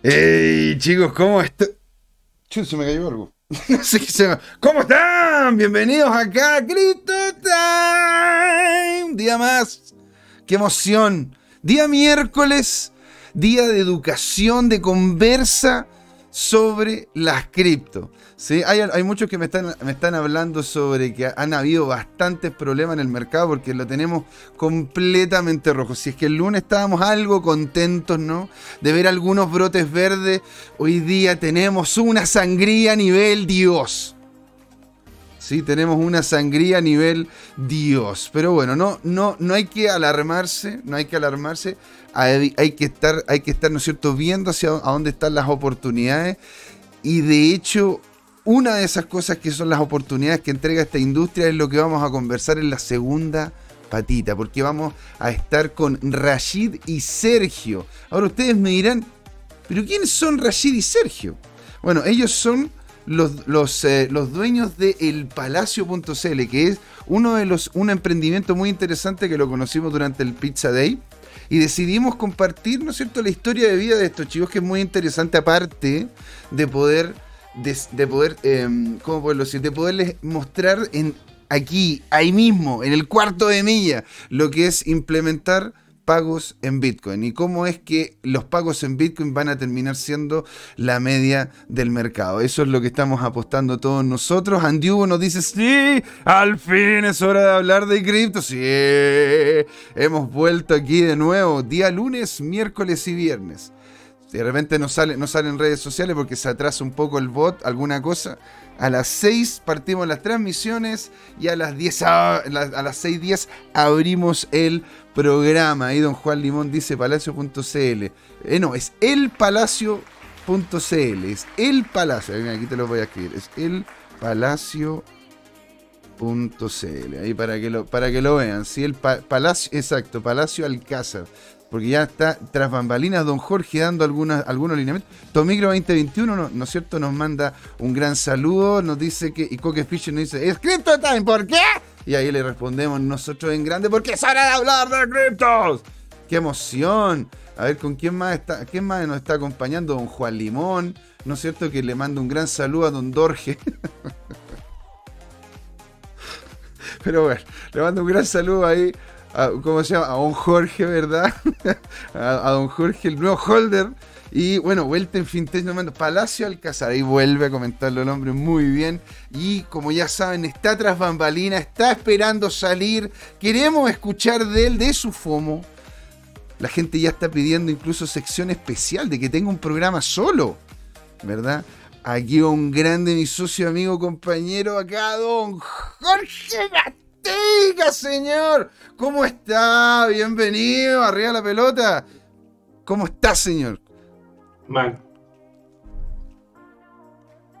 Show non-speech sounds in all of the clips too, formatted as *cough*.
Hey chicos, ¿cómo están? Se me cayó algo. *laughs* No sé qué se me... ¿Cómo están? Bienvenidos acá a Crypto Time. Un día más. Qué emoción. Día miércoles, día de educación, de conversa sobre las cripto. ¿sí? Hay, muchos que me están, me están hablando sobre que han habido bastantes problemas en el mercado porque lo tenemos completamente rojo. Si es que el lunes estábamos algo contentos, ¿no? De ver algunos brotes verdes, hoy día tenemos una sangría a nivel Dios. Sí, tenemos una sangría a nivel Dios. Pero bueno, no, no, no hay que alarmarse, no hay que alarmarse. Hay, que estar, hay que estar, ¿no es cierto?, viendo hacia a dónde están las oportunidades. Y de hecho, una de esas cosas que son las oportunidades que entrega esta industria es lo que vamos a conversar en la segunda patita, porque vamos a estar con Rashid y Sergio. Ahora ustedes me dirán, ¿pero quiénes son Rashid y Sergio? Bueno, ellos son los, eh, los dueños de elpalacio.cl, que es uno de los, un emprendimiento muy interesante que lo conocimos durante el Pizza Day. Y decidimos compartir, ¿no es cierto?, la historia de vida de estos chicos, que es muy interesante, aparte de poder de, poder, ¿cómo puedo decir? De poderles mostrar en aquí, ahí mismo, en el cuarto de milla, lo que es implementar pagos en Bitcoin y cómo es que los pagos en Bitcoin van a terminar siendo la media del mercado. Eso es lo que estamos apostando todos nosotros. Andy nos dice, sí, al fin es hora de hablar de cripto. Sí, hemos vuelto aquí de nuevo, día lunes, miércoles y viernes de repente no sale, no sale en redes sociales porque se atrasa un poco el bot, alguna cosa. A las 6 partimos las transmisiones y a las 10 a, las 6.10 abrimos el programa. Ahí don Juan Limón dice palacio.cl. Eh, no, es elpalacio.cl. Es el palacio. Aquí te lo voy a escribir. Es el palacio.cl. Ahí para que lo, para que lo vean. Sí, el palacio, exacto, Palacio Alcázar porque ya está tras bambalinas don Jorge dando algunas, algunos lineamientos. Tomigro 2021, ¿no, ¿no es cierto? Nos manda un gran saludo, nos dice que, y Coque Fisher nos dice, es Crypto Time, ¿por qué? Y ahí le respondemos nosotros en grande, porque es hablar de criptos. ¡Qué emoción! A ver, ¿con quién más está, quién más nos está acompañando? Don Juan Limón, ¿no es cierto? Que le manda un gran saludo a don Dorge. *laughs* Pero bueno, le mando un gran saludo ahí a, ¿cómo se llama? A don Jorge, ¿verdad? *laughs* a, don Jorge, el nuevo holder. Y bueno, vuelta en Fintech, mando Palacio Alcázar. Ahí vuelve a comentarlo el hombre muy bien. Y como ya saben, está tras bambalina, está esperando salir. Queremos escuchar de él, de su FOMO. La gente ya está pidiendo incluso sección especial de que tenga un programa solo, ¿verdad? Aquí un grande, mi socio, amigo, compañero, acá, don Jorge Diga, señor. ¿Cómo está? Bienvenido. Arriba la pelota. ¿Cómo está, señor? Mal.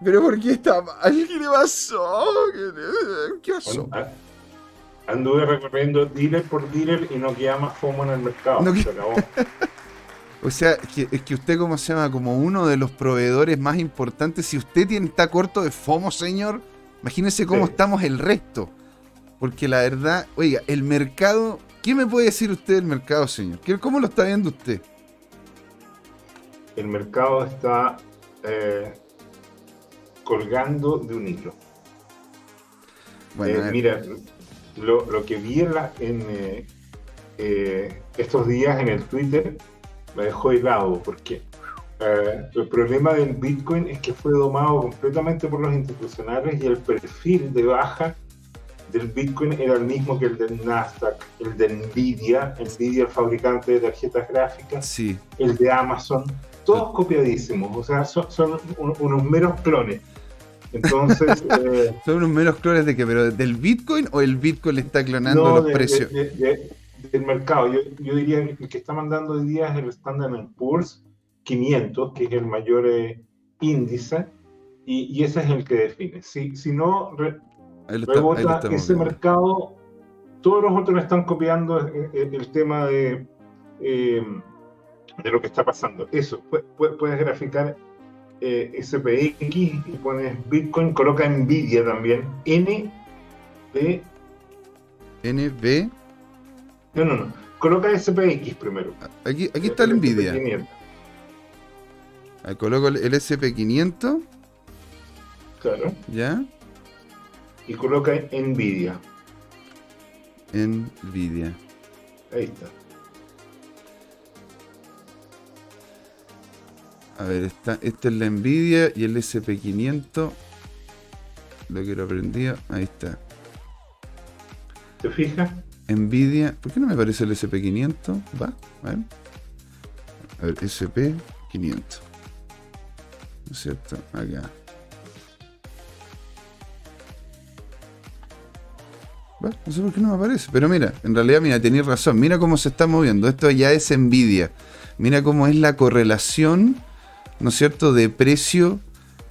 ¿Pero por qué está mal? ¿Qué le pasó? ¿Qué pasó? Anduve recorriendo dealer por dealer y no queda más FOMO en el mercado. Se acabó. *laughs* O sea, es que usted, como se llama? Como uno de los proveedores más importantes. Si usted tiene, está corto de FOMO, señor, imagínese cómo estamos el resto. Porque la verdad, oiga, el mercado, ¿qué me puede decir usted del mercado, señor? ¿Cómo lo está viendo usted? El mercado está eh, colgando de un hilo. Bueno, eh, mira, lo, que vi en, eh, estos días en el Twitter me dejó helado, porque el problema del Bitcoin es que fue domado completamente por los institucionales y el perfil de baja del Bitcoin era el mismo que el del Nasdaq, el de Nvidia, Nvidia el fabricante de tarjetas gráficas, sí. el de Amazon, todos copiadísimos, o sea, son, unos meros clones. Entonces, *laughs* eh, son unos meros clones de qué, pero del Bitcoin o el Bitcoin le está clonando los precios. del mercado, yo, yo, diría que el que está mandando hoy día es el Standard Poor's 500, que es el mayor eh, índice, y, y, ese es el que define. Si, si no, Luego ese mercado, todos los otros están copiando el, tema de, eh, de lo que está pasando. Eso, puedes graficar eh, SPX y pones Bitcoin, coloca Nvidia también, N, B. NB. No, no, no. Coloca SPX primero. Aquí, aquí está el Nvidia. Ahí coloco el SP500. Claro. ¿Ya? Y coloca Nvidia. Nvidia. Ahí está. A ver, está, esta es la Nvidia y el SP500. Lo quiero aprendido. Ahí está. ¿Te fijas? Nvidia. ¿Por qué no me aparece el SP500? Va, a ver. A ver, SP500. ¿No es cierto? Acá. Va, no sé por qué no me aparece. Pero mira, en realidad, mira, tenías razón. Mira cómo se está moviendo. Esto ya es Nvidia. Mira cómo es la correlación, ¿no es cierto?, de precio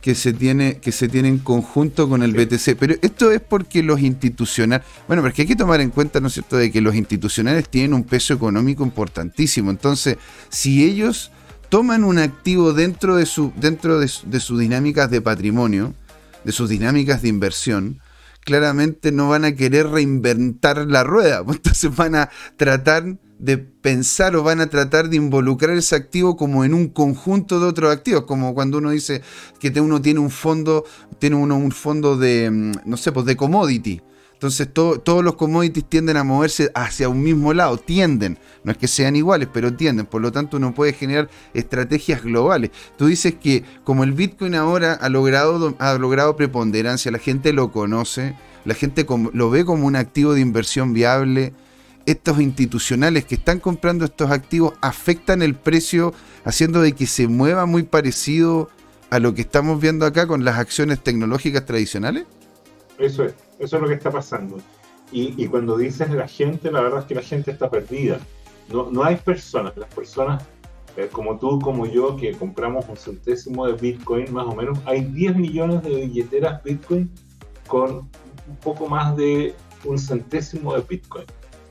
que se tiene, que se tiene en conjunto con el BTC. Pero esto es porque los institucionales. Bueno, porque hay que tomar en cuenta, ¿no es cierto?, de que los institucionales tienen un peso económico importantísimo. Entonces, si ellos toman un activo dentro de su, dentro de, de sus dinámicas de patrimonio, de sus dinámicas de inversión, claramente no van a querer reinventar la rueda. *laughs* Entonces van a tratar de pensar o van a tratar de involucrar ese activo como en un conjunto de otros activos, como cuando uno dice que uno tiene un fondo, tiene uno un fondo de, mm, no sé, pues de commodity. Entonces todos los commodities tienden a moverse hacia un mismo lado, tienden, no es que sean iguales, pero tienden, por lo tanto uno puede generar estrategias globales. Tú dices que como el Bitcoin ahora ha logrado, ha logrado preponderancia, la gente lo conoce, la gente lo ve como un activo de inversión viable, estos institucionales que están comprando estos activos afectan el precio haciendo de que se mueva muy parecido a lo que estamos viendo acá con las acciones tecnológicas tradicionales? Eso es. Eso es lo que está pasando. Y, cuando dices la gente, la verdad es que la gente está perdida. No, no hay personas, las personas eh, como tú, como yo, que compramos un centésimo de Bitcoin, más o menos, hay 10 millones de billeteras Bitcoin con un poco más de un centésimo de Bitcoin.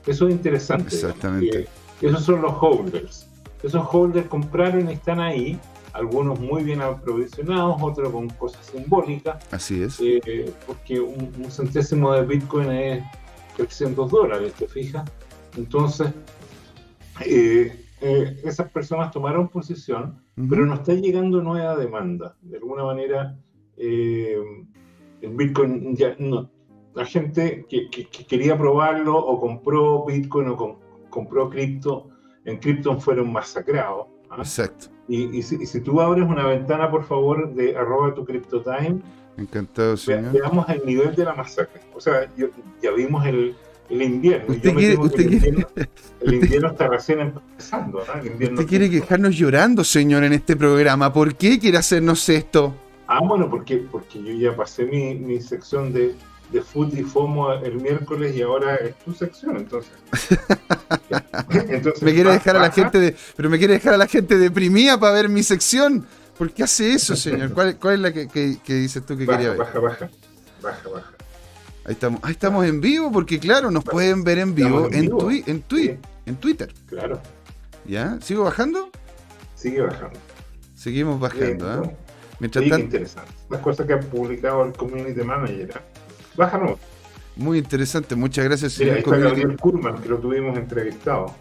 Eso es interesante. Exactamente. esos son los holders. Esos holders compraron y están ahí algunos muy bien aprovisionados, otros con cosas simbólicas. Así es. Eh, porque un, centésimo de Bitcoin es 300 dólares, ¿te fijas? Entonces, eh, eh, esas personas tomaron posición, pero no está llegando nueva demanda. De alguna manera, el Bitcoin ya no. La gente que, quería probarlo o compró Bitcoin o compró cripto, en cripto fueron masacrados. ¿ah? Exacto. Y, si, tú abres una ventana, por favor, de arroba tu CryptoTime, Encantado, señor. veamos el nivel de la masacre. O sea, ya vimos el, invierno. ¿Usted quiere, el, *laughs* invierno está recién empezando. ¿no? ¿Usted quiere quejarnos llorando, señor, en este programa? ¿Por qué quiere hacernos esto? Ah, bueno, porque, porque yo ya pasé mi, mi sección de, de Food y FOMO el miércoles y ahora es tu sección, entonces. *laughs* me quiere dejar a la gente de, pero me quiere dejar a la gente deprimida para ver mi sección. ¿Por qué hace eso, señor? ¿Cuál, es la que, dices tú que quería ver? Baja, baja, baja, baja. Ahí estamos, ahí estamos en vivo, porque claro, nos pueden ver en vivo en, en, en Twitter. Claro. ¿Ya? ¿Sigo bajando? Sigue bajando. Seguimos bajando, ¿ah? Mientras tanto, interesante. Las cosas que ha publicado el Community Manager. ¿eh? Bájanos. Muy interesante, muchas gracias, señor. Mira, Gabriel Kurman, que lo tuvimos entrevistado.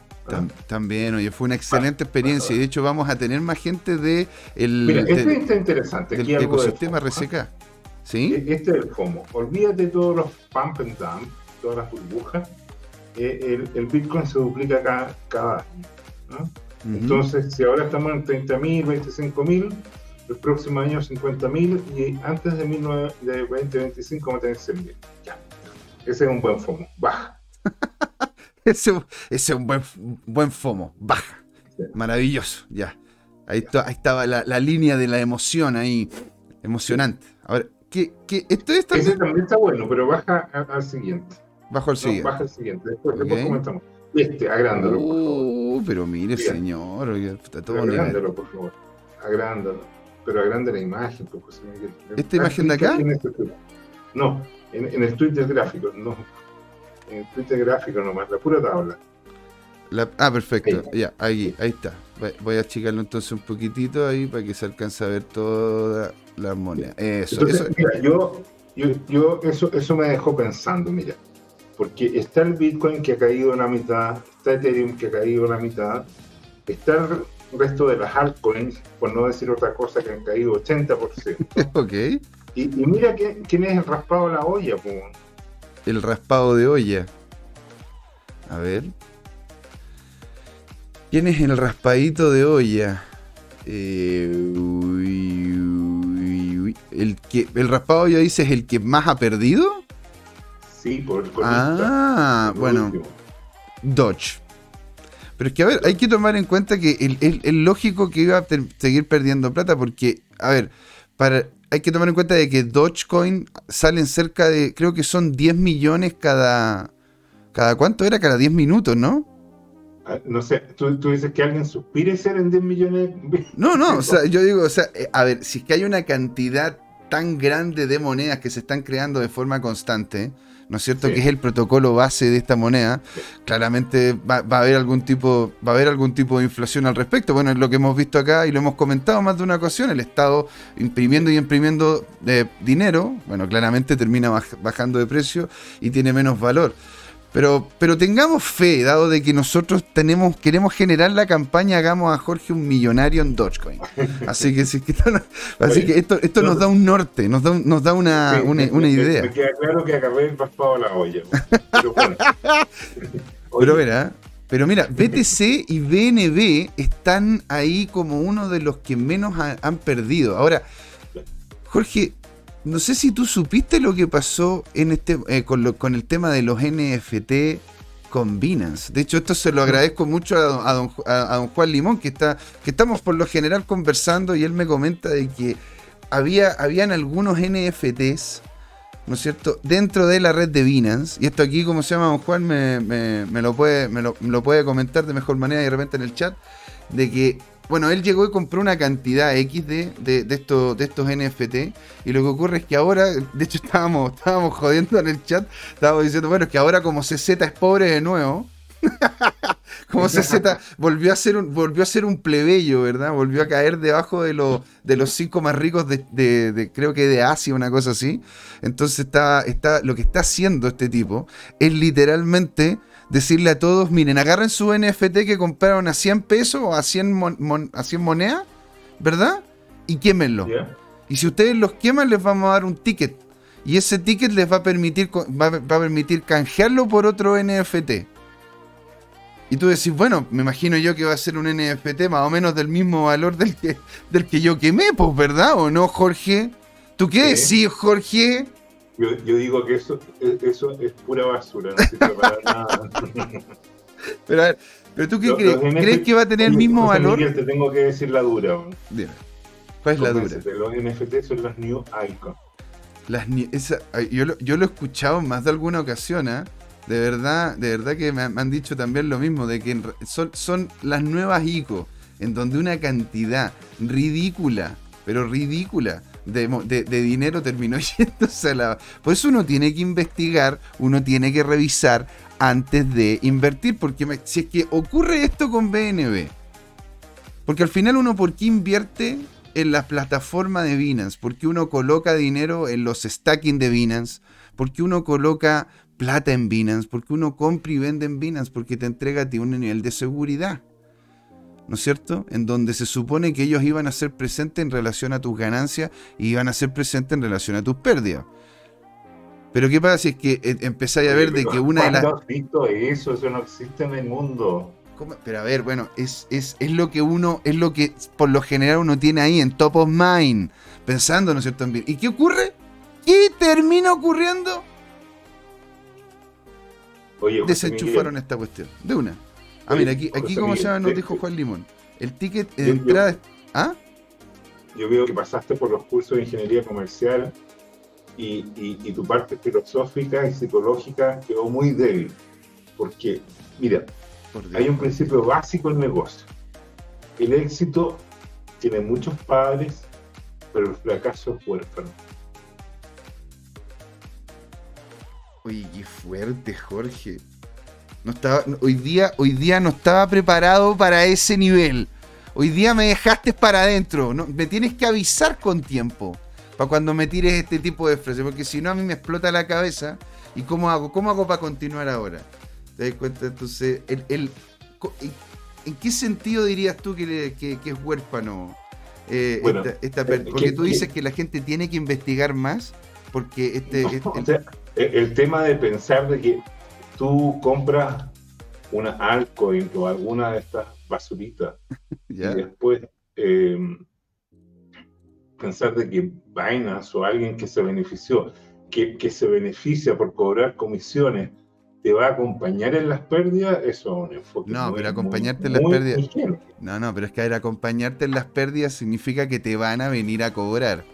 también, oye, fue una excelente experiencia y de hecho vamos a tener más gente de el Mira, este está interesante. Del ecosistema RCK. ¿Sí? E-, este es el FOMO. Olvídate de todos los pump and dump, todas las burbujas. Eh, el, Bitcoin se duplica cada, cada año. Entonces, si ahora estamos en 30.000, 25.000, el próximo año 50.000 y antes de, 2025 vamos a tener 100.000. Ya. Ese es un buen FOMO. Baja. *laughs* ese, es un buen, buen FOMO. Baja. Maravilloso. Ya. Ahí, estaba la, línea de la emoción ahí. Emocionante. A ver, ¿qué, qué, esto es también? Ese también está bueno, pero baja al siguiente. Bajo al siguiente. baja al siguiente. Después, después comentamos. Este, agrándalo, por favor. Uh, pero mire, señor. Está todo agrándalo, por favor. Agrándalo pero agrande la imagen. Pues. ¿Esta imagen de acá? Este no, en, el Twitter gráfico, no. En el Twitter gráfico nomás, la pura tabla. ah, perfecto, ya, ahí, ahí está. Voy a achicarlo entonces un poquitito ahí para que se alcance a ver toda la moneda. Eso, eso. Mira, yo, yo, yo, eso, eso me dejó pensando, mira, porque está el Bitcoin que ha caído en la mitad, está Ethereum que ha caído en la mitad, está resto de las altcoins, por no decir otra cosa, que han caído 80%. *laughs* ok. Y, y mira que, quién es el raspado de la olla. El raspado de olla. A ver. ¿Quién es el raspadito de olla? Eh, uy, uy, uy. El, que, el raspado de olla dice es el que más ha perdido. Sí, por el Ah, por bueno. último. Dodge. Pero es que, a ver, hay que tomar en cuenta que el lógico que iba a ter- seguir perdiendo plata porque, a ver, para, hay que tomar en cuenta de que Dogecoin salen cerca de, creo que son 10 millones cada... ¿Cada cuánto era? Cada 10 minutos, ¿no? Ah, No sé, ¿tú, tú dices que alguien suspire ser en 10 millones. No, no, o sea, *laughs* yo digo, o sea, eh, a ver, si es que hay una cantidad tan grande de monedas que se están creando de forma constante, ¿no es cierto? Sí. Que es el protocolo base de esta moneda, claramente va, va a haber algún tipo, va a haber algún tipo de inflación al respecto. Bueno, es lo que hemos visto acá y lo hemos comentado más de una ocasión, el Estado imprimiendo y imprimiendo eh, dinero, bueno, claramente termina baj- bajando de precio y tiene menos valor. Pero, pero tengamos fe, dado de que nosotros tenemos, queremos generar la campaña, hagamos a Jorge un millonario en Dogecoin. *laughs* Así que, si es que no- así Oye, que esto, esto nos no- da un norte, nos da, nos da una, una, idea. Me queda claro que el raspado la olla. Pero bueno. *laughs* Pero mira, pero mira, BTC y BNB están ahí como uno de los que menos ha- han perdido. Ahora, Jorge, no sé si tú supiste lo que pasó en este eh, con, el tema de los NFT con Binance. De hecho, esto se lo agradezco mucho a, don- Juan Limón, que está, que estamos por lo general conversando y él me comenta de que había, habían algunos NFTs ¿no es cierto? Dentro de la red de Binance, y esto aquí, como se llama don Juan, me, lo puede, me lo puede comentar de mejor manera y de repente en el chat, de que, bueno, él llegó y compró una cantidad X de, de, estos, de estos NFT, y lo que ocurre es que ahora, de hecho estábamos, estábamos jodiendo en el chat, estábamos diciendo, bueno, es que ahora como CZ es pobre de nuevo, *laughs* como CZ volvió a ser un, volvió a ser un plebeyo, ¿verdad? Volvió a caer debajo de, los de los cinco más ricos de, de- de- creo que de Asia, una cosa así. Entonces está, está, lo que está haciendo este tipo es literalmente decirle a todos, miren, agarren su NFT que compraron a 100 pesos o a 100, mon- mon- a 100 monedas, ¿verdad? Y quémenlo. Y si ustedes los queman, les vamos a dar un ticket. Y ese ticket les va a permitir, va, a- va a permitir canjearlo por otro NFT. Y tú decís, bueno, me imagino yo que va a ser un NFT más o menos del mismo valor del que, del que yo quemé, pues, ¿verdad? ¿O no, Jorge? ¿Tú qué Sí. decís, Jorge? Yo, yo digo que eso, e- eso es pura basura, no sirve para *laughs* nada. Pero, a ver, ¿pero tú qué crees? NFT ¿Crees que va a tener el mismo valor? Miguel, te tengo que decir la dura. Dime, ¿Cuál es la dura? Los NFT son los new icons. Las esa- yo, lo, yo lo he escuchado en más de alguna ocasión, ¿ah? De verdad, de verdad que me, han- dicho también lo mismo, de que son, son las nuevas ICO, en donde una cantidad ridícula, pero ridícula, de, de- dinero terminó *laughs* yéndose a la... Por eso uno tiene que investigar, uno tiene que revisar antes de invertir, porque me- si es que ocurre esto con BNB, porque al final uno, ¿por qué invierte en la plataforma de Binance? Porque uno coloca dinero en los stacking de Binance, porque uno coloca plata en Binance, porque uno compra y vende en Binance, porque te entrega a ti un nivel de seguridad. ¿No es cierto? En donde se supone que ellos iban a ser presentes en relación a tus ganancias y iban a ser presentes en relación a tus pérdidas. Pero ¿qué pasa si es que eh, empezáis a ver de que una de las... ¿Cuándo has visto eso? Eso no existe en el mundo. ¿Cómo? Pero a ver, bueno, es, es, es lo que uno, es lo que por lo general uno tiene ahí en top of mind, pensando, ¿no es cierto? ¿Y qué ocurre? ¿Qué termina ocurriendo? Oye, Desenchufaron Miguel, esta cuestión. De una. Ah, mira, aquí, aquí como se llama, nos te- dijo Juan Limón. El ticket de Yo- yo- entrada. es- ¿Ah? Yo veo que pasaste por los cursos de ingeniería comercial y, y- y tu parte filosófica y psicológica quedó muy débil. Porque, mira, Por hay un principio básico en negocio. El éxito tiene muchos padres, pero el fracaso es huérfano. Oye, qué fuerte, Jorge. No estaba, hoy, día, hoy día no estaba preparado para ese nivel. Hoy día me dejaste para adentro. No, me tienes que avisar con tiempo. Para cuando me tires este tipo de frases. Porque si no, a mí me explota la cabeza. ¿Y cómo hago? ¿Cómo hago para continuar ahora? ¿Te das cuenta? Entonces, el, el- ¿En qué sentido dirías tú que, es huérfano? Eh, porque tú dices que la gente tiene que investigar más, porque este... este el, tema de pensar de que tú compras una altcoin o alguna de estas basuritas *laughs* y después eh, pensar de que Binance o alguien que se benefició, que, que se beneficia por cobrar comisiones, te va a acompañar en las pérdidas, eso es un enfoque. No, pero acompañarte en las pérdidas. No, no, pero es que a acompañarte en las pérdidas significa que te van a venir a cobrar.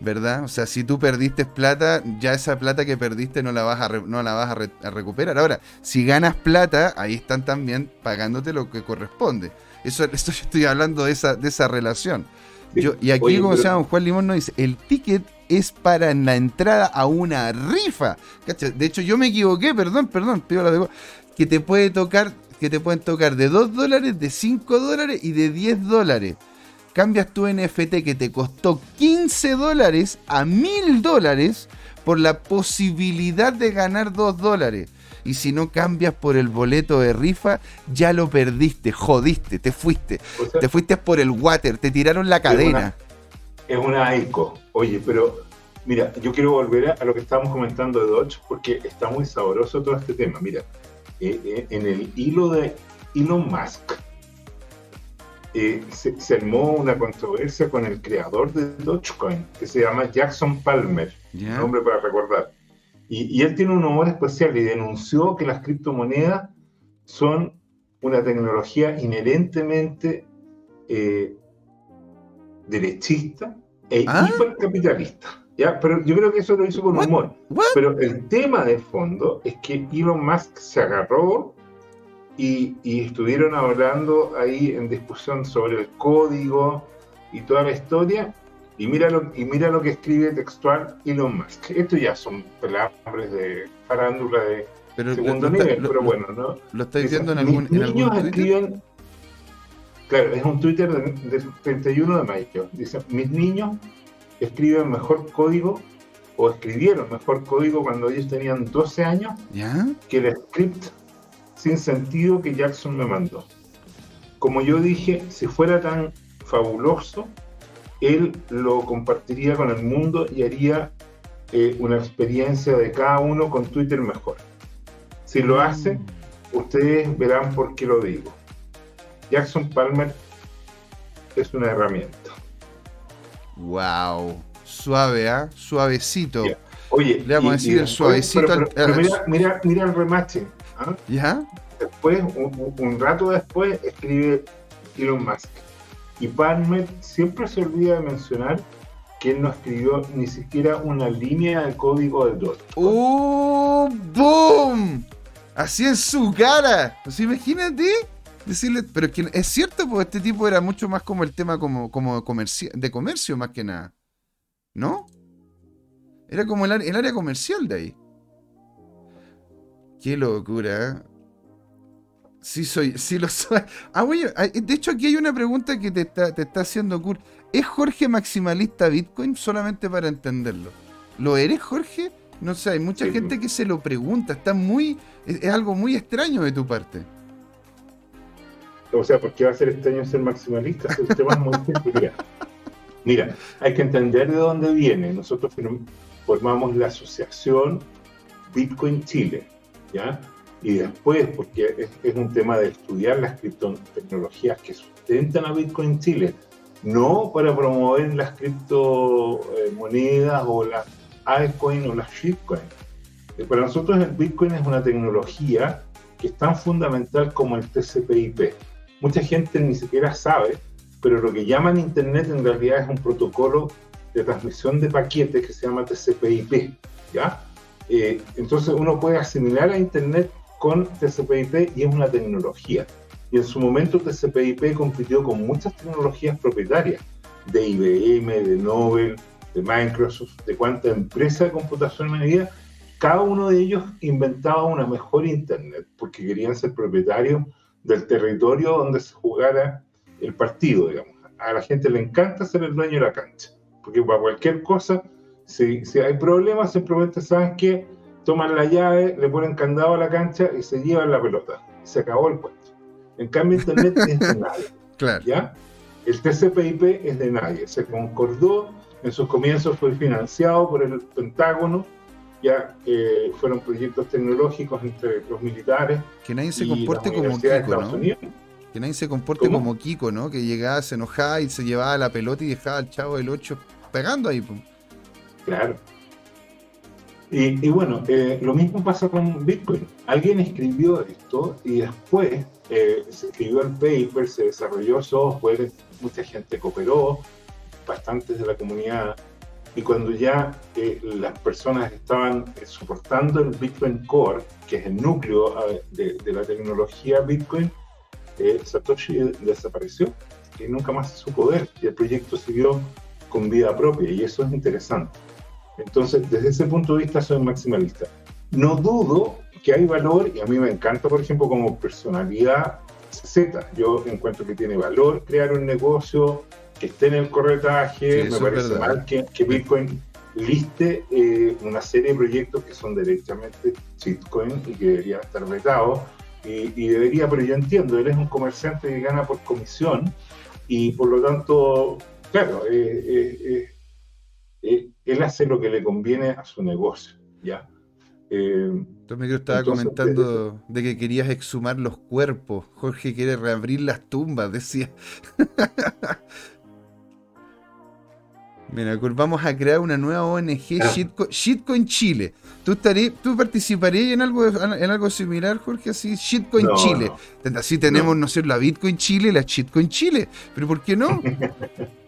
¿Verdad? O sea, si tú perdiste plata, ya esa plata que perdiste no la vas a, no la vas a, recuperar. Ahora, si ganas plata, ahí están también pagándote lo que corresponde. Eso, *laughs* esto yo estoy hablando de esa, de esa relación. Yo, y aquí, como se llama, Juan Limón nos dice, el ticket es para la entrada a una rifa. De hecho, yo me equivoqué, perdón, perdón, pido la de... que te puede tocar, que te pueden tocar de 2 dólares, de 5 dólares y de 10 dólares. Cambias tu NFT que te costó 15 dólares a 1000 dólares por la posibilidad de ganar 2 dólares. Y si no cambias por el boleto de rifa, ya lo perdiste, jodiste, te fuiste. te fuiste por el water, te tiraron la cadena. Es una, eco. Oye, pero mira, yo quiero volver a, lo que estábamos comentando de Dodge porque está muy sabroso todo este tema. Mira, eh, eh, en el hilo de Elon Musk, eh, se, se, armó una controversia con el creador de Dogecoin, que se llama Jackson Palmer, nombre para recordar. Y, él tiene un humor especial y denunció que las criptomonedas son una tecnología inherentemente eh, derechista e ¿Ah? hipercapitalista. ¿ya? Pero yo creo que eso lo hizo con humor. Pero el tema de fondo es que Elon Musk se agarró y, y, estuvieron hablando ahí en discusión sobre el código y toda la historia. Y mira lo, y mira lo que escribe textual Elon Musk. Esto ya son palabras de farándula de segundo nivel, pero bueno, ¿no? ¿Lo estáis viendo en algún, en niños escriben, claro, es un Twitter del 31 de mayo. Dice, mis niños escriben mejor código o escribieron mejor código cuando ellos tenían 12 años que el script sin sentido que Jackson me mandó. Como yo dije, si fuera tan fabuloso, él lo compartiría con el mundo y haría eh, una experiencia de cada uno con Twitter mejor. Si lo hace, ustedes verán por qué lo digo. Jackson Palmer es una herramienta. Wow, suave, ¿ah? Suavecito. Oye, le vamos a decir el suavecito. mira, mira, el remache. ¿Ah? ¿Ya? Después, un rato después, escribe Elon Musk y Palmer siempre se olvida de mencionar que él no escribió ni siquiera una línea de código de DOT. ¡Oh, boom! Así en su cara. Imagínate decirle, pero es, que es cierto, porque este tipo era mucho más como el tema como, como de comercio más que nada. ¿No? Era como el, el área comercial de ahí. Qué locura, ¿eh? Sí, soy, sí lo soy. *laughs* Ah, güey, de hecho aquí hay una pregunta que te está, te está haciendo Kurt. ¿Es Jorge maximalista Bitcoin? Solamente para entenderlo. ¿Lo eres, Jorge? No sé, hay mucha gente que se lo pregunta. Está muy. Es, algo muy extraño de tu parte. O sea, ¿por qué va a ser extraño ser maximalista? El *laughs* tema es muy. Mira, hay que entender de dónde viene. Nosotros formamos la asociación Bitcoin Chile, y después, porque es, un tema de estudiar las criptotecnologías que sustentan a Bitcoin Chile, no para promover las criptomonedas o las altcoins o las shitcoins. Eh, para nosotros el Bitcoin es una tecnología que es tan fundamental como el TCP/IP. Mucha gente ni siquiera sabe, pero lo que llaman Internet en realidad es un protocolo de transmisión de paquetes que se llama TCP/IP, ¿ya? Eh, entonces uno puede asimilar a Internet con TCP/IP y es una tecnología. Y en su momento TCP/IP compitió con muchas tecnologías propietarias de IBM, de Nobel, de Microsoft, de cuánta empresa de computación medida. Cada uno de ellos inventaba una mejor Internet porque querían ser propietarios del territorio donde se jugara el partido, digamos. A la gente le encanta ser el dueño de la cancha, porque para cualquier cosa, si, si hay problemas, simplemente saben que toman la llave, le ponen candado a la cancha y se llevan la pelota. Se acabó el cuento. En cambio, Internet es de nadie. *laughs* Claro. ¿ya? El TCP/IP es de nadie. Se concordó, en sus comienzos fue financiado por el Pentágono, ya eh, fueron proyectos tecnológicos entre los militares. Que nadie se comporte como Kiko, ¿no? Que nadie se comporte como Kiko, ¿no? Que llegaba, se enojaba y se llevaba la pelota y dejaba al chavo del 8 pegando ahí. Claro. Y, bueno, eh, lo mismo pasa con Bitcoin. Alguien escribió esto y después eh, se escribió el paper, se desarrolló software, mucha gente cooperó, bastantes de la comunidad. Y cuando ya eh, las personas estaban soportando el Bitcoin Core, que es el núcleo de, de la tecnología Bitcoin, Satoshi desapareció y nunca más se supo ver. Y el proyecto siguió con vida propia y eso es interesante. Entonces, desde ese punto de vista soy maximalista. No dudo que hay valor, y a mí me encanta, por ejemplo, como personalidad Z. Yo encuentro que tiene valor crear un negocio que esté en el corretaje. me parece mal que, Bitcoin liste eh, una serie de proyectos que son derechamente shitcoin y que deberían estar vetados. Y, debería, pero yo entiendo, él es un comerciante que gana por comisión y por lo tanto, claro, eh, eh, eh él hace lo que le conviene a su negocio, ¿ya? Eh, me estaba comentando de que querías exhumar los cuerpos. Jorge quiere reabrir las tumbas, *laughs* decía. Mira, vamos a crear una nueva ONG, ah. Shitcoin, Chile. ¿Tú, ¿Tú participarías en algo, en algo similar, Jorge? Así, Shitcoin Chile. Así tenemos, no. sé, la Bitcoin Chile, la Shitcoin Chile. Pero ¿por qué no? *laughs*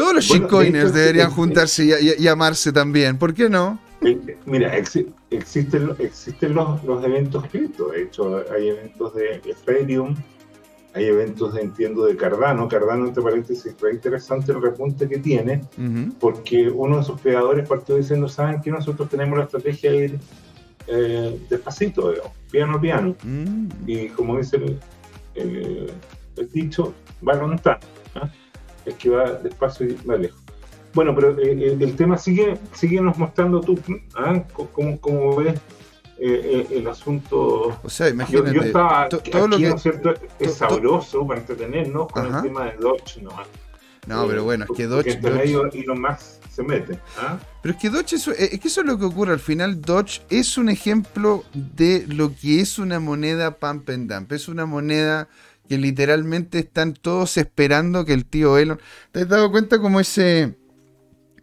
Todos los shitcoiners deberían juntarse y, amarse también. ¿Por qué no? Mira, existen, existen los, los, eventos cripto. De hecho, hay eventos de Ethereum, hay eventos, de, entiendo, de Cardano. Cardano, entre paréntesis, es interesante el repunte que tiene, porque uno de sus creadores partió diciendo, ¿saben que nosotros tenemos la estrategia de ir eh, despacito, piano piano? Mm. Y como dice el, dicho, va lontano es que va despacio y va lejos. Bueno, pero eh, eh, el tema sigue, sigue nos mostrando tú, ¿ah? ¿Cómo, ves eh, el asunto? O sea, imagínate. Yo, estaba todo lo que, ¿no es cierto? Es sabroso para entretenernos con el tema de Dodge ¿no? No, pero bueno, es que Dodge. Porque medio y más se mete. ¿ah? Pero es que Dodge es, es que eso es lo que ocurre. Al final, Dodge es un ejemplo de lo que es una moneda pump and dump. Es una moneda que literalmente están todos esperando que el tío Elon. ¿Te has dado cuenta como ese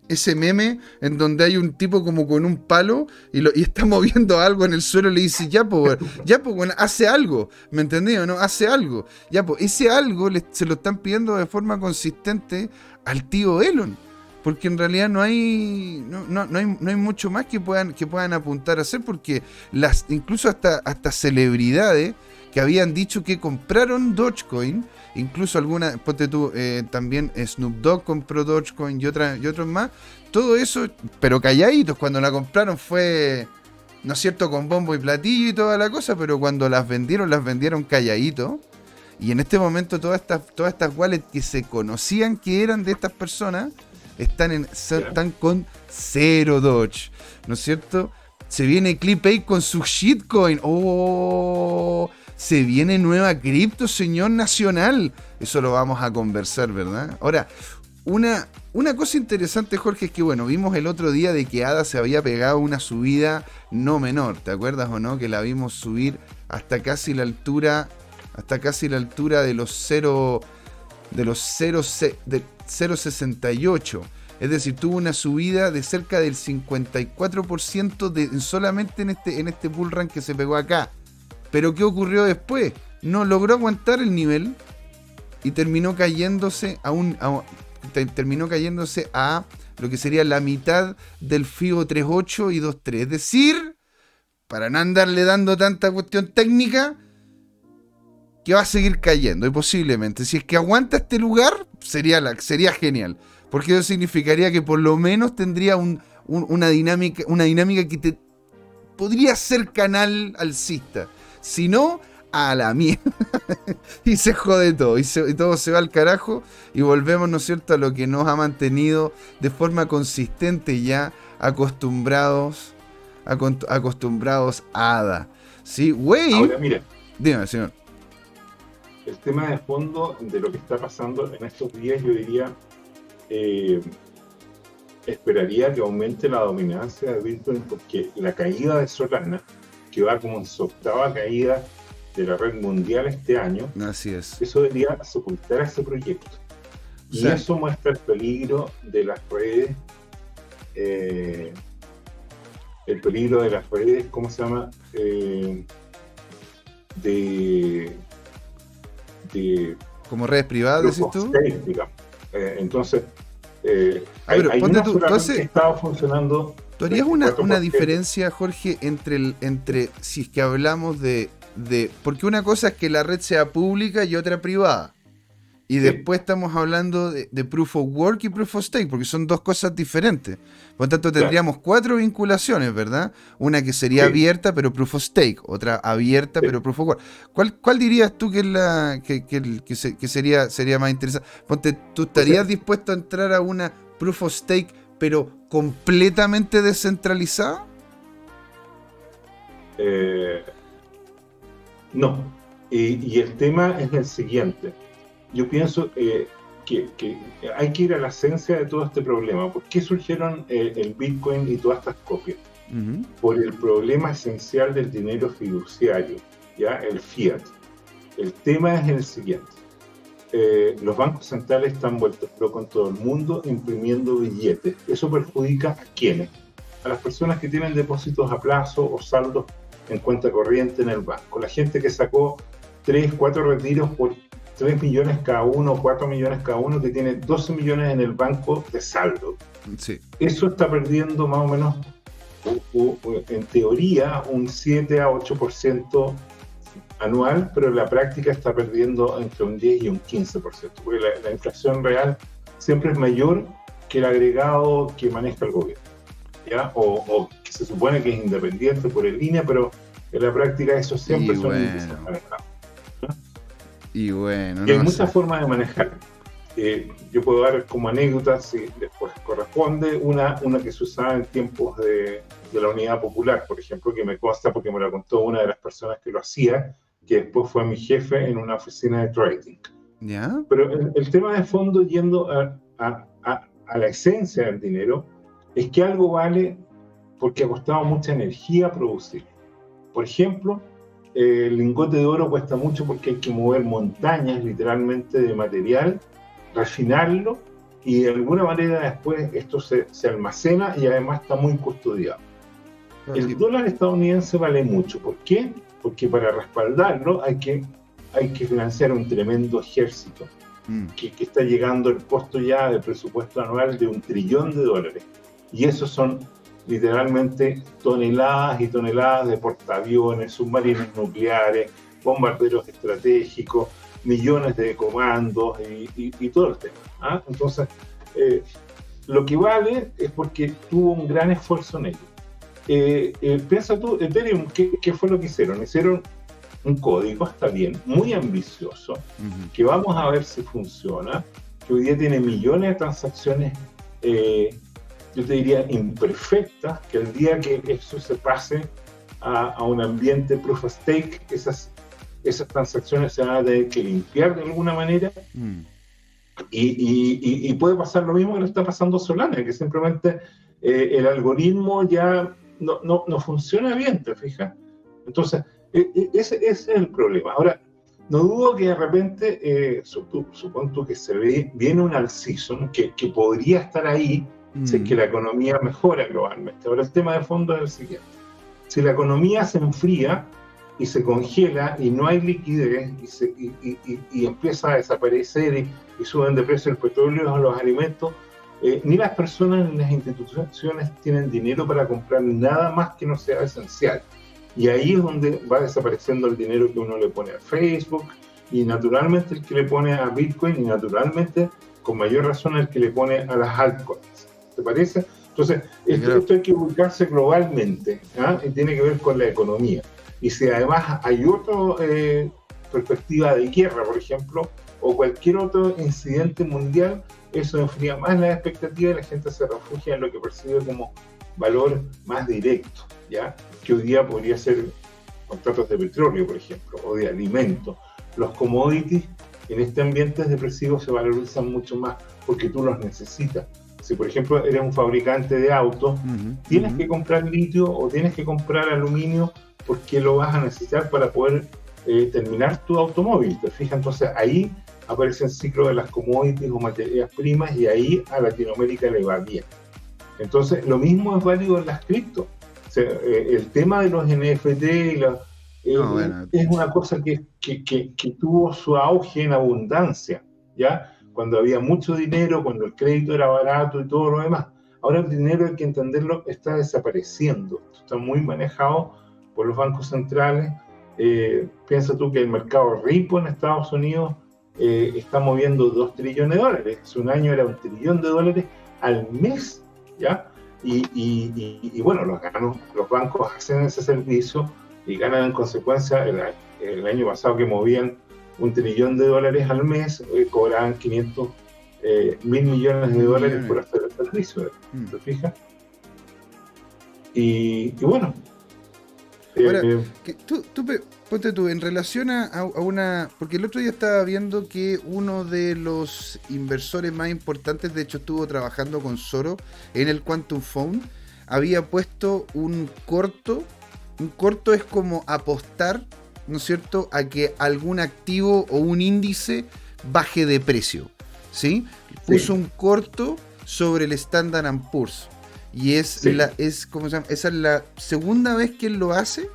ese meme en donde hay un tipo como con un palo y, lo, y está *laughs* moviendo algo en el suelo y le dice, ya pues, ya pues, hace algo, ¿me entendí no? Hace algo. Ya pues, ese algo se lo están pidiendo de forma consistente al tío Elon. Porque en realidad no hay, no, no, hay, no hay mucho más que puedan, que puedan apuntar a hacer, porque las, incluso hasta, hasta celebridades que habían dicho que compraron Dogecoin, incluso alguna, ponte tú, eh, también Snoop Dogg compró Dogecoin y, otra, y otros más, todo eso, pero calladitos, cuando la compraron fue, ¿no es cierto?, con bombo y platillo y toda la cosa, pero cuando las vendieron, las vendieron calladitos. Y en este momento todas estas, todas estas wallets que se conocían que eran de estas personas, están, en, están con cero Doge, ¿no es cierto? Se viene ClipAid con su shitcoin. ¡Oh! Se viene nueva cripto, señor nacional. Eso lo vamos a conversar, ¿verdad? Ahora, una, una cosa interesante, Jorge, es que, bueno, vimos el otro día de que ADA se había pegado una subida no menor, ¿te acuerdas o no? Que la vimos subir hasta casi la altura, hasta casi la altura de los 0, de los 0, de 0,68. Es decir, tuvo una subida de cerca del 54% de, solamente en este, en este bull run que se pegó acá. Pero ¿qué ocurrió después? No logró aguantar el nivel y terminó cayéndose a un terminó cayéndose a lo que sería la mitad del FIBO 3.8 y 2.3. Es decir, para no andarle dando tanta cuestión técnica, que va a seguir cayendo y posiblemente, si es que aguanta este lugar, sería, sería genial. Porque eso significaría que por lo menos tendría una, dinámica, una dinámica que te podría ser canal alcista. Si no, a la mierda. *laughs* y se jode todo. Y, todo se va al carajo. Y volvemos, ¿no es cierto?, a lo que nos ha mantenido de forma consistente ya acostumbrados. acostumbrados a ADA. ¿Sí? Güey. Ahora, mira. Dime, señor. el tema de fondo de lo que está pasando en estos días, yo diría, eh, esperaría que aumente la dominancia de Bitcoin porque la caída de Solana, que va como en su octava caída de la red mundial este año, Así es. eso debería sepultar ese proyecto. Y eso muestra el peligro de las redes, eh, el peligro de las redes, ¿cómo se llama? Eh, de, de Como redes privadas, decís tú. Eh, entonces, Ah, hay, pero hay tú, tú solamente funcionando. ¿Tú harías una, 24%. una diferencia, Jorge, entre, el, entre si es que hablamos de, de... Porque una cosa es que la red sea pública y otra privada. Y Sí. después estamos hablando de, de Proof of Work y Proof of Stake, porque son dos cosas diferentes. Por lo tanto, Claro. tendríamos cuatro vinculaciones, ¿verdad? Una que sería Sí. abierta, pero Proof of Stake. Otra abierta, Sí. pero Proof of Work. ¿Cuál, cuál dirías tú que, es la, que, que- que se- que sería, sería más interesante? Ponte, ¿tú estarías dispuesto a entrar a una Proof of Stake, pero completamente descentralizada? Eh, no. Y, y el tema es el siguiente. Yo pienso eh, que, que hay que ir a la esencia de todo este problema. ¿Por qué surgieron eh, el Bitcoin y todas estas copias? Por el problema esencial del dinero fiduciario, ¿ya? El fiat. El tema es el siguiente. Eh, los bancos centrales están vueltos locos en todo el mundo imprimiendo billetes. ¿Eso perjudica a quiénes? A las personas que tienen depósitos a plazo o saldos en cuenta corriente en el banco. La gente que sacó 3, 4 retiros por 3 millones cada uno, 4 millones cada uno, que tiene 12 millones en el banco de saldo. Sí. Eso está perdiendo más o menos, u- u- en teoría, un 7 a 8% anual, pero en la práctica está perdiendo entre un 10 y un 15%, porque la, la inflación real siempre es mayor que el agregado que maneja el gobierno, ¿ya? O, o que se supone que es independiente por el línea, pero en la práctica eso siempre Y son bueno. manejados. Y bueno, Y hay no muchas sé. formas de manejar. Eh, yo puedo dar como anécdota, si después corresponde, una, una que se usaba en tiempos de, de la Unidad Popular, por ejemplo, que me consta porque me la contó una de las personas que lo hacía, que después fue mi jefe en una oficina de trading. ¿Ya? Pero el, el tema de fondo, yendo a, a- a- a la esencia del dinero, es que algo vale porque ha costado mucha energía producir. Por ejemplo, el lingote de oro cuesta mucho porque hay que mover montañas literalmente de material, refinarlo y de alguna manera después esto se, se almacena y además está muy custodiado. El dólar estadounidense vale mucho. ¿Por qué? Porque para respaldarlo hay que, hay que financiar un tremendo ejército Mm. que, que está llegando el costo ya del presupuesto anual de un trillón de dólares. Y esos son literalmente toneladas y toneladas de portaaviones, submarinos nucleares, bombarderos estratégicos, millones de comandos y, y- y todo el tema. ¿ah? Entonces, eh, lo que vale es porque tuvo un gran esfuerzo en ello. Eh, eh, piensa tú, Ethereum, ¿qué, ¿qué fue lo que hicieron? Hicieron un código, está bien, muy ambicioso, que vamos a ver si funciona, que hoy día tiene millones de transacciones, eh, yo te diría imperfectas, que el día que eso se pase a, a un ambiente proof of stake, esas, esas transacciones se van a tener que limpiar de alguna manera Mm. y, y- y- y puede pasar lo mismo que le está pasando a Solana, que simplemente eh, el algoritmo ya no, no- no funciona bien, ¿te fijas? Entonces, e- e- ese, ese es el problema. Ahora, no dudo que de repente, eh, sup- supón tú que se ve, viene un all-season que, que podría estar ahí si es que Mm. la economía mejora globalmente. Ahora, el tema de fondo es el siguiente. Si la economía se enfría y se congela y no hay liquidez y, se- y- y- y- empieza a desaparecer y, y suben de precio el petróleo o los alimentos, eh, ni las personas ni las instituciones tienen dinero para comprar nada más que no sea esencial. Y ahí es donde va desapareciendo el dinero que uno le pone a Facebook y naturalmente el que le pone a Bitcoin y naturalmente con mayor razón el que le pone a las altcoins. ¿Te parece? Entonces, esto, esto hay que ubicarse globalmente ¿ah? y tiene que ver con la economía. Y si además hay otra eh, perspectiva de guerra, por ejemplo, o cualquier otro incidente mundial, eso enfría más las expectativas y la gente se refugia en lo que percibe como valor más directo, ¿ya? Que hoy día podría ser contratos de petróleo, por ejemplo, o de alimentos, los commodities en este ambiente depresivo se valorizan mucho más porque tú los necesitas. Si por ejemplo eres un fabricante de autos, tienes que comprar litio o tienes que comprar aluminio porque lo vas a necesitar para poder eh, terminar tu automóvil. ¿Te fijas? Entonces ahí aparece el ciclo de las commodities o materias primas y ahí a Latinoamérica le va bien. Entonces lo mismo es válido en las cripto. Eh, el tema de los NFT y la, eh, es una cosa que, que, que, tuvo su auge en abundancia, ¿ya? Cuando había mucho dinero, cuando el crédito era barato y todo lo demás. Ahora el dinero, hay que entenderlo, está desapareciendo. Está muy manejado por los bancos centrales. Eh, piensa tú que el mercado rico en Estados Unidos eh, está moviendo 2 trillones de dólares. Hace un año era un trillón de dólares al mes, ¿ya? Y, y, bueno, los, los bancos hacen ese servicio y ganan en consecuencia. El, año pasado que movían un trillón de dólares al mes, eh, cobraban 500 eh, mil millones de dólares por hacer el servicio. Mm. ¿Te fijas? Y, bueno. Ahora, eh, tú, ponte tú, en relación a, una. Porque el otro día estaba viendo que uno de los inversores más importantes, de hecho, estuvo trabajando con Soro en el Quantum Phone, había puesto un corto un corto es como apostar, ¿no es cierto?, a que algún activo o un índice baje de precio. ¿Sí? Puso un corto sobre el Standard Poor's. Y es, la, es, ¿cómo se llama? Esa es la segunda vez que él lo hace.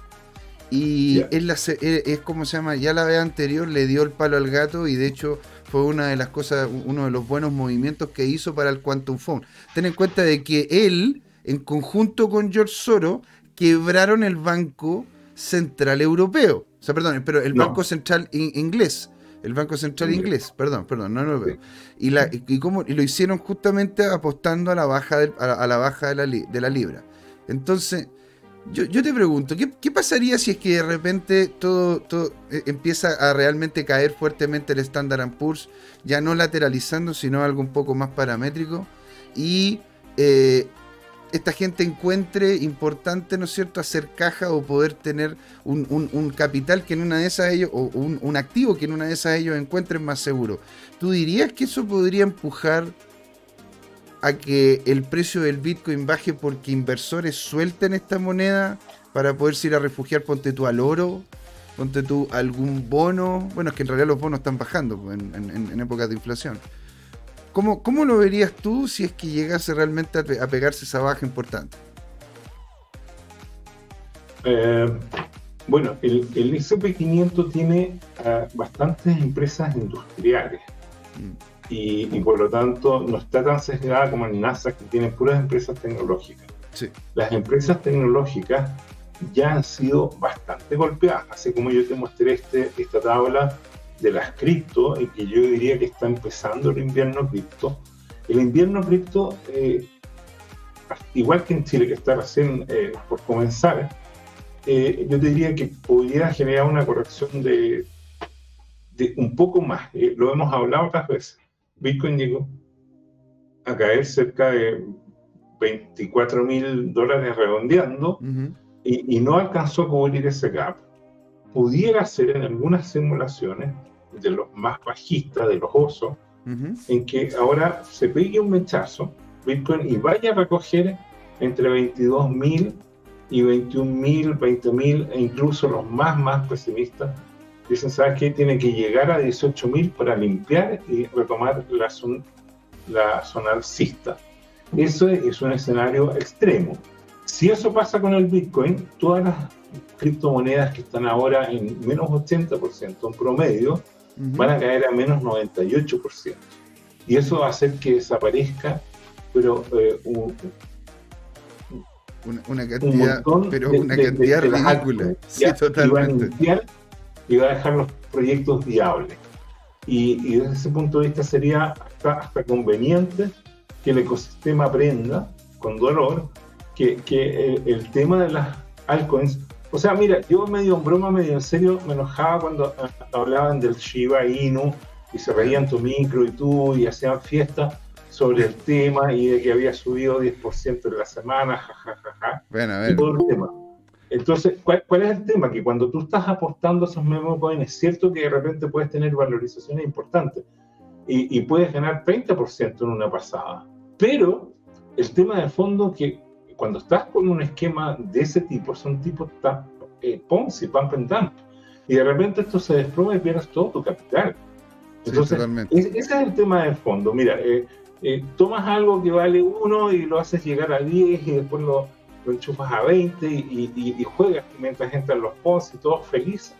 Y es, la, eh, es como se llama, ya la vez anterior le dio el palo al gato y de hecho fue una de las cosas, uno de los buenos movimientos que hizo para el Quantum Phone. Ten en cuenta de que él, en conjunto con George Soros, quebraron el Banco Central Europeo. O sea, perdón, pero el Banco Central inglés. El Banco Central inglés, perdón, perdón, no europeo. Y, la, y, cómo, y lo hicieron justamente apostando a la baja, a, la baja de, la, de la libra. Entonces, yo, yo te pregunto, ¿qué, ¿qué, pasaría si es que de repente todo, eh, empieza a realmente caer fuertemente el Standard Poor's, ya no lateralizando, sino algo un poco más paramétrico? Y eh, esta gente encuentre importante, ¿no es cierto?, hacer caja o poder tener un, capital que en una de esas ellos, o un, activo que en una de esas ellos encuentren más seguro. ¿Tú dirías que eso podría empujar a que el precio del Bitcoin baje porque inversores suelten esta moneda para poderse ir a refugiar, ponte tú al oro, ponte tú algún bono? Bueno, es que en realidad los bonos están bajando en épocas de inflación. ¿Cómo, ¿Cómo, lo verías tú si es que llegase realmente a, pegarse esa baja importante? Eh, bueno, el, el SP500 tiene ah, bastantes empresas industriales mm. Y, por lo tanto no está tan sesgada como el NASA que tiene puras empresas tecnológicas. Las empresas tecnológicas ya han sido bastante golpeadas, así como yo te mostré este, esta tabla de las cripto y que yo diría que está empezando el invierno cripto. El invierno cripto, eh, igual que en Chile, que está recién eh, por comenzar, eh, yo diría que podría generar una corrección de, de un poco más. lo hemos hablado otras veces. Bitcoin llegó a caer cerca de 24 mil dólares redondeando y, y, no alcanzó a cubrir ese gap. Pudiera ser en algunas simulaciones de los más bajistas, de los osos, en que ahora se pegue un mechazo Bitcoin y vaya a recoger entre 22.000 y 21.000, 20.000 e incluso los más, más pesimistas dicen, ¿sabes qué? Tiene que llegar a 18.000 para limpiar y retomar la, zona, la zona alcista. Eso es un escenario extremo. Si eso pasa con el Bitcoin, todas las criptomonedas que están ahora en menos 80% en promedio, van a caer a menos 98%. Y eso va a hacer que desaparezca, pero eh, una, cantidad, pero una cantidad ridícula. Sí, totalmente. Y va, a dejar los proyectos viables. Y, desde ese punto de vista sería hasta, hasta conveniente que el ecosistema aprenda con dolor que, que el, el, tema de las altcoins o sea, mira, yo medio en broma, medio en serio, me enojaba cuando ah, hablaban del Shiba Inu y se reían tu micro y tú y hacían fiestas sobre el tema y de que había subido 10% en la semana, jajajaja. Ja, ja, ja, bueno, a ver. todo el tema. Entonces, ¿cuál, es el tema? Que cuando tú estás apostando a esos memo coins, es cierto que de repente puedes tener valorizaciones importantes y, puedes ganar 30% en una pasada. Pero el tema de fondo es que cuando estás con un esquema de ese tipo, son tipos eh, Ponzi, pump and dump, y de repente esto se desploma y pierdes todo tu capital. Entonces, ese es el tema de fondo. Mira, eh, eh, tomas algo que vale uno y lo haces llegar a 10 y después lo lo enchufas a 20 y, juegas mientras entran los posts y todos felices.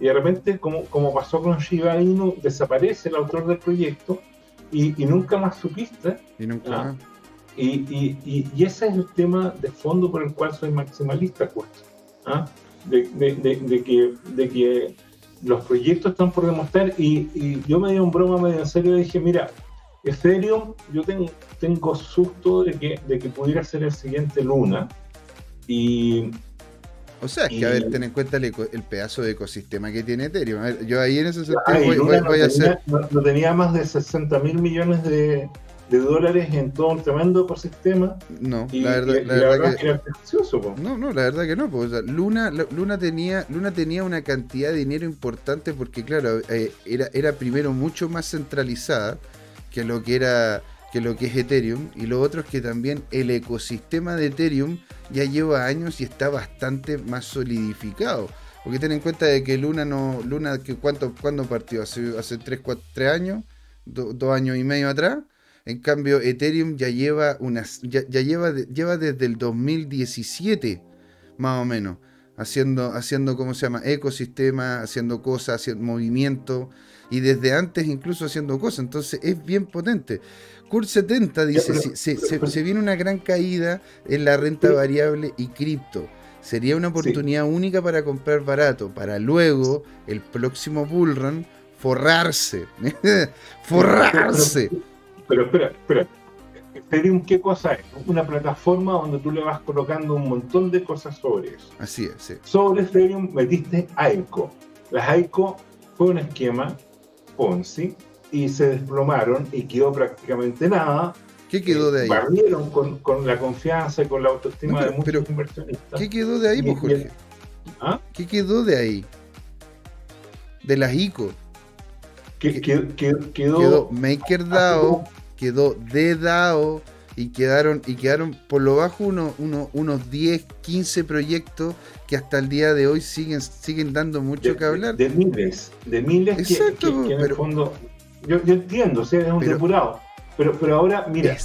Y de repente, como, como pasó con Shiba Inu, desaparece el autor del proyecto y, nunca más supiste. Y nunca ¿ah? Y, ese es el tema de fondo por el cual soy maximalista, Kurt. ¿ah? De, que, de que los proyectos están por demostrar y, yo me di un broma medio en serio y dije, mira, Ethereum, yo tengo, tengo susto de que, de que pudiera ser el siguiente Luna. Y. O sea, es que a ver, ten en cuenta el, pedazo de ecosistema que tiene Ethereum. yo ahí en ese sentido voy, a hacer. No, tenía más de 60 mil millones de, dólares en todo un tremendo ecosistema. No, la verdad, la, verdad que, no, no, la verdad que no. Luna, Luna tenía, Luna tenía una cantidad de dinero importante porque claro, eh, era, era primero mucho más centralizada que lo que era que lo que es Ethereum y lo otro es que también el ecosistema de Ethereum ya lleva años y está bastante más solidificado. Porque ten en cuenta de que Luna no Luna que cuánto cuándo partió hace hace 3 4 años, dos años y medio atrás. En cambio Ethereum ya lleva unas ya, lleva lleva desde el 2017 más o menos haciendo haciendo cómo se llama ecosistema, haciendo cosas, haciendo movimiento y desde antes incluso haciendo cosas. Entonces es bien potente. Kurt 70 dice, se, viene una gran caída en la renta variable y cripto. Sería una oportunidad única para comprar barato, para luego, el próximo bullrun, forrarse. *laughs* forrarse. Pero, espera, espera. Ethereum, ¿qué cosa es? Una plataforma donde tú le vas colocando un montón de cosas sobre eso. Así es, sí. Sobre Ethereum metiste AICO. Las AICO fue un esquema Ponzi y se desplomaron y quedó prácticamente nada. ¿Qué quedó de ahí? Barrieron con, con la confianza y con la autoestima de muchos inversionistas. ¿Qué quedó de ahí, pues, Jorge? ¿Ah? ¿Qué quedó de ahí? De las ICO. ¿Qué, quedó, quedó, MakerDAO, quedó DDAO y quedaron, y quedaron por lo bajo uno, unos 10, 15 proyectos que hasta el día de hoy siguen, siguen dando mucho que hablar. De miles, de miles Exacto, que, en el fondo, yo, yo entiendo, o sea, es un depurado. Pero, pero ahora, mira,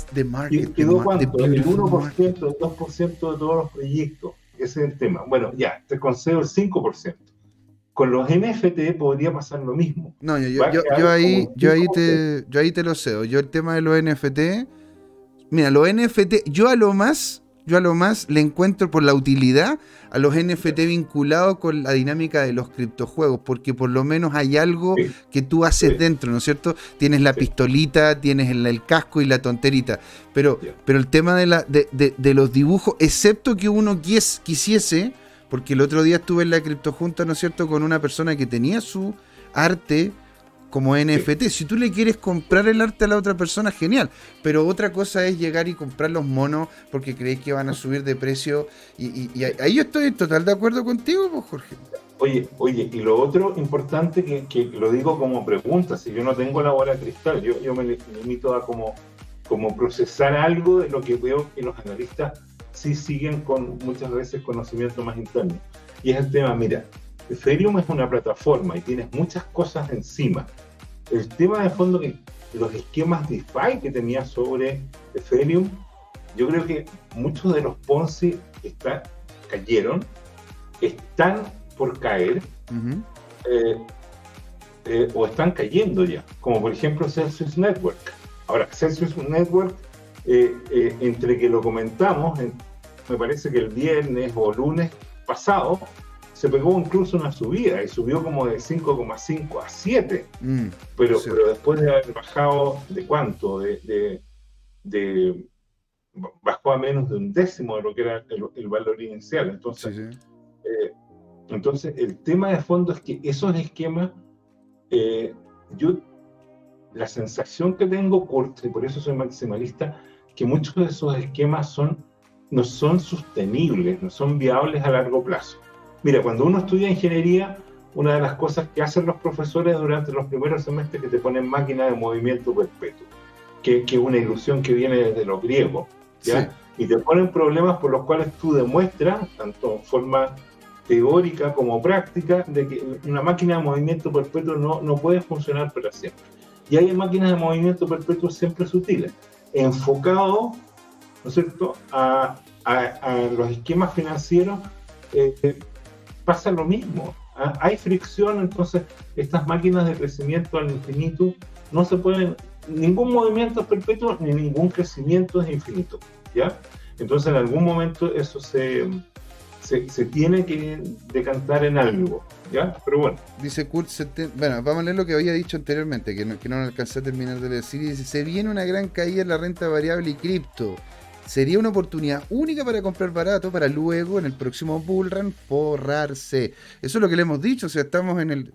quedó cuánto, el 1%, el 2% de todos los proyectos. Ese es el tema. Bueno, ya, te concedo el 5%. Con los NFT podría pasar lo mismo. No, yo, yo, yo ahí, yo, ahí te, yo ahí te lo cedo. Yo el tema de los NFT, mira, los NFT, yo a lo más yo a lo más le encuentro por la utilidad a los NFT vinculados con la dinámica de los criptojuegos, porque por lo menos hay algo que tú haces dentro, ¿no es cierto? Tienes la pistolita, tienes el, casco y la tonterita, pero, pero el tema de, la, de, los dibujos, excepto que uno quisiese, porque el otro día estuve en la criptojunta, ¿no es cierto?, con una persona que tenía su arte como NFT. Si tú le quieres comprar el arte a la otra persona, genial. Pero otra cosa es llegar y comprar los monos porque creéis que van a subir de precio. Y, ahí yo estoy total de acuerdo contigo, pues, Jorge. Oye, oye, y lo otro importante que, lo digo como pregunta, si yo no tengo la bola de cristal, yo, yo me limito a como, como procesar algo de lo que veo que los analistas sí siguen con muchas veces conocimiento más interno. Y es el tema, mira, Ethereum es una plataforma y tienes muchas cosas encima. El tema de fondo que los esquemas DeFi que tenía sobre Ethereum, yo creo que muchos de los Ponzi están, cayeron, están por caer eh, eh, o están cayendo ya, como por ejemplo Celsius Network. Ahora, Celsius Network, eh, entre que lo comentamos, me parece que el viernes o lunes pasado, se pegó incluso una subida y subió como de 5,5 a 7. Mm, pero, pero después de haber bajado de cuánto, de, de, bajó a menos de un décimo de lo que era el, valor inicial. Entonces, eh, entonces, el tema de fondo es que esos esquemas, eh, yo, la sensación que tengo, y por eso soy maximalista, que muchos de esos esquemas son no son sostenibles, no son viables a largo plazo. Mira, cuando uno estudia ingeniería, una de las cosas que hacen los profesores durante los primeros semestres es que te ponen máquina de movimiento perpetuo, que, es una ilusión que viene desde los griegos, ¿ya? Y te ponen problemas por los cuales tú demuestras, tanto en forma teórica como práctica, de que una máquina de movimiento perpetuo no, no puede funcionar para siempre. Y hay máquinas de movimiento perpetuo siempre sutiles, enfocados, ¿no es cierto?, a, los esquemas financieros, eh, pasa lo mismo. ¿ah? Hay fricción, entonces estas máquinas de crecimiento al infinito no se pueden, ningún movimiento es perpetuo ni ningún crecimiento es infinito, ¿ya? Entonces en algún momento eso se, se, tiene que decantar en algo, ¿ya? Pero bueno. Dice Kurt, bueno, vamos a leer lo que había dicho anteriormente, que no, que no alcancé a terminar de decir. Dice, se viene una gran caída en la renta variable y cripto. Sería una oportunidad única para comprar barato para luego en el próximo bullrun forrarse. Eso es lo que le hemos dicho. O sea, estamos en el.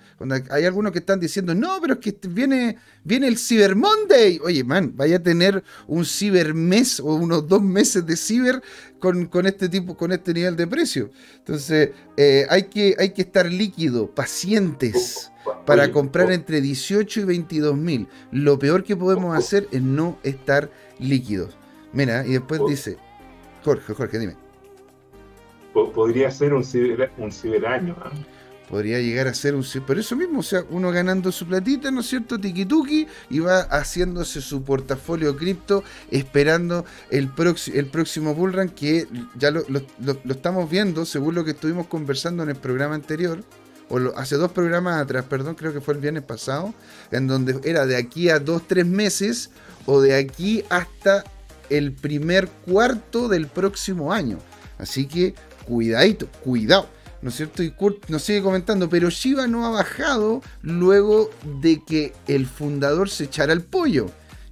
hay algunos que están diciendo, no, pero es que viene, viene el Cyber Monday. Oye, man, vaya a tener un Cyber mes o unos dos meses de Cyber con, este tipo, con este nivel de precio. Entonces, eh, hay, que, hay que estar líquido, pacientes para comprar entre 18 y 22 mil. Lo peor que podemos hacer es no estar líquidos. Mira, y después oh. dice, Jorge, Jorge, dime. Podría ser un, un ciberaño. ¿ah? Podría llegar a ser un Pero eso mismo, o sea, uno ganando su platita, ¿no es cierto? Tiki-tuki, y va haciéndose su portafolio cripto, esperando el, el próximo bullrun, que ya lo, estamos viendo, según lo que estuvimos conversando en el programa anterior, o hace dos programas atrás, perdón, creo que fue el viernes pasado, en donde era de aquí a dos, tres meses, o de aquí hasta el primer cuarto del próximo año. Así que cuidadito, cuidado. ¿No es cierto? Y Kurt nos sigue comentando, pero Shiba no ha bajado luego de que el fundador se echara el pollo.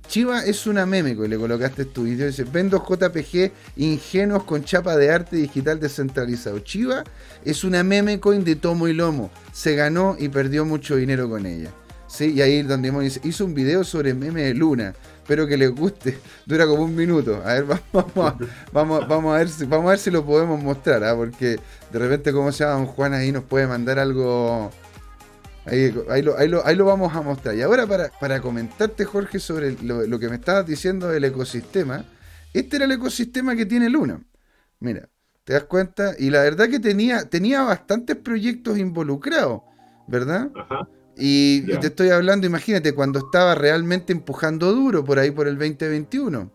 Chiva es una meme, y le colocaste tu video, dice, vendo JPG ingenuos con chapa de arte digital descentralizado. Chiva es una meme coin de tomo y lomo. Se ganó y perdió mucho dinero con ella. ¿Sí? Y ahí donde hizo un video sobre meme de Luna. Espero que les guste. *laughs* Dura como un minuto. A ver, *laughs* vamos a, vamos, vamos a, ver, si, vamos a ver si lo podemos mostrar, ¿ah? porque de repente, como se llama Juan, ahí nos puede mandar algo. Ahí, ahí, lo, ahí, lo, lo, vamos a mostrar. Y ahora, para, para comentarte, Jorge, sobre lo, que me estabas diciendo del ecosistema, este era el ecosistema que tiene Luna. Mira, ¿te das cuenta? Y la verdad que tenía, tenía bastantes proyectos involucrados, ¿verdad? Ajá. Y, te estoy hablando, imagínate, cuando estaba realmente empujando duro por ahí por el 2021.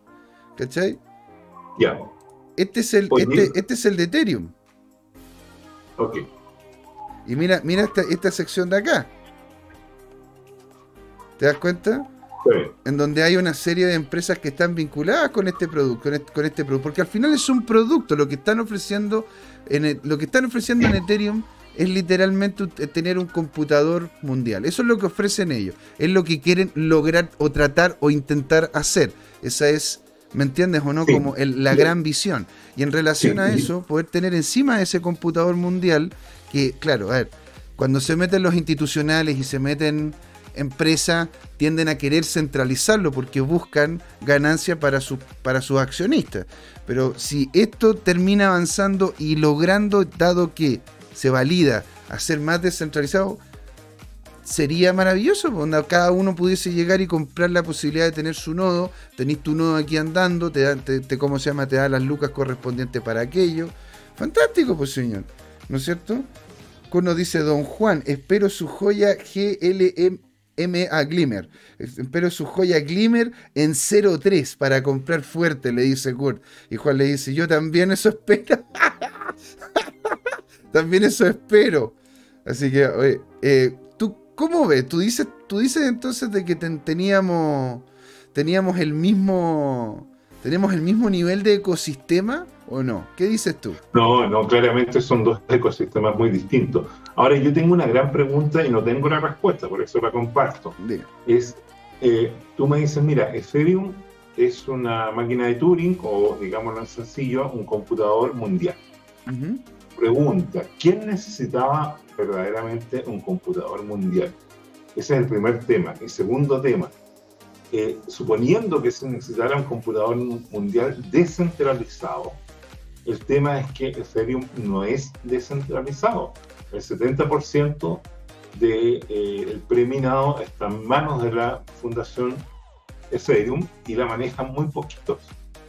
¿Cachai? Ya. Este es el, este, este, es el de Ethereum. Ok. Y mira, mira esta, esta sección de acá. ¿Te das cuenta? Sí. En donde hay una serie de empresas que están vinculadas con este producto, con este, este producto, porque al final es un producto lo que están ofreciendo en lo que están ofreciendo en Ethereum es literalmente tener un computador mundial. Eso es lo que ofrecen ellos. Es lo que quieren lograr o tratar o intentar hacer. Esa es, ¿me entiendes o no? Como la gran visión. Y en relación a eso, poder tener encima de ese computador mundial, que claro, a ver, cuando se meten los institucionales y se meten empresas, tienden a querer centralizarlo porque buscan ganancia para, su, para sus accionistas. Pero si esto termina avanzando y logrando, dado que se valida a ser más descentralizado, sería maravilloso. Cuando cada uno pudiese llegar y comprar la posibilidad de tener su nodo. Tenéis tu nodo aquí andando, te da, te, ¿cómo se llama? Te da las lucas correspondientes para aquello. Fantástico, pues señor. ¿No es cierto? Nos dice Don Juan, espero su joya GLMA Glimmer. Espero su joya Glimmer en 03 para comprar fuerte, le dice Kurt. Y Juan le dice, yo también eso espero. *laughs* También eso espero. Así que, oye, eh, ¿tú cómo ves? ¿Tú dices, tú dices entonces de que teníamos, teníamos el mismo... ¿Tenemos el mismo nivel de ecosistema o no? ¿Qué dices tú? No, no, claramente son dos ecosistemas muy distintos. Ahora, yo tengo una gran pregunta y no tengo la respuesta, por eso la comparto. Es, eh, tú me dices, mira, Ethereum es una máquina de Turing, o digámoslo en sencillo, un computador mundial pregunta, ¿quién necesitaba verdaderamente un computador mundial? Ese es el primer tema. Y segundo tema, eh, suponiendo que se necesitara un computador mundial descentralizado, El tema es que Ethereum no es descentralizado. El 70% del de, preminado está en manos de la fundación Ethereum y la manejan muy poquitos.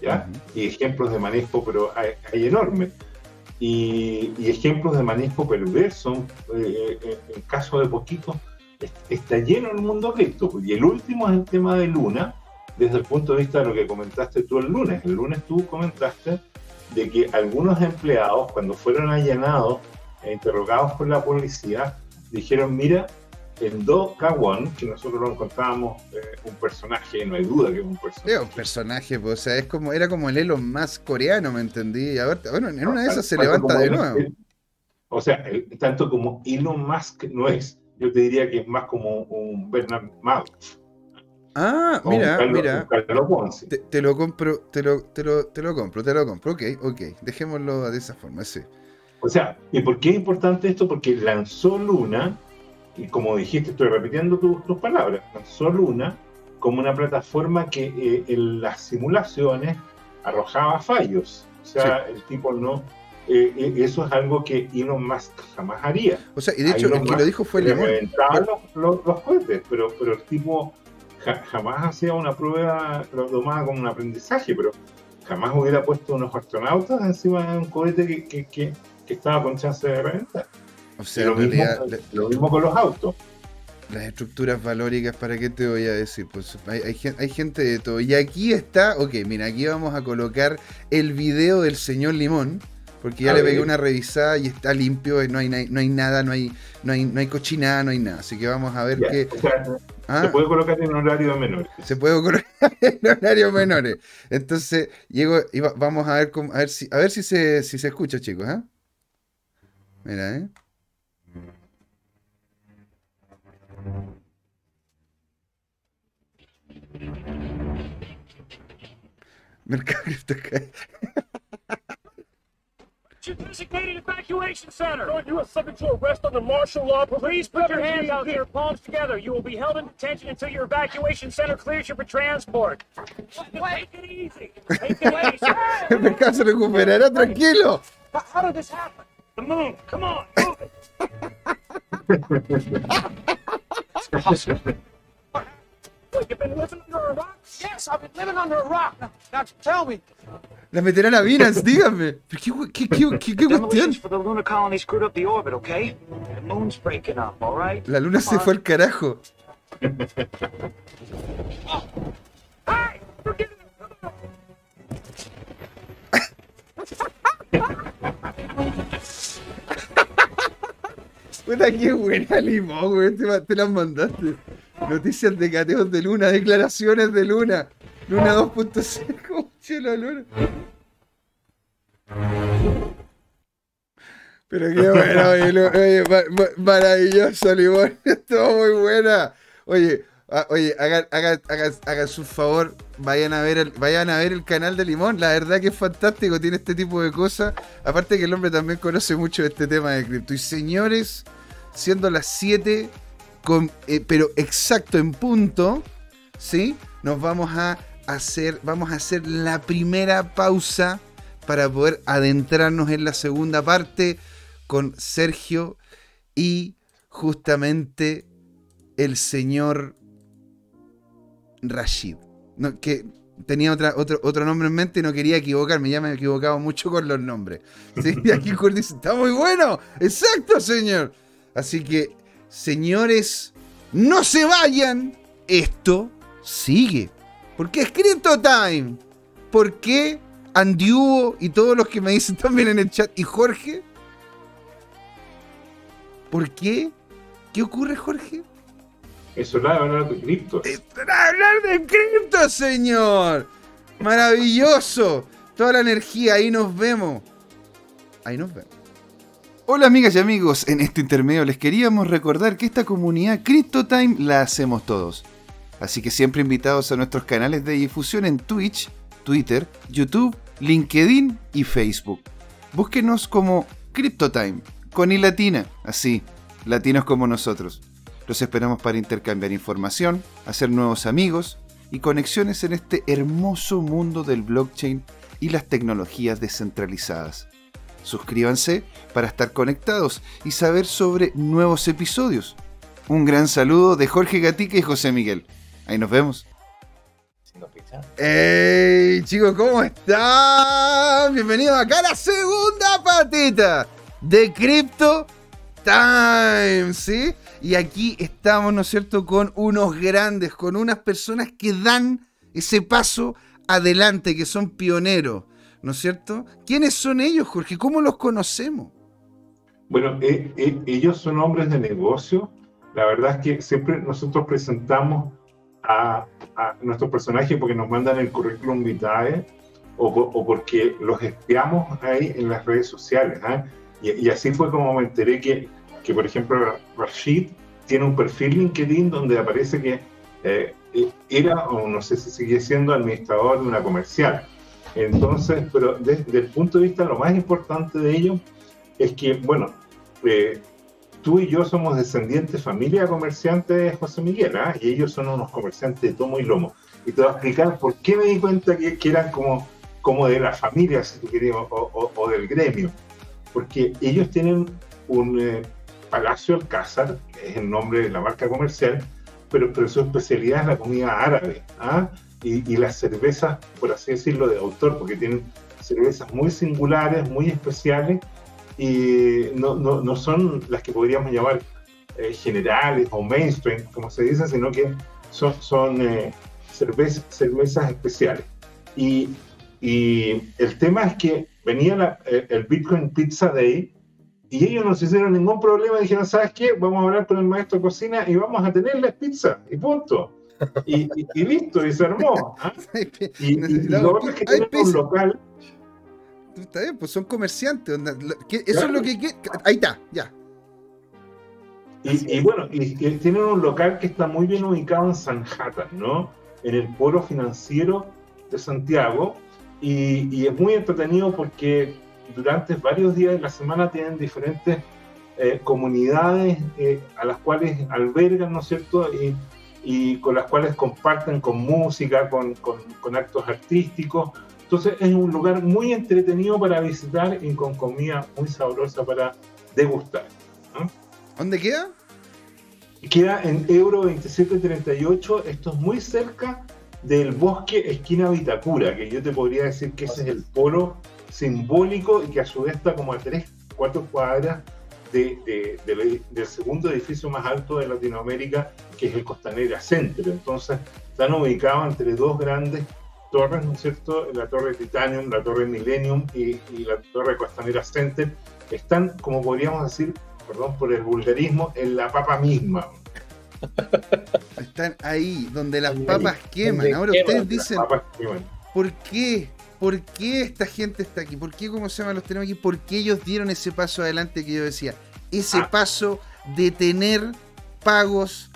¿ya? Y ejemplos de manejo, pero hay, enormes. Y, ejemplos de manejo perverso, eh, eh, en caso de poquitos, está lleno el mundo cripto. Y el último es el tema de Luna, desde el punto de vista de lo que comentaste tú el lunes. El lunes tú comentaste de que algunos empleados, cuando fueron allanados e interrogados por la policía, dijeron, mira, en Do Kawan, que nosotros lo encontrábamos eh, un personaje, no hay duda que es un personaje. Es un personaje, pues, o sea, es como, era como el Elon más coreano, ¿me entendí? A ver, bueno, en una de esas se levanta de nuevo. o sea, tanto como Elon Musk no es, yo te diría que es más como un Bernard Madoff. Ah, mira, mira. Te, lo compro, te lo, te lo, te lo compro, te lo compro. Ok, ok. Dejémoslo de esa forma, sí. O sea, ¿y por qué es importante esto? Porque lanzó Luna, y como dijiste, estoy repitiendo tus palabras, lanzó Luna como una plataforma que eh, en las simulaciones arrojaba fallos. O sea, el tipo no. Eh, eh, eso es algo que Elon Musk jamás haría. O sea, y de hecho, el que lo dijo fue. Los, los, los, cohetes, pero, pero el tipo jamás hacía una prueba, lo tomaba como un aprendizaje, pero jamás hubiera puesto unos astronautas encima de un cohete que, que, que, estaba con chance de reventar. O sea, lo, mismo, lo mismo con los autos las estructuras valóricas, ¿para qué te voy a decir? Pues hay, hay, gente de todo. Y aquí está, ok, mira, aquí vamos a colocar el video del señor Limón, porque ya le pegué una revisada y está limpio, no hay, no hay nada, no hay, no hay, no hay cochinada, no hay nada. Así que vamos a ver qué. ¿Ah? Se puede colocar en horario menores. Se puede colocar *laughs* en horario menores. Entonces, llego y vamos a ver cómo, a ver si, a ver si se, si se escucha, chicos, ¿eh? Mira, ¿eh? Mercado your designated evacuation center. Lord, you are subject to arrest under martial law. Please put your hands out there, palms together. You will be held in detention until your evacuation center clears you for transport. Take it easy. Take it easy. *laughs* El mercado se recuperará, tranquilo. How did this happen? The moon. Come on, move it. *laughs* *laughs* You've been living under a rock? Yes, I've been living under a rock. Now, now tell me. La meterán a Binance, *laughs* dígame. ¿Qué, qué, qué, qué, qué cuestión? for the lunar colony screwed up the orbit, okay? The moon's breaking up, all right? La luna se fue al carajo. *laughs* Puta, qué buena limón, güey. Te, te las mandaste. Noticias de cateos de Luna, declaraciones de Luna. Luna 2.0, *laughs* cielo Luna. Pero qué bueno, oye, maravilloso, Limón. *laughs* Estuvo muy buena. Oye, oye, hagan, hagan, hagan, su favor, vayan a, ver el, vayan a ver el canal de Limón. La verdad que es fantástico, tiene este tipo de cosas. Aparte que el hombre también conoce mucho este tema de cripto. Y señores, siendo las 7 eh, pero exacto en punto, ¿sí? Nos vamos a hacer, vamos a hacer la primera pausa para poder adentrarnos en la segunda parte con Sergio y justamente el señor Rashid. que tenía otra, otro, otro nombre en mente y no quería equivocarme, ya me he equivocado mucho con los nombres. Y aquí dice, está muy bueno, exacto, señor. Así que señores, no se vayan. Esto sigue. Porque es Crypto Time. ¿Por qué Andiuo y todos los que me dicen *laughs* también en el chat y Jorge? ¿Por qué? ¿Qué ocurre, Jorge? Es hora de hablar de cripto. Es hora de hablar de cripto, señor. Maravilloso. Toda la energía, ahí nos vemos. Ahí nos vemos. Hola amigas y amigos, en este intermedio les queríamos recordar que esta comunidad CryptoTime la hacemos todos. Así que siempre invitados a nuestros canales de difusión en Twitch, Twitter, YouTube, LinkedIn y Facebook. Búsquenos como CryptoTime, con y latina, así, latinos como nosotros. Los esperamos para intercambiar información, hacer nuevos amigos y conexiones en este hermoso mundo del blockchain y las tecnologías descentralizadas. Suscríbanse para estar conectados y saber sobre nuevos episodios. Un gran saludo de Jorge Gatica y José Miguel. Ahí nos vemos. ¡Hey chicos! ¿Cómo están? Bienvenidos acá a la segunda patita de Crypto Time, ¿sí? Y aquí estamos, ¿no es cierto?, con unos grandes, con unas personas que dan ese paso adelante, que son pioneros, ¿no es cierto? ¿Quiénes son ellos, Jorge? ¿Cómo los conocemos? Bueno, eh, eh, ellos son hombres de negocio. La verdad es que siempre nosotros presentamos a, nuestros personajes porque nos mandan el currículum vitae o, porque los espiamos ahí en las redes sociales. ¿ah? Y, así fue como me enteré que, que, por ejemplo, Rashid tiene un perfil LinkedIn donde aparece que eh, era, o no sé si sigue siendo, administrador de una comercial. Entonces, pero desde el punto de vista, lo más importante de ello es que, bueno, eh, tú y yo somos descendientes, familia de comerciantes José Miguel, ¿ah? y ellos son unos comerciantes de tomo y lomo. Y te voy a explicar por qué me di cuenta que, eran como, como de la familia, si tú quieres, o del gremio porque ellos tienen un eh, Palacio Alcázar, que es el nombre de la marca comercial, pero, pero su especialidad es la comida árabe ¿ah? Y, y, las cervezas, por así decirlo, de autor, porque tienen cervezas muy singulares, muy especiales y no, no, no son las que podríamos llamar eh, generales o mainstream, como se dice, sino que son, son eh, cervezas especiales. Y, y el tema es que venía el Bitcoin Pizza Day y ellos no se hicieron ningún problema. Dijeron, ¿sabes qué? Vamos a hablar con el maestro de cocina y vamos a tenerles pizza y punto. Y, listo, y se armó. ¿ah? *laughs* Y, lo otro es que tienen un local. Está bien, pues son comerciantes. Eso es lo que, Ahí está, ya. Y, bueno, y, tienen un local que está muy bien ubicado en Sanjata, ¿no? En el polo financiero de Santiago y, es muy entretenido porque durante varios días de la semana tienen diferentes eh, comunidades eh, a las cuales albergan, ¿no es cierto? Y, y, con las cuales comparten con música, con, con, actos artísticos. Entonces es un lugar muy entretenido para visitar y con comida muy sabrosa para degustar. ¿Dónde queda? Queda en Euro 2738, esto es muy cerca del bosque esquina Vitacura, que yo te podría decir que ese es el polo simbólico y que a su vez está como a 3, 4 cuadras de, del segundo edificio más alto de Latinoamérica, que es el Costanera Center. Entonces, están ubicados entre dos grandes torres, ¿no es cierto? La torre Titanium, la torre Millennium y, y la torre Costanera Center. Están, como podríamos decir, perdón por el vulgarismo, en la papa misma. Están ahí, donde las papas queman. Ahora ustedes dicen, ¿por qué? ¿Por qué esta gente está aquí? ¿Por qué, cómo se llama, los tenemos aquí? ¿Por qué ellos dieron ese paso adelante que yo decía? Ese ah. paso de tener pagos,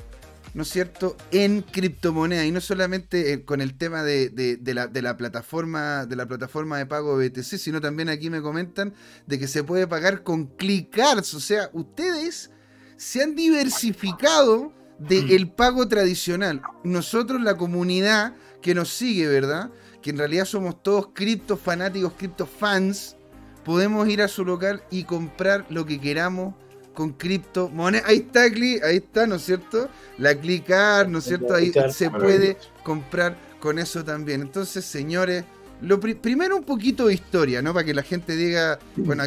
¿no es cierto?, en criptomonedas. Y no solamente eh, con el tema de, la, de, la, plataforma, de la plataforma de pago BTC, sino también aquí me comentan de que se puede pagar con ClickArts. O sea, ustedes se han diversificado del pago tradicional. Nosotros, la comunidad que nos sigue, ¿verdad? Que en realidad somos todos cripto fanáticos, cripto fans, podemos ir a su local y comprar lo que queramos con criptomonedas. Ahí está, ahí está, ¿no es cierto? La clicar, ¿no es cierto? Ahí se puede comprar con eso también. Entonces, señores, lo primero un poquito de historia, ¿no? Para que la gente diga, bueno,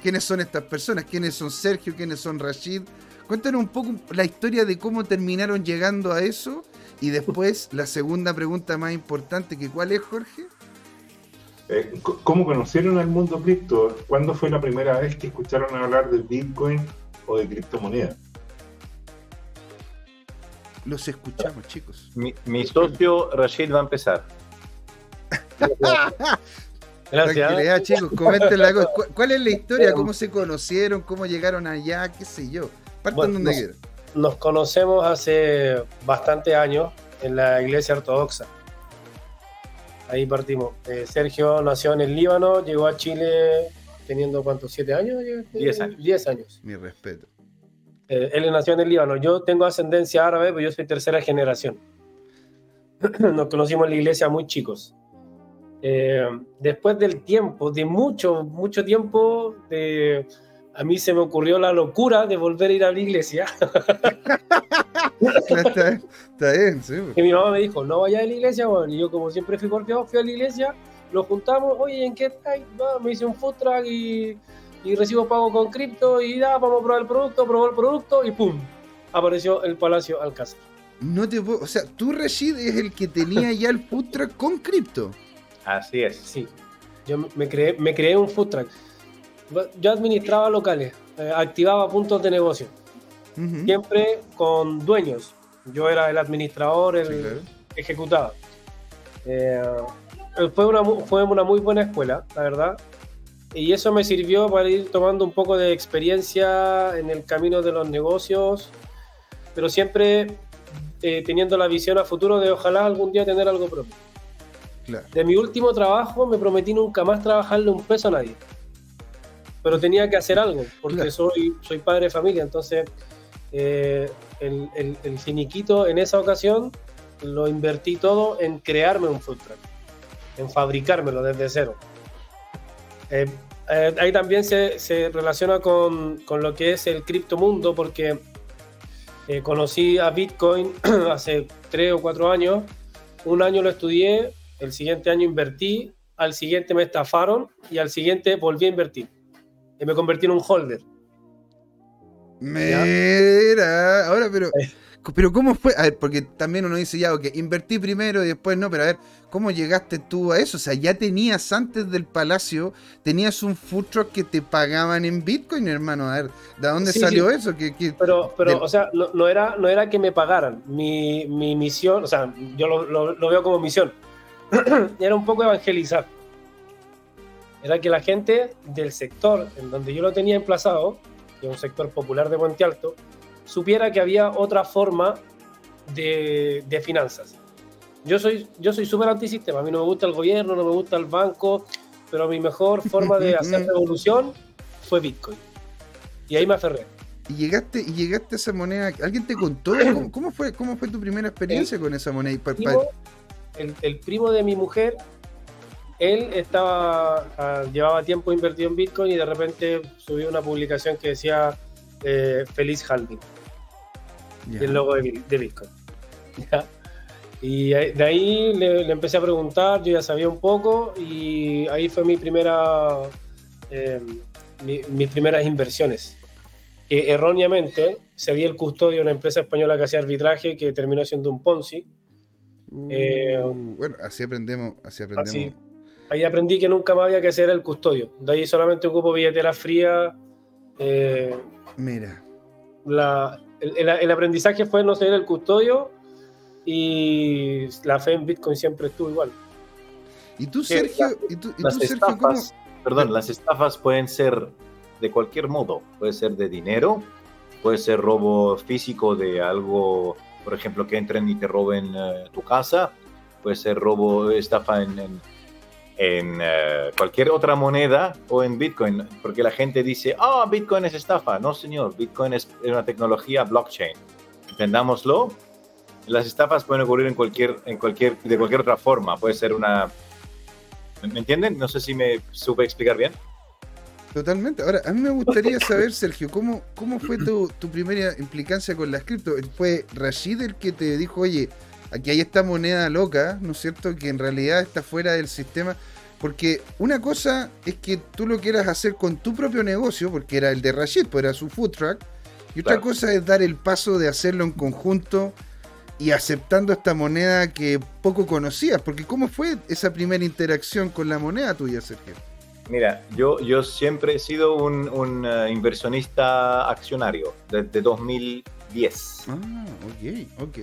¿quiénes son estas personas? ¿Quiénes son Sergio? ¿Quiénes son Rashid? Cuéntanos un poco la historia de cómo terminaron llegando a eso y después la segunda pregunta más importante, que ¿cuál es, Jorge? Eh, ¿Cómo conocieron al mundo cripto? ¿Cuándo fue la primera vez que escucharon hablar del Bitcoin o de criptomonedas? Los escuchamos, chicos. Mi, socio Rashid va a empezar. *laughs* Gracias. chicos, comenten la cosa. ¿Cuál es la historia? *laughs* ¿Cómo se conocieron? ¿Cómo llegaron allá? ¿Qué sé yo? nos, conocemos hace bastante años en la iglesia ortodoxa. Ahí partimos. Eh, Sergio nació en el Líbano, llegó a Chile teniendo cuántos, siete años? Diez años. Diez años. Mi respeto. Eh, él nació en el Líbano. Yo tengo ascendencia árabe, pero yo soy tercera generación. *clears throat* Nos conocimos en la iglesia muy chicos. Eh, después del tiempo, de mucho, mucho tiempo, de, a mí se me ocurrió la locura de volver a ir a la iglesia. *laughs* está, está bien, sí. Y mi mamá me dijo, no vaya a la iglesia, bueno, y yo como siempre fui porfiado, fui a la iglesia, lo juntamos, oye, ¿en qué estáis? No, me hice un food truck y, y recibo pago con cripto y ya, vamos a probar el producto, probó el producto y ¡pum! Apareció el Palacio Alcázar. No te puedo, o sea, tú Rashid es el que tenía ya el food truck con cripto. Así es. Sí, yo me creé, me creé un food truck. Yo administraba locales, eh, activaba puntos de negocio, siempre con dueños. Yo era el administrador, el Sí, claro. ejecutaba. Eh, fue, una, fue una muy buena escuela, la verdad. Y eso me sirvió para ir tomando un poco de experiencia en el camino de los negocios, pero siempre eh, teniendo la visión a futuro de ojalá algún día tener algo propio. Claro. De mi último trabajo me prometí nunca más trabajarle un peso a nadie. Pero tenía que hacer algo, porque Claro. soy, soy padre de familia, entonces eh, el, el- el finiquito en esa ocasión lo invertí todo en crearme un food truck, en fabricármelo desde cero. Eh, eh, ahí también se, se relaciona con, con lo que es el criptomundo, porque eh, conocí a Bitcoin *clears throat* hace tres o cuatro años, un año lo estudié, el siguiente año invertí, al siguiente me estafaron y al siguiente volví a invertir. Y me convertí en un holder. Mira, ahora, pero, pero ¿cómo fue? A ver, porque también uno dice ya, ok, invertí primero y después no, pero a ver, ¿cómo llegaste tú a eso? O sea, ya tenías antes del palacio, tenías un food truck que te pagaban en Bitcoin, hermano. A ver, ¿de dónde Sí, salió sí. eso? ¿Qué, qué- Pero, pero Del- o sea, no, no era, no era que me pagaran. Mi, mi misión, o sea, yo lo, lo- lo veo como misión, *clears throat* era un poco evangelizar. Era que la gente del sector en donde yo lo tenía emplazado, que es un sector popular de Puente Alto, supiera que había otra forma de, de finanzas. Yo soy yo soy súper antisistema, a mí no me gusta el gobierno, no me gusta el banco, pero mi mejor forma de *laughs* hacer revolución fue Bitcoin. Y ahí me aferré. y llegaste, y llegaste a esa moneda. ¿Alguien te contó? ¿Cómo, cómo fue, ¿Cómo fue tu primera experiencia con esa moneda? Pa- primo, el, el primo de mi mujer, él estaba, ah, llevaba tiempo invertido en Bitcoin y de repente subió una publicación que decía eh, feliz halving, ya. el logo de, de Bitcoin. *laughs* Y de ahí le, le empecé a preguntar, yo ya sabía un poco y ahí fue mi primera, eh, mi- mis primeras inversiones. Que erróneamente sería el custodio de una empresa española que hacía arbitraje que terminó siendo un Ponzi. eh, Uh, bueno, así aprendemos, así aprendemos. Así. Ahí aprendí que nunca más había que ser el custodio. De ahí solamente ocupo billetera fría. eh, Mira, la- el, el- el aprendizaje fue no ser el custodio y la fe en Bitcoin siempre estuvo igual. y tú, Sergio, y tú, y Las tú, Sergio, ¿cómo? estafas, perdón, las estafas pueden ser de cualquier modo. Puede ser de dinero, puede ser robo físico de algo, por ejemplo, que entren y te roben eh, tu casa, puede ser robo, estafa en, en, en, eh, cualquier otra moneda o en Bitcoin, porque la gente dice, ah, Bitcoin es estafa. No, señor, Bitcoin es una tecnología blockchain. Entendámoslo. Las estafas pueden ocurrir en cualquier, en cualquier, de cualquier otra forma. Puede ser una, ¿Me entienden? No sé si me supe explicar bien. Totalmente. Ahora, a mí me gustaría *laughs* saber, Sergio, ¿cómo, cómo fue tu, tu primera implicancia con las cripto? ¿Fue Rashid el que te dijo, oye, aquí hay esta moneda loca, ¿no es cierto? Que en realidad está fuera del sistema. Porque una cosa es que tú lo quieras hacer con tu propio negocio, porque era el de Rashid, pues era su food truck. Y otra Claro. cosa es dar el paso de hacerlo en conjunto y aceptando esta moneda que poco conocías. Porque ¿cómo fue esa primera interacción con la moneda tuya, Sergio? Mira, yo, yo siempre he sido un, un, eh, inversionista accionario desde 2010, Ah, ok, ok.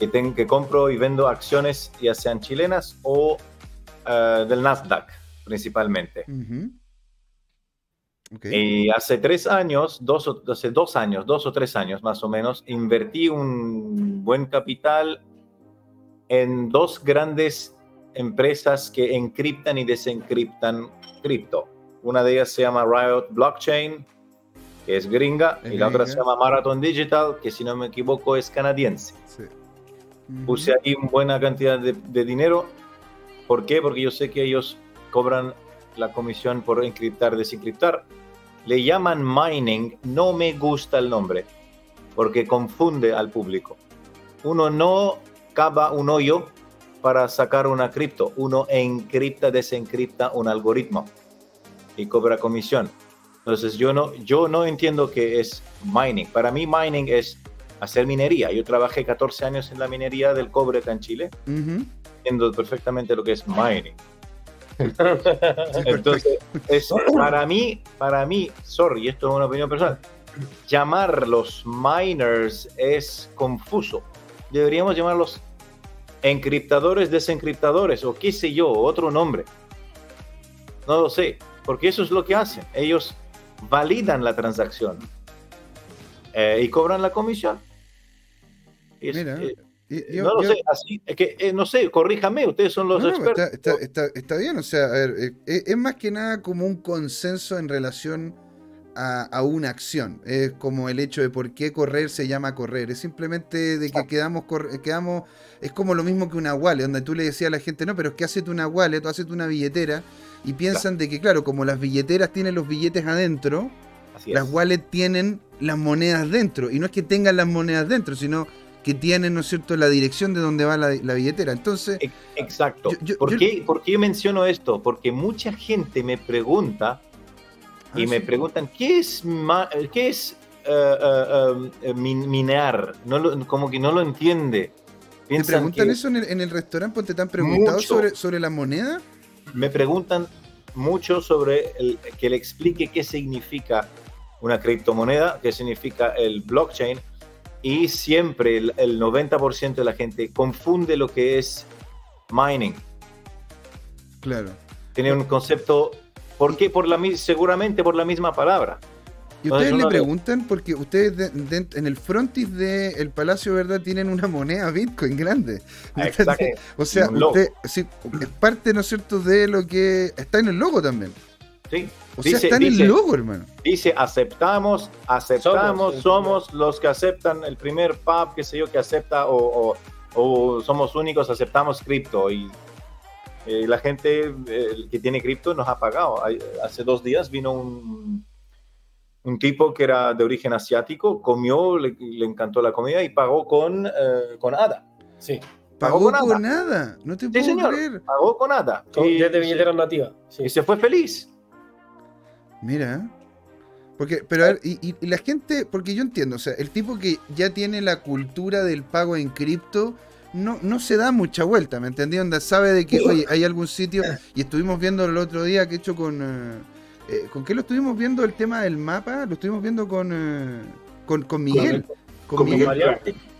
Que, ten- que compro y vendo acciones ya sean chilenas o eh, del Nasdaq principalmente. Y hace tres años, dos o, hace dos años, dos o tres años más o menos, invertí un buen capital en dos grandes empresas que encriptan y desencriptan cripto. Una de ellas se llama Riot Blockchain, que es gringa, Es y la otra se llama Marathon Digital, que si no me equivoco es canadiense. Sí. Puse ahí una buena cantidad de, de dinero ¿Por qué? Porque yo sé que ellos cobran la comisión por encriptar, desencriptar. Le llaman mining, no me gusta el nombre, porque confunde al público. Uno no cava un hoyo para sacar una cripto, uno encripta, desencripta un algoritmo y cobra comisión. Entonces yo no, yo no entiendo qué es mining. Para mí mining es hacer minería. Yo trabajé 14 años en la minería del cobre acá en Chile, entiendo perfectamente lo que es mining. *laughs* Entonces, es, para mí, para mí, sorry, esto es una opinión personal, llamarlos miners es confuso. Deberíamos llamarlos encriptadores, desencriptadores, o qué sé yo, otro nombre. No lo sé, porque eso es lo que hacen. Ellos validan la transacción eh, y cobran la comisión. Es- Mira, eh, yo- no lo yo- sé, así, es que, eh, no sé, corríjame, ustedes son los No, expertos. está, está- está- está bien, o sea, a ver, eh, es, más que nada como un consenso en relación a, a una acción. Es como el hecho de por qué correr se llama correr. Es simplemente de que quedamos, quedamos, es como lo mismo que una wallet, donde tú le decías a la gente, no, pero es que hacete una wallet o hacete una billetera, y piensan de que, claro, como las billeteras tienen los billetes adentro, Así las wallets tienen las monedas dentro. Y no es que tengan las monedas dentro, sino que tienen, ¿no es cierto?, la dirección de donde va la, la billetera. Entonces, Ex- Exacto. Yo- yo- ¿Por, yo- qué, por qué menciono esto? Porque mucha gente me pregunta y me preguntan, ¿qué es, qué es eh, eh, eh, min- minear? No lo- como que no lo entiende. ¿Te preguntan que- eso en el, en el restaurante? ¿Te, te han preguntado Mucho. sobre, sobre la moneda? me preguntan mucho sobre el, que le explique qué significa una criptomoneda, qué significa el blockchain, y siempre el, el 90% de la gente confunde lo que es mining. Claro. Tiene un concepto, ¿por qué? Por la, seguramente por la misma palabra. Y ustedes le preguntan porque ustedes de- de- en el frontis del Palacio ¿verdad? tienen una moneda Bitcoin grande. *laughs* Exacto. O sea, usted sí, es parte, ¿no es cierto?, de lo que está en el logo también. Sí. O sea, Dice- está en dice- el logo, hermano. Dice, aceptamos, aceptamos, Somos. somos, los que aceptan el primer pub, qué sé yo, que acepta, o, o- o somos únicos, aceptamos cripto. Y eh, la gente eh, que tiene cripto nos ha pagado. Hace dos días vino un, un tipo que era de origen asiático, comió, le, le encantó la comida y pagó con, eh, con ADA. Sí, Pagó Pagó con nada. nada. No te Sí, puedo señor. creer. Pagó con ADA. con- Y- desde billetera nativa. Sí. y se fue feliz. Mira. Porque, pero a ver, y, y- y la gente, porque yo entiendo, o sea, el tipo que ya tiene la cultura del pago en cripto, no, no se da mucha vuelta, ¿me entendí? Onda sabe de que, oye, hay algún sitio, y estuvimos viendo el otro día que he hecho con... eh, eh, ¿Con qué lo estuvimos viendo el tema del mapa? Lo estuvimos viendo con, eh, con, con Miguel. Con, Con Miguel, Mariano.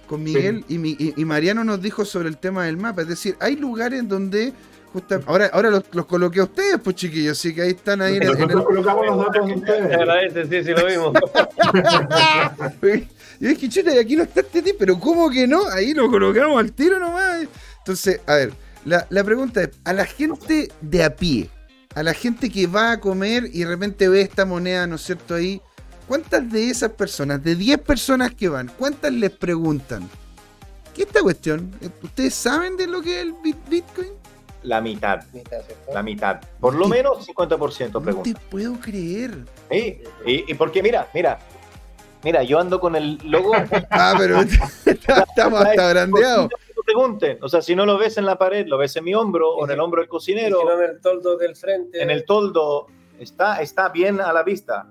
con Miguel y, mi- y- y Mariano nos dijo sobre el tema del mapa. Es decir, hay lugares donde... justa- ahora ahora los, los coloqué a ustedes, pues chiquillos, así que ahí están ahí en, el- en el, Nosotros colocamos los datos de Te ustedes. agradece, sí, sí, lo vimos. *laughs* Yo dije, chuta, y aquí no está este pero ¿cómo que no? Ahí lo colocamos al tiro nomás. Entonces, a ver, la, la pregunta es, a la gente de a pie, a la gente que va a comer y de repente ve esta moneda, ¿no es cierto? Ahí, ¿cuántas de esas personas, de 10 personas que van, cuántas les preguntan? ¿Qué es esta cuestión? ¿Ustedes saben de lo que es el bit- Bitcoin? La mitad, la mitad. Por lo menos 50% No pregunta. te puedo creer. Sí, y, y porque mira, mira, mira, yo ando con el logo. *laughs* Ah, pero *laughs* estamos hasta brandeados. No pregunten, o sea, si no lo ves en la pared, lo ves en mi hombro o en el hombro del cocinero, si no, en el toldo del frente. en el toldo, está, está bien a la vista.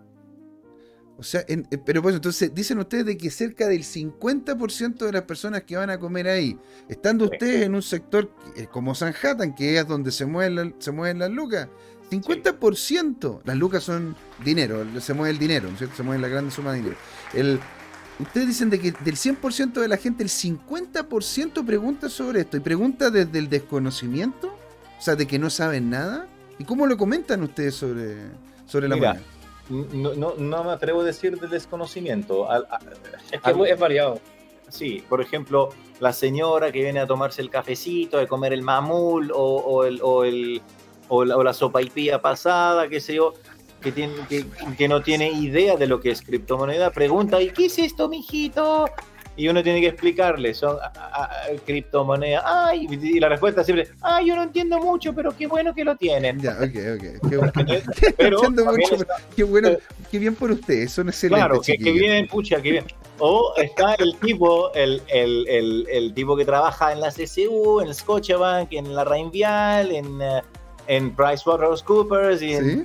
O sea, en- eh, pero pues entonces dicen ustedes de que cerca del 50% de las personas que van a comer ahí, estando Sí. ustedes en un sector eh, como Sanhattan, que es donde se mueven, la- se mueven las lucas, 50%, las lucas son dinero, se mueve el dinero, ¿no es cierto? se mueve la gran suma de dinero. El, ustedes dicen de que del 100% de la gente, el 50% pregunta sobre esto, y pregunta desde el desconocimiento, o sea, de que no saben nada. ¿Y cómo lo comentan ustedes sobre, sobre la Mira, moneda? No, no, no me atrevo a decir de desconocimiento. Al- a- Es que muy- es variado. Sí, por ejemplo, la señora que viene a tomarse el cafecito, de comer el mamul o, o el, o, el, o, la, o la sopaipilla pasada, qué sé yo, que, tiene, que, que no tiene idea de lo que es criptomoneda, pregunta, ¿y qué es esto, mijito? Y uno tiene que explicarle, son a- a- a- criptomonedas, ay, y la respuesta siempre, ay, yo no entiendo mucho, pero qué bueno que lo tienen. Ya, ok, ok. Qué, *laughs* bueno. Pero *laughs* Entiendo mucho, está- pero qué bueno, qué bien por ustedes, son excelentes. Claro, que, que bien, pucha, que bien. O está el tipo, el, el, el, el tipo que trabaja en la CCU, en el Scotiabank, en la Reinvial, en, eh, en PricewaterhouseCoopers y Sí. en,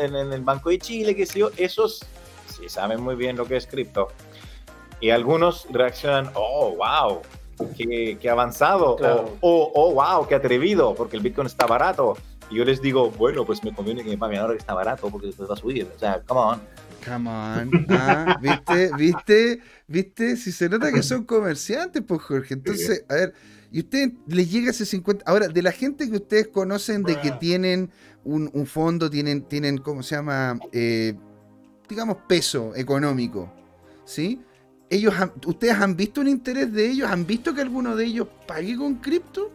en- en el Banco de Chile, qué sé yo. Esos sí saben muy bien lo que es cripto. Y algunos reaccionan, oh, wow, qué, qué avanzado. Claro. O, oh, oh, wow, qué atrevido, porque el Bitcoin está barato. Y yo les digo, bueno, pues me conviene que me paguen ahora que está barato, porque después va a subir. O sea, come on. Come on. Ah, ¿viste? ¿Viste? ¿Viste? Si se nota que son comerciantes, pues Jorge. Entonces, a ver, y usted les llega ese 50. Ahora, de la gente que ustedes conocen de que tienen un, un fondo, tienen, tienen, ¿cómo se llama? Eh, digamos, peso económico. ¿Sí? Ellos han- ¿Ustedes han visto un interés de ellos? ¿Han visto que alguno de ellos pague con cripto?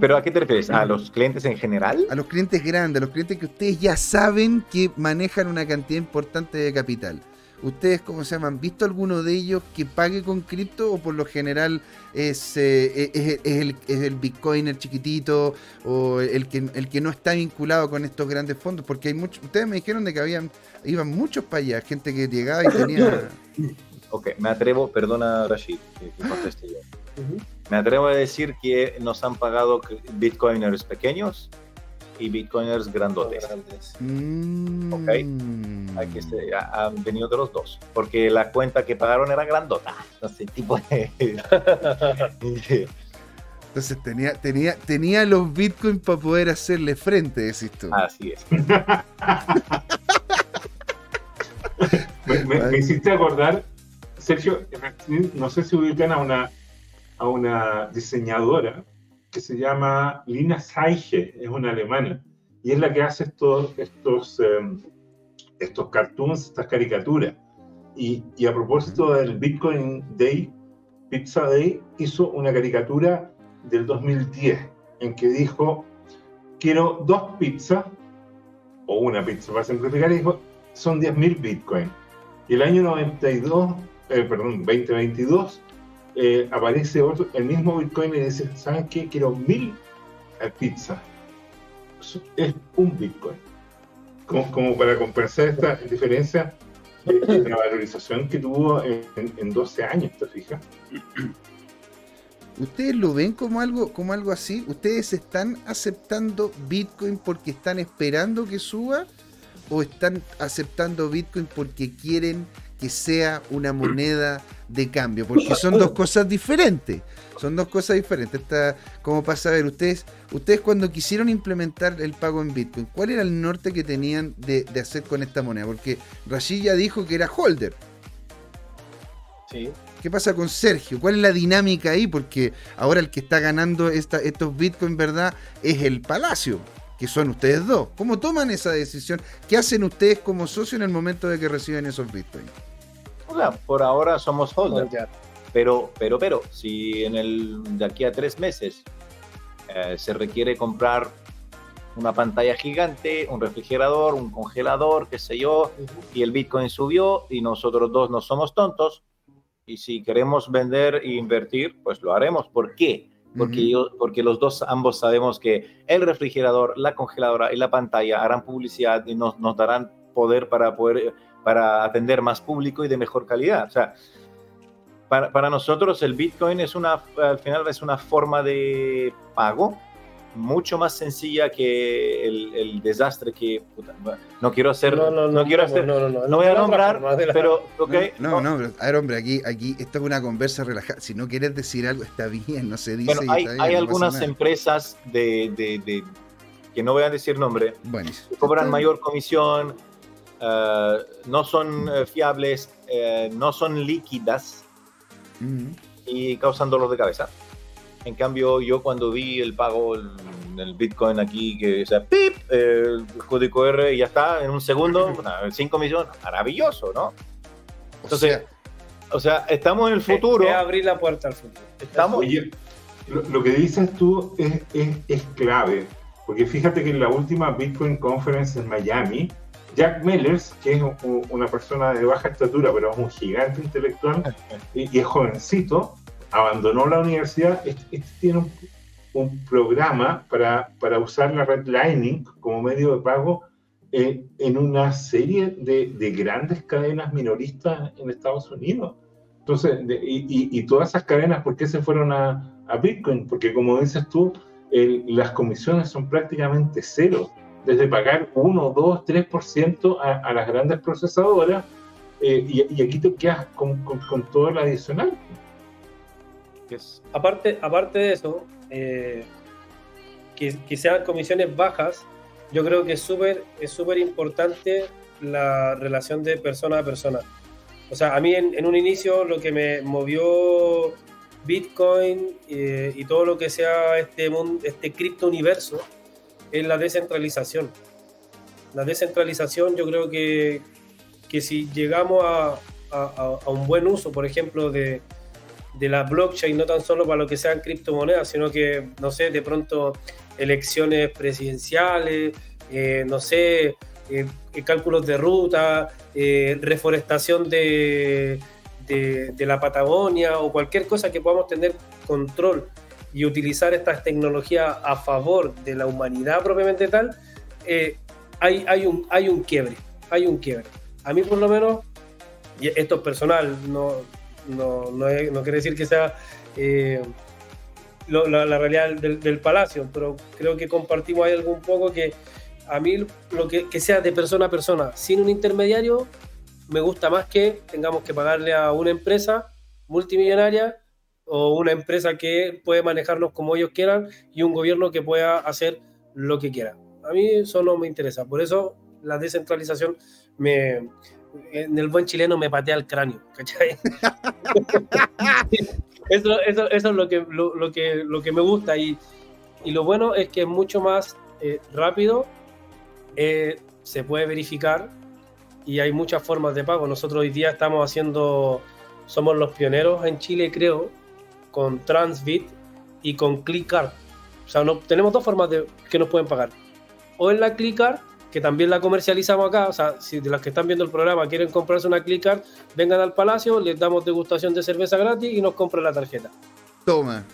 ¿Pero a qué te refieres? ¿A los clientes en general? A los clientes grandes, a los clientes que ustedes ya saben que manejan una cantidad importante de capital. ¿Ustedes, cómo se llaman? ¿Visto alguno de ellos que pague con cripto o por lo general es, eh, es, es el, es el bitcoiner chiquitito o el que, el que no está vinculado con estos grandes fondos? Porque hay muchos, ustedes me dijeron de que habían, iban muchos para allá, gente que llegaba y tenía... *coughs* Ok, me atrevo, perdona Rashid, que, que conteste yo. Me atrevo a decir que nos han pagado bitcoiners pequeños y bitcoiners grandotes. Grandes. Mm, Ok. Hay que ser- ha- han venido de los dos, porque la cuenta que pagaron era grandota. *laughs* Entonces, tipo de... *laughs* Entonces tenía, tenía, tenía los bitcoins para poder hacerle frente, decís tú. Así es. *laughs* Me, me- me hiciste acordar, Sergio, no sé si ubican a una, a una diseñadora que se llama Lina Saiche, es una alemana, y es la que hace estos, estos, em, estos cartoons, estas caricaturas. Y, y a propósito del Bitcoin Day, Pizza Day, hizo una caricatura del 2010 en que dijo, quiero dos pizzas, o una pizza para simplificar, y dijo, son 10.000 Bitcoin. Y el año 92, eh, perdón, 2022, eh, aparece otro, el mismo Bitcoin y dice, ¿saben qué? Quiero mil eh, pizzas. Es un Bitcoin. Como, para compensar esta diferencia de la valorización que tuvo en, en 12 años, ¿te fijas? ¿Ustedes lo ven como algo, como algo así? ¿Ustedes están aceptando Bitcoin porque están esperando que suba? ¿O están aceptando Bitcoin porque quieren que sea una moneda de cambio? Porque son dos cosas diferentes. Son dos cosas diferentes. Está, como para saber, ustedes, ustedes cuando quisieron implementar el pago en Bitcoin, ¿cuál era el norte que tenían de, de hacer con esta moneda? Porque Rashid ya dijo que era holder. Sí. ¿Qué pasa con Sergio? ¿Cuál es la dinámica ahí? Porque ahora el que está ganando esta- estos bitcoins, ¿verdad? Es el Palacio, que son ustedes dos. ¿Cómo toman esa decisión? ¿Qué hacen ustedes como socios en el momento de que reciben esos bitcoins? O sea, por ahora somos holder. Pero, pero, pero, si en el de aquí a tres meses eh, se requiere comprar una pantalla gigante, un refrigerador, un congelador, qué sé yo, y el Bitcoin subió y nosotros dos no somos tontos, y si queremos vender e invertir, pues lo haremos. ¿Por qué? Porque, Ujú. yo- porque los dos, ambos sabemos que el refrigerador, la congeladora y la pantalla harán publicidad y nos, nos darán poder para poder para atender más público y de mejor calidad. O sea, para, para nosotros el Bitcoin es una, al final es una forma de pago mucho más sencilla que el, el desastre que puta, no quiero hacer No, no, no, quiero no, hacer no, no, no, no voy a nombrar la- pero ok No, no, a ver, hombre, aquí, aquí esto es una conversa relajada. Si no quieres decir algo, está bien, no se dice. bueno, hay, bien, hay algunas empresas de, de- de- que no voy a decir nombre Buenísimo. que cobran mayor comisión no son eh, fiables eh, no son líquidas y causan dolor de cabeza. En cambio, yo cuando vi el pago el, el Bitcoin aquí, que o sea, pip, eh, el código R y ya está, en un segundo, una- sin comisión, maravilloso, ¿no? O Entonces, sea, O sea, estamos en el futuro, Es abrir la puerta al futuro. estamos, Oye, lo, lo que dices tú es, es, es clave, porque fíjate que en la última Bitcoin Conference en Miami, Jack Mellers, que es un- una persona de baja estatura, pero es un gigante intelectual y, y es jovencito, abandonó la universidad. Este, este tiene un, un programa para, para usar la red Lightning como medio de pago eh, en una serie de, de grandes cadenas minoristas en Estados Unidos. Entonces, de- y, y- y todas esas cadenas, ¿por qué se fueron a, a Bitcoin? Porque como dices tú, el- las comisiones son prácticamente cero, desde pagar 1, 2, 3% a, a las grandes procesadoras, eh, y, y aquí te quedas con, con, con todo el adicional. Que es- Aparte, aparte de eso, eh, que, que sean comisiones bajas, yo creo que es súper es súper importante la relación de persona a persona. O sea, a mí en, en un inicio lo que me movió Bitcoin eh, y todo lo que sea este, mundo, este cripto universo es la descentralización. La descentralización yo creo que, que si llegamos a, a- a- un buen uso, por ejemplo, de, de la blockchain, no tan solo para lo que sean criptomonedas, sino que, no sé, de pronto elecciones presidenciales, eh, no sé, eh, cálculos de ruta, eh, reforestación de, de, de la Patagonia o cualquier cosa que podamos tener control y utilizar estas tecnologías a favor de la humanidad propiamente tal, eh, hay, hay, un, hay un quiebre, hay un quiebre. A mí por lo menos, y esto es personal, no, no, no, quiere decir que sea eh, la, realidad del, palacio, pero creo que compartimos ahí algún poco que a mí lo que sea de persona a persona, sin un intermediario, me gusta más que tengamos que pagarle a una empresa multimillonaria o una empresa que puede manejarnos como ellos quieran y un gobierno que pueda hacer lo que quiera. A mí eso no me interesa, por eso la descentralización me, en el buen chileno me patea el cráneo, ¿cachai? *laughs* eso, eso, eso es lo que, lo, lo que, lo que me gusta y, y lo bueno es que es mucho más eh, rápido, eh, se puede verificar y hay muchas formas de pago. Nosotros hoy día estamos haciendo, somos los pioneros en Chile, creo, con Transbit y con ClickCard. O sea, no, tenemos dos formas de que nos pueden pagar. O en la ClickCard, que también la comercializamos acá. O sea, si de las que están viendo el programa quieren comprarse una ClickCard, vengan al Palacio, les damos degustación de cerveza gratis y nos compran la tarjeta. Toma.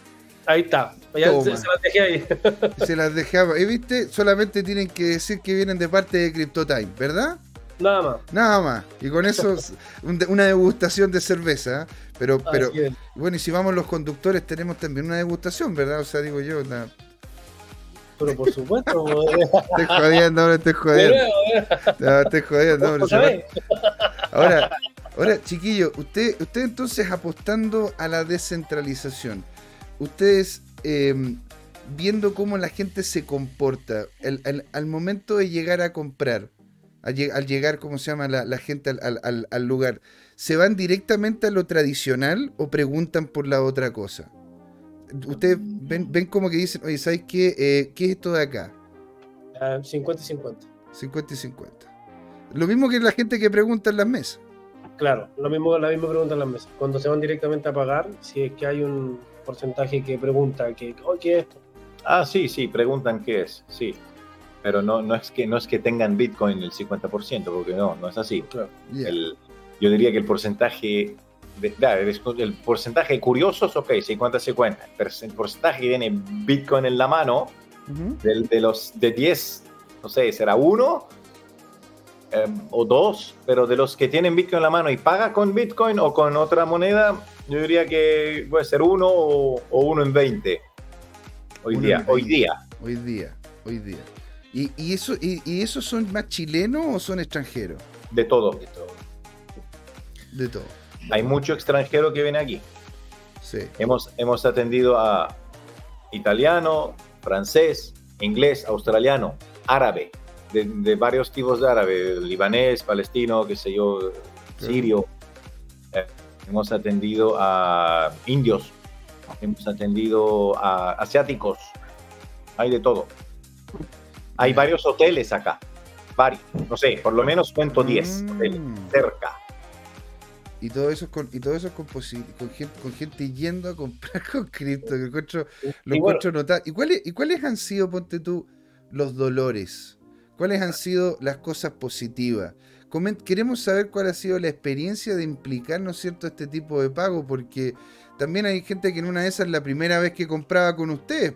Ahí está. Ya Toma. se, se las dejé ahí. Se las dejaba. Y viste, solamente tienen que decir que vienen de parte de CryptoTime, ¿verdad? Nada más. Nada más. Y con eso, *laughs* un- una degustación de cerveza. ¿eh? Pero, pero, bueno, y si vamos los conductores, tenemos también una degustación, ¿verdad? O sea, digo yo, na- Pero por supuesto. *laughs* estoy jodiendo, no estoy jodiendo. No, estoy jodiendo. hombre, va- Ahora, ahora, chiquillo, usted, usted entonces apostando a la descentralización, ustedes eh, viendo cómo la gente se comporta el- al momento de llegar a comprar, al, lle- al llegar, ¿cómo se llama la, la gente al, al- al- lugar? ¿Se van directamente a lo tradicional o preguntan por la otra cosa? Ustedes ven, ven como que dicen, oye, ¿sabes qué? Eh, ¿Qué es esto de acá? Ah, 50 y 50. 50 y 50. Lo mismo que la gente que pregunta en las mesas. Claro, lo mismo, la misma pregunta en las mesas. Cuando se van directamente a pagar, si es que hay un porcentaje que pregunta que, oh, ¿qué es esto? Ah, sí, sí, preguntan qué es, sí. Pero no, no, es que, no es que tengan Bitcoin el 50%, porque no, no es así. Claro. Ya. El- yo diría que el porcentaje, de, el, el porcentaje curiosos, ok, 50-50. Pero el porcentaje que tiene Bitcoin en la mano, del- de los de 10, no sé, será uno eh, o dos, pero de los que tienen Bitcoin en la mano y paga con Bitcoin o con otra moneda, yo diría que puede ser uno o, o uno en 20. Hoy Uno día, en hoy 20. día. Hoy día, hoy día. ¿Y, y eso, y, y esos son más chilenos o son extranjeros? De todo. De todo. Hay mucho extranjero que viene aquí. Sí. Hemos, hemos atendido a italiano, francés, inglés, australiano, árabe, de, de varios tipos de árabe, libanés, palestino, qué sé yo, sirio. Eh, hemos atendido a indios, hemos atendido a asiáticos, hay de todo. Hay varios hoteles acá, varios, no sé, por lo menos cuento 10 Mm. hoteles cerca. Y todo eso es con, y todo eso es con, con, gente, con gente yendo a comprar *laughs* con cripto. Que encuentro, lo Y bueno. encuentro notable. ¿Y cuáles, ¿Y cuáles han sido, ponte tú, los dolores? ¿Cuáles han sido las cosas positivas? queremos saber cuál ha sido la experiencia de implicar, ¿no es cierto?, este tipo de pago, porque también hay gente que en una de esas es la primera vez que compraba con ustedes,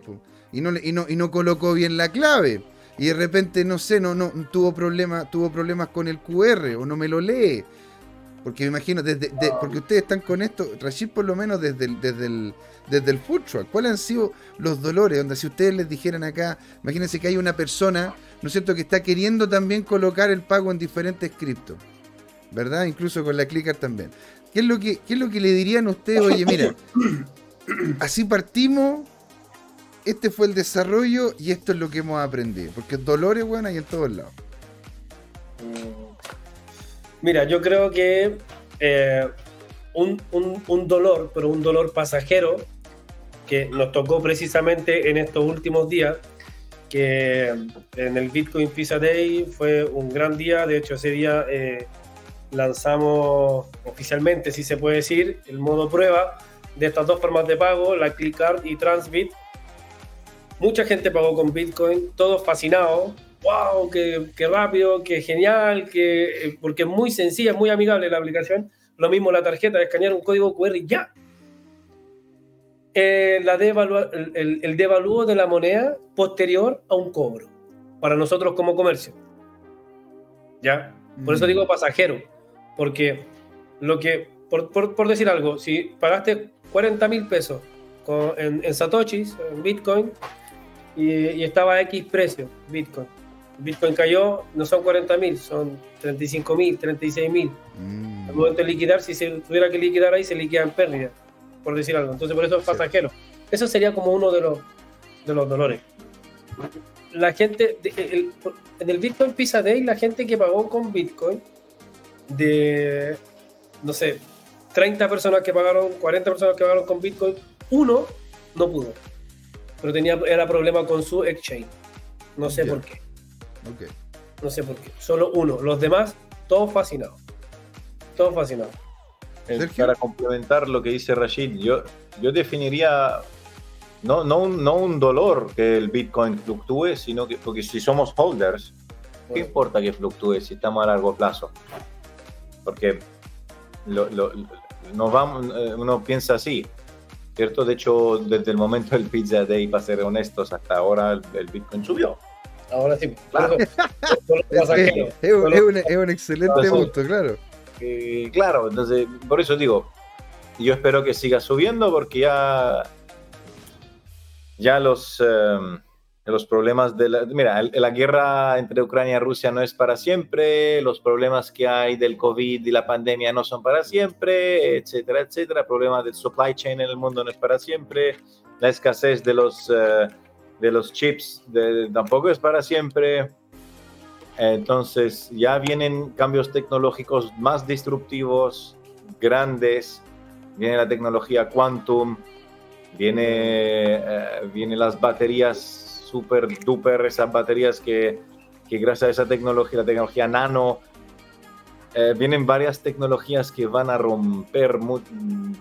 y, no, y, no, y no colocó bien la clave. Y de repente, no sé, no, no tuvo, problema, tuvo problemas con el QR o no me lo lee. Porque me imagino, desde, porque ustedes están con esto, Rashid por lo menos desde el, desde el, desde el food truck, ¿cuáles han sido los dolores? Donde si ustedes les dijeran acá, imagínense que hay una persona, ¿no es cierto?, que está queriendo también colocar el pago en diferentes criptos, ¿verdad? Incluso con la clicker también. ¿Qué es lo que, qué es lo que le dirían a ustedes? Oye, mira, *coughs* así partimos, este fue el desarrollo y esto es lo que hemos aprendido. Porque dolores, bueno, hay en todos lados. Mm. Mira, yo creo que eh, un, un, dolor, pero un dolor pasajero, que nos tocó precisamente en estos últimos días, que en el Bitcoin Pizza Day fue un gran día, de hecho ese día eh, lanzamos oficialmente, si se puede decir, el modo prueba de estas dos formas de pago, la ClickCard y Transbit. Mucha gente pagó con Bitcoin, todos fascinados. ¡Wow! Qué, qué rápido! ¡Qué genial! Que, eh, porque es muy sencilla, es muy amigable la aplicación. Lo mismo la tarjeta, escanear un código QR y ya. Eh, la el, el, devalúo de la moneda posterior a un cobro para nosotros como comercio. ¿Ya? Por eso mm. digo pasajero, porque lo que, por, por, decir algo, si pagaste 40 mil pesos en, en, Satoshis, en Bitcoin, y, y estaba X precio, Bitcoin, Bitcoin cayó, no son 40 mil, son 35 mil, 36 mil. Mm. Al momento de liquidar, si se tuviera que liquidar ahí, se liquida en pérdida, por decir algo. Entonces, por eso es pasajero. Eso sería como uno de los, de los dolores. La gente, en el Bitcoin Pizza Day, la gente que pagó con Bitcoin, de, no sé, 30 personas que pagaron, 40 personas que pagaron con Bitcoin, uno no pudo. Pero tenía, era problema con su exchange. No sé por qué. No sé por qué. Solo uno. Los demás, todos fascinados. Todos fascinados. Para complementar lo que dice Rashid, yo, yo definiría no, no, un, no un dolor que el Bitcoin fluctúe, sino que porque si somos holders, ¿qué importa que fluctúe si estamos a largo plazo? Porque lo, vamos, eh, uno piensa así, ¿cierto? De hecho, desde el momento del Pizza Day, para ser honestos, hasta ahora el Bitcoin subió. Ahora sí, claro. *laughs* es, un, excelente punto, claro. claro, entonces, por eso digo, yo espero que siga subiendo porque ya, ya los, em, los problemas de la... Mira, la guerra entre Ucrania y Rusia no es para siempre, los problemas que hay del COVID y la pandemia no son para siempre, etcétera, etcétera. Problemas del supply chain en el mundo no es para siempre, la escasez de los... Eh, de los chips tampoco es para siempre. Entonces ya vienen cambios tecnológicos más disruptivos, grandes. Viene la tecnología quantum, viene, eh, viene las baterías super duper, esas baterías que, que gracias a esa tecnología, la tecnología nano, eh, vienen varias tecnologías que van a romper,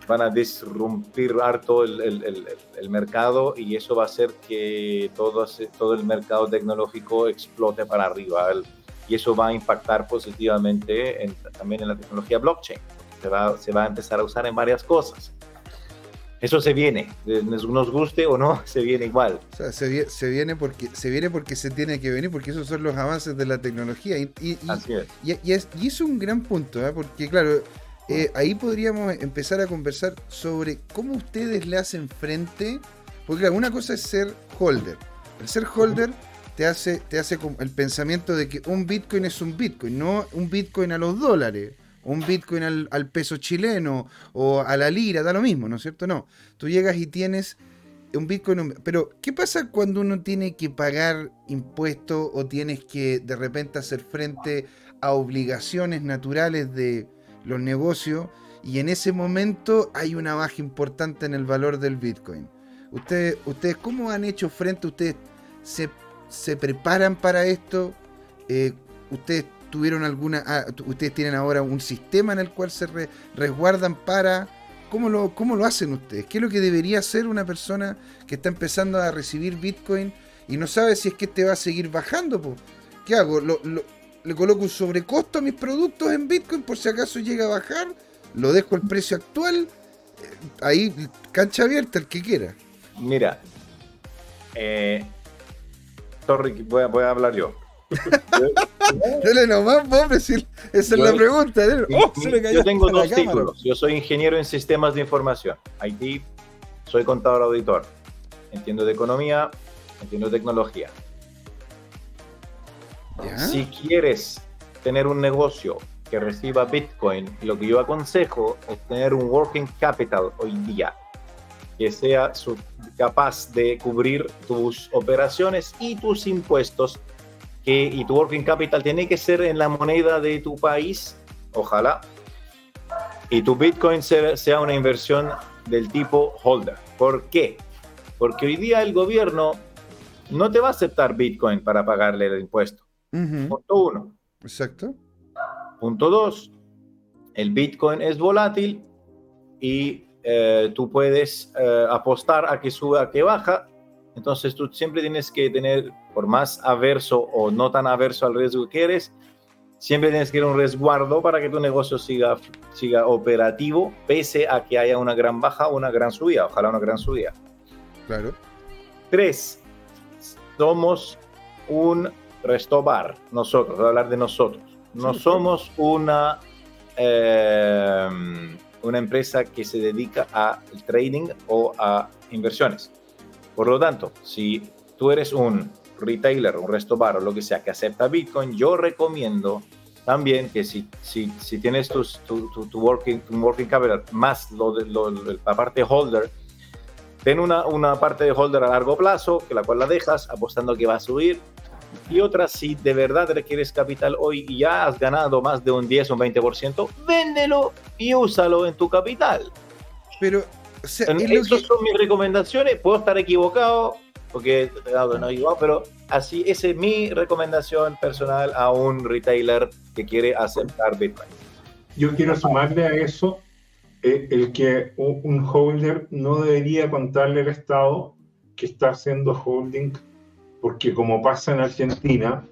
van a disrumpir harto el, el, el, mercado y eso va a hacer que todo, todo el mercado tecnológico explote para arriba. y eso va a impactar positivamente también en la tecnología blockchain. Se va, se va a empezar a usar en varias cosas eso se viene, nos guste o no, se viene igual. O sea, se, viene porque se viene porque se tiene que venir, porque esos son los avances de la tecnología. Y, y, Así es. Y, es, un gran punto, ¿eh? porque claro, eh, ahí podríamos empezar a conversar sobre cómo ustedes le hacen frente, porque claro, una cosa es ser holder. El ser holder te hace, te hace el pensamiento de que un Bitcoin es un Bitcoin, no un Bitcoin a los dólares un Bitcoin al, peso chileno o a la lira, da lo mismo, ¿no es cierto? No, tú llegas y tienes un Bitcoin, pero ¿qué pasa cuando uno tiene que pagar impuestos o tienes que de repente hacer frente a obligaciones naturales de los negocios y en ese momento hay una baja importante en el valor del Bitcoin? ¿Ustedes, ustedes cómo han hecho frente? ¿Ustedes se, se preparan para esto? Eh, ¿Ustedes tuvieron alguna. Ah, ustedes tienen ahora un sistema en el cual se resguardan para. ¿Cómo lo, ¿Cómo lo hacen ustedes? ¿Qué es lo que debería hacer una persona que está empezando a recibir Bitcoin y no sabe si es que este va a seguir bajando? ¿Qué hago? Lo- ¿Le coloco un sobrecosto a mis productos en Bitcoin por si acaso llega a bajar? ¿Lo dejo el precio actual? Eh, Ahí, cancha abierta, el que quiera. Mira, eh, a, voy a hablar yo. *laughs* Dale nomás, si esa es la pregunta. ¡Oh, se Yo tengo dos títulos. Yo soy ingeniero en sistemas de información. IT, soy contador auditor. Entiendo de economía, entiendo de tecnología. ¿Ya? Si quieres tener un negocio que reciba Bitcoin, lo que yo aconsejo es tener un working capital hoy día que sea capaz de cubrir tus operaciones y tus impuestos. Que, y tu working capital tiene que ser en la moneda de tu país, ojalá. Y tu Bitcoin sea, una inversión del tipo holder. ¿Por qué? Porque hoy día el gobierno no te va a aceptar Bitcoin para pagarle el impuesto. Ujú, Punto uno. Exacto. Punto dos, el Bitcoin es volátil y eh, tú puedes eh, apostar a que suba, a que baja. Entonces tú siempre tienes que tener, por más averso o no tan averso al riesgo que eres, siempre tienes que ir a un resguardo para que tu negocio siga, siga operativo, pese a que haya una gran baja o una gran subida. Ojalá una gran subida. Claro. Tres, somos un restobar, nosotros, voy a hablar de nosotros. No somos una, eh, una empresa que se dedica al trading o a inversiones. Por lo tanto, si tú eres un retailer, un restobar o lo que sea que acepta Bitcoin, yo recomiendo también que si, si, si tienes tus, tu, tu, tu working, tu working capital más lo de, lo- la parte holder, ten una, una parte de holder a largo plazo, que la cual la dejas apostando que va a subir, y otra si de verdad requieres capital hoy y ya has ganado más de un 10 o un 20%, véndelo y úsalo en tu capital. Pero, o sea, Esas que- son mis recomendaciones, puedo estar equivocado, porque claro, no igual, pero así, esa es mi recomendación personal a un retailer que quiere aceptar Bitcoin. Yo quiero sumarle a eso eh, el que un, holder no debería contarle al Estado que está haciendo holding, porque como pasa en Argentina,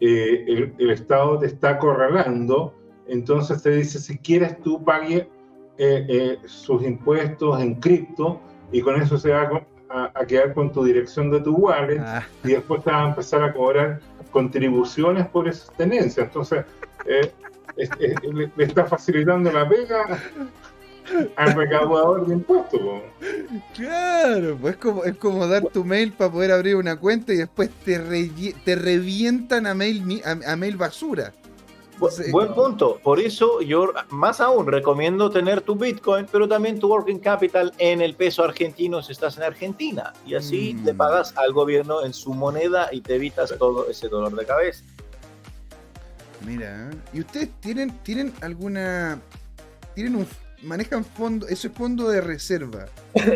eh, el, el Estado te está acorralando, entonces te dice, si quieres tú pague eh, eh, sus impuestos en cripto y con eso se va a, a quedar con tu dirección de tu wallet Ah, y después te van a empezar a cobrar contribuciones por esas tenencias. Entonces, eh, es- es- le, le está facilitando la pega al recaudador de impuestos. po. claro, pues es como, es como dar tu mail para poder abrir una cuenta y después te, te revientan a mail, a, a mail basura. Bu-. Buen punto. Por eso yo más aún recomiendo tener tu Bitcoin, pero también tu working capital en el peso argentino si estás en Argentina. Y así Mm. le pagas al gobierno en su moneda y te evitas todo ese dolor de cabeza. Mira, ¿y ustedes tienen, tienen alguna. tienen un. manejan fondo, ese fondo de reserva?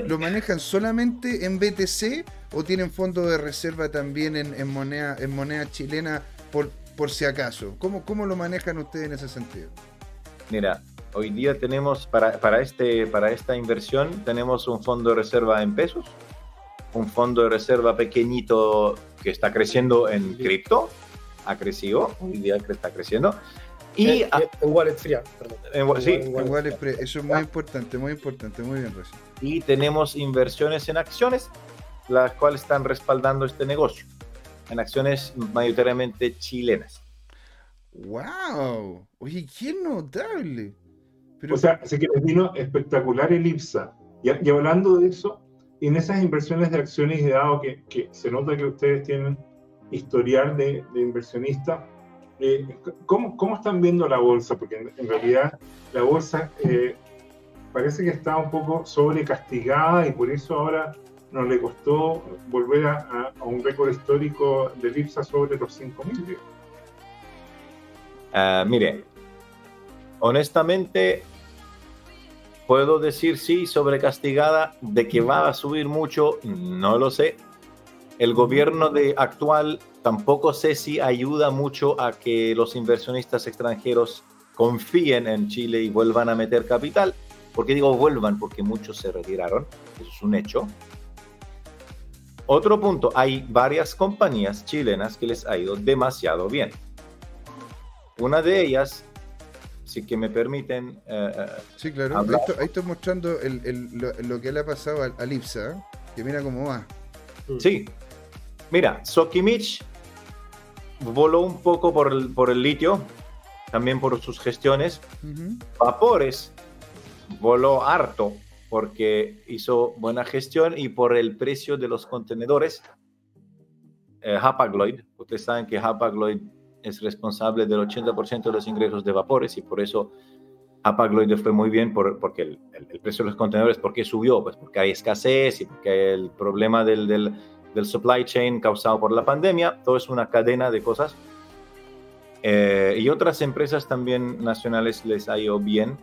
¿Lo *laughs* manejan solamente en BTC o tienen fondo de reserva también en, en moneda, en moneda chilena por, por si acaso? ¿Cómo, ¿Cómo lo manejan ustedes en ese sentido? Mira, hoy día tenemos para, para, este, para esta inversión tenemos un fondo de reserva en pesos, un fondo de reserva pequeñito que está creciendo en cripto, ha crecido, hoy día que está creciendo. Y en, en wallet fría, perdón. en- sí, en wallet fría. eso es muy importante, muy importante, muy bien, Rosy. y tenemos inversiones en acciones, las cuales están respaldando este negocio, en acciones mayoritariamente chilenas. ¡Wow! Oye, qué notable. Pero, O sea, así que les vino espectacular el IPSA. Y, y hablando de eso, en esas inversiones de acciones y dado que, que se nota que ustedes tienen historial de, de inversionista, eh, ¿cómo, ¿cómo están viendo la bolsa? Porque en, en realidad la bolsa eh, parece que está un poco sobrecastigada y por eso ahora nos le costó volver a, a- un récord histórico del IPSA sobre los 5.000. Ah, mire, honestamente, puedo decir sí, sobrecastigada, de que va a subir mucho, no lo sé. El gobierno de actual tampoco sé si ayuda mucho a que los inversionistas extranjeros confíen en Chile y vuelvan a meter capital. ¿Por qué digo vuelvan? Porque muchos se retiraron, eso es un hecho. Otro punto, hay varias compañías chilenas que les ha ido demasiado bien. Una de ellas, si que me permiten... eh, Sí, claro. Ahí estoy, ahí estoy mostrando el- el- lo, lo que le ha pasado al, al IPSA, ¿eh? que mira cómo va. Sí. Mira, Sokimich voló un poco por el, por el litio, también por sus gestiones. Vapores voló harto porque hizo buena gestión y por el precio de los contenedores. Eh, Hapag-Lloyd, ustedes saben que Hapag-Lloyd es responsable del 80% de los ingresos de vapores y por eso Hapag-Lloyd fue muy bien por, porque el, el- el precio de los contenedores, ¿por qué subió? Pues porque hay escasez y porque hay el problema del, del, del supply chain causado por la pandemia. Todo es una cadena de cosas. Eh, y otras empresas también nacionales les ha ido bien.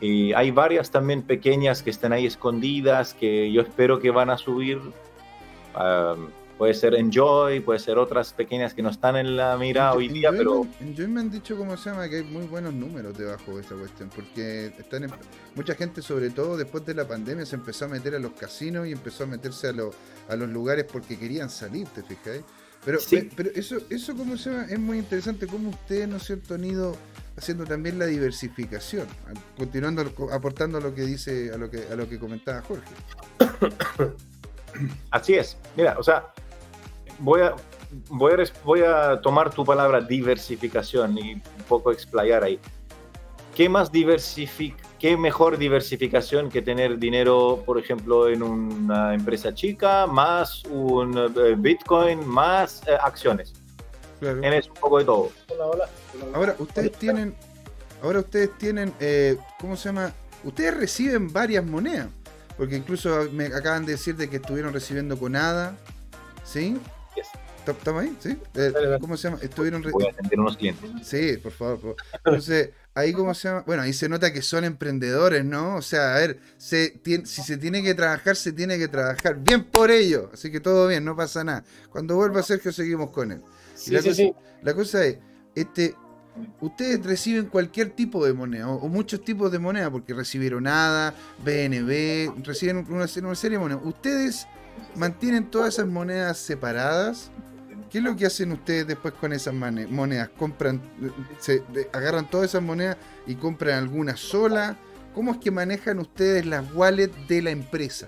Y hay varias también pequeñas que están ahí escondidas, que yo espero que van a subir. Um, puede ser Enjoy, puede ser otras pequeñas que no están en la mira hoy En día, pero Joyman- en Joyman me han dicho cómo se llama que hay muy buenos números debajo de esa cuestión, porque están en- mucha gente, sobre todo después de la pandemia, se empezó a meter a los casinos y empezó a meterse a, los a los lugares porque querían salir, ¿te fijáis? Pero, Sí. pero eso, eso cómo se llama, es muy interesante cómo ustedes, ¿no es cierto?, han ido haciendo también la diversificación, a- continuando co- aportando a lo que dice, a lo que, a lo que comentaba Jorge. *coughs* Así es. Mira, o sea, voy a, voy a, voy a tomar tu palabra diversificación y un poco explayar ahí. ¿Qué más diversific qué mejor diversificación que tener dinero, por ejemplo, en una empresa chica, más un eh, Bitcoin, más eh, acciones? Claro. Tienes un poco de todo. Hola, hola. Ahora, ustedes tienen, ahora ustedes tienen, eh, ¿cómo se llama? Ustedes reciben varias monedas, porque incluso me acaban de decir de que estuvieron recibiendo con ADA, ¿sí? Yes. ¿Estamos ahí? ¿Sí? Eh. ¿Cómo se llama? Estuvieron... re- Voy a atender unos clientes. Sí, por favor. por favor. Entonces, ahí cómo se llama. Bueno, ahí se nota que son emprendedores, ¿no? O sea, a ver, se tien- si se tiene que trabajar, se tiene que trabajar. Bien por ello. Así que todo bien, no pasa nada. Cuando vuelva Sergio, seguimos con él. Sí, la sí, cosa- sí. La cosa es, este, ustedes reciben cualquier tipo de moneda, o, o muchos tipos de moneda, porque recibieron ADA, BNB, reciben una, una serie de monedas. ¿Ustedes mantienen todas esas monedas separadas? ¿Qué es lo que hacen ustedes después con esas monedas? ¿Compran, se agarran todas esas monedas y compran alguna sola? ¿Cómo es que manejan ustedes las wallets de la empresa?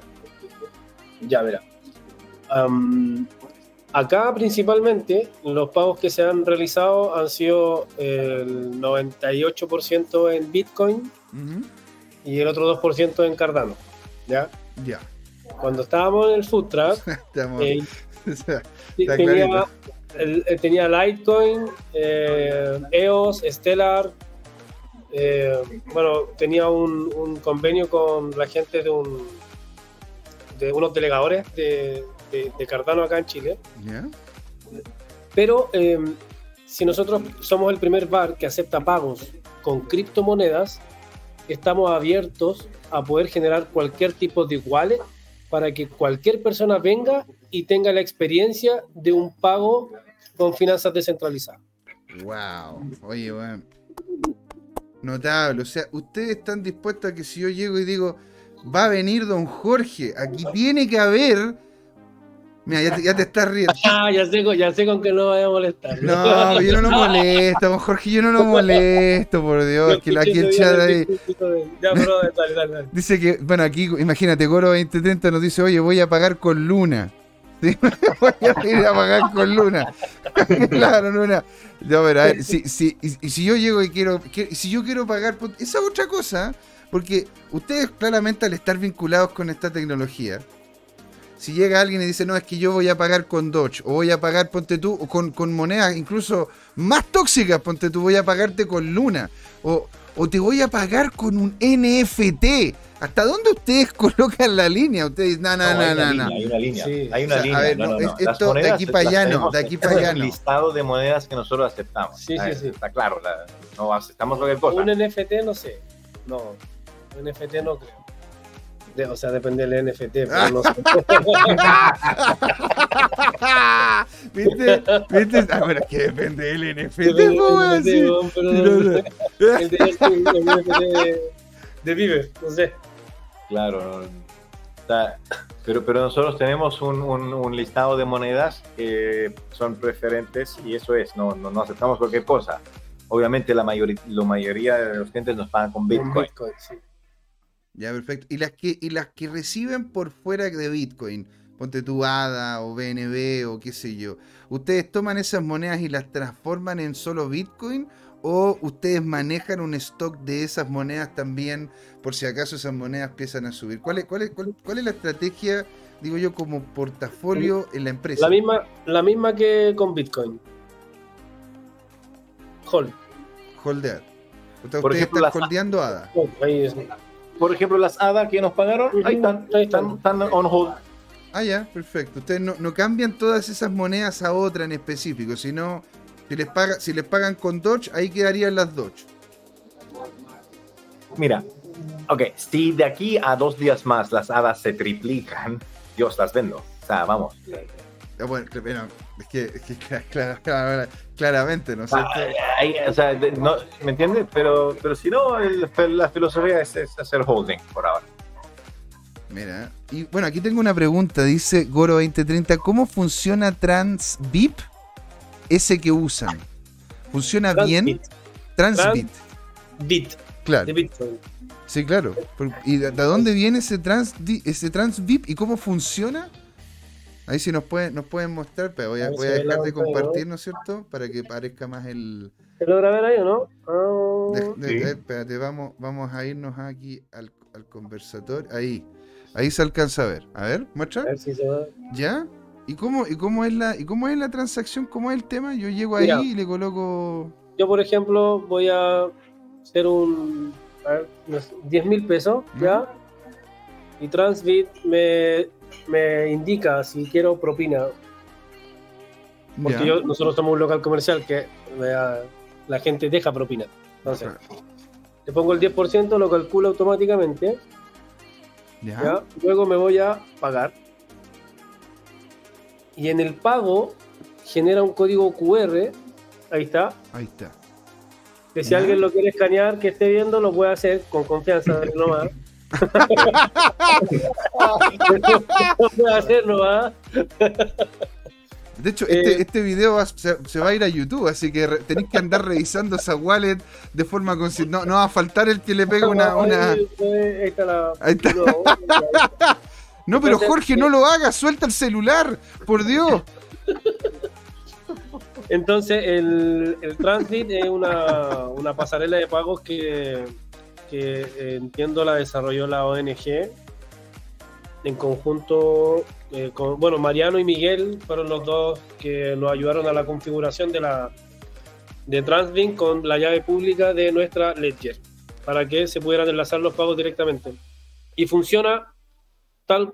Ya, verá. Acá principalmente los pagos que se han realizado han sido el 98% en Bitcoin y el otro 2% en Cardano. ¿ya? Ya. Cuando estábamos en el Food Truck, *laughs* Estamos- eh, *laughs* o sea, tenía, el- eh, tenía Litecoin, eh, EOS, Stellar. eh, bueno, tenía un, un convenio con la gente de un de unos delegadores de, de- de Cardano acá en Chile. Pero eh, si nosotros somos el primer bar que acepta pagos con criptomonedas, estamos abiertos a poder generar cualquier tipo de wallet para que cualquier persona venga y tenga la experiencia de un pago con finanzas descentralizadas. Wow, oye, weón. Notable, o sea, ustedes están dispuestos a que si yo llego y digo, va a venir don Jorge, aquí tiene que haber. Mira, ya te, ya te estás riendo. *laughs* Ah, ya sé, con- ya sé con que no vaya a molestar. No, yo no lo *laughs* molesto, Jorge, yo no lo molesto, por Dios, que aquí el chat ahí. Ya, pero dale, dale, dale. Dice que, bueno, aquí, imagínate, Coro 2030 nos dice, oye, voy a pagar con Luna. *laughs* ¿Sí? voy a ir a pagar con Luna. claro, Luna. No, pero a ver, si, si, y, y si yo llego y quiero, si yo quiero pagar, esa es otra cosa, porque ustedes claramente al estar vinculados con esta tecnología, si llega alguien y dice, no, es que yo voy a pagar con Dodge, o voy a pagar, ponte tú, o con, con monedas incluso más tóxicas, ponte tú, voy a pagarte con Luna, o, o te voy a pagar con un NFT. ¿Hasta dónde ustedes *laughs* colocan la línea? Ustedes dicen, no, no, hay no, una no, línea, no. Hay una línea. Sí. Hay una O sea, a línea. ver, no, no, no, es- no. Esto de monedas aquí para allá no, de aquí para allá el no. listado de monedas que nosotros aceptamos. Sí, sí, sí. Está claro, la- no aceptamos cualquier cosa. Un NFT no sé. No, un NFT no creo. De- o sea, depende del NFT, pero no sé. *laughs* ¿Viste? ¿Viste? Ah, bueno, es que depende del NFT, no. el de- el NFT de, de Vive, no sé. Claro. Pero, pero nosotros tenemos un, un- un listado de monedas que son preferentes y eso es, no, no, no aceptamos cualquier cosa. Obviamente la, mayoría la mayoría de los clientes nos pagan con Bitcoin. Bitcoin, sí. Ya, perfecto. ¿Y las que, y las que reciben por fuera de Bitcoin? Ponte tu ADA o BNB o qué sé yo. ¿Ustedes toman esas monedas y las transforman en solo Bitcoin? ¿O ustedes manejan un stock de esas monedas también por si acaso esas monedas empiezan a subir? ¿Cuál es, cuál es, cuál, cuál es la estrategia, digo yo, como portafolio en la empresa? La misma, la misma que con Bitcoin. Hold. Holdear. Por ustedes ejemplo, están holdeando ADA. Ahí es. Por ejemplo, las ADA que nos pagaron, ahí están, Ahí están. están, están on hold. Ah, ya, perfecto. Ustedes no, no cambian todas esas monedas a otra en específico, sino si les, paga, si les pagan con Dodge, ahí quedarían las Dodge. Mira, ok, si de aquí a dos días más las hadas se triplican, *laughs* yo las vendo. O sea, vamos. Ah, Bueno, es que, es que *laughs* cla- clara- clara- claramente, ¿no es Ah, o sea, no, ¿me entiendes? Pero, pero si no, el- la filosofía es, es hacer holding por ahora. Mira, y bueno, aquí tengo una pregunta, dice Goro2030, ¿cómo funciona Transvip? Ese que usan. ¿Funciona bien? Transbit. Transbit, de claro. Bitcoin. Sí, claro. ¿Y de, de dónde viene ese trans ese Transvip y cómo funciona? Ahí sí nos pueden, nos pueden mostrar, pero voy a, voy dejar de compartir, ¿no es cierto? Para que parezca más el... ¿Se logra ver ahí o no? Ah, de- de- Sí. de- espérate, vamos, vamos a irnos aquí al, al conversatorio. Ahí. Ahí se alcanza a ver. A ver, muestra. a ver si se va. ¿Ya? ¿Y cómo, y cómo es la, y cómo es la transacción? ¿Cómo es el tema? Yo llego ahí Mira. y le coloco. Yo, por ejemplo, voy a hacer un. A ver, unos 10 mil pesos, ¿ya? Y Transbit me, me indica si quiero propina. Porque yo, nosotros somos un local comercial que vea, la gente deja propina. Entonces, le pongo el 10%, lo calculo automáticamente. Luego me voy a pagar. Y en el pago genera un código QR. Ahí está. Ahí está. Que si alguien lo quiere escanear, que esté viendo, lo puede hacer con confianza. nomás. Nomás. De hecho, este, Eh, este video va- se, se va a ir a YouTube, así que re- tenéis que andar revisando esa wallet de forma consciente. No, no va a faltar el que le pegue una. *laughs* una... Ahí, ahí está la. Ahí está. *laughs* no, pero Jorge, no lo hagas, suelta el celular, por Dios. Entonces, el, el Transit es una, una pasarela de pagos que, que eh, entiendo la desarrolló la ONG en conjunto eh, con, bueno, Mariano y Miguel fueron los dos que nos ayudaron a la configuración de la de Translink con la llave pública de nuestra Ledger para que se pudieran enlazar los pagos directamente. Y funciona tal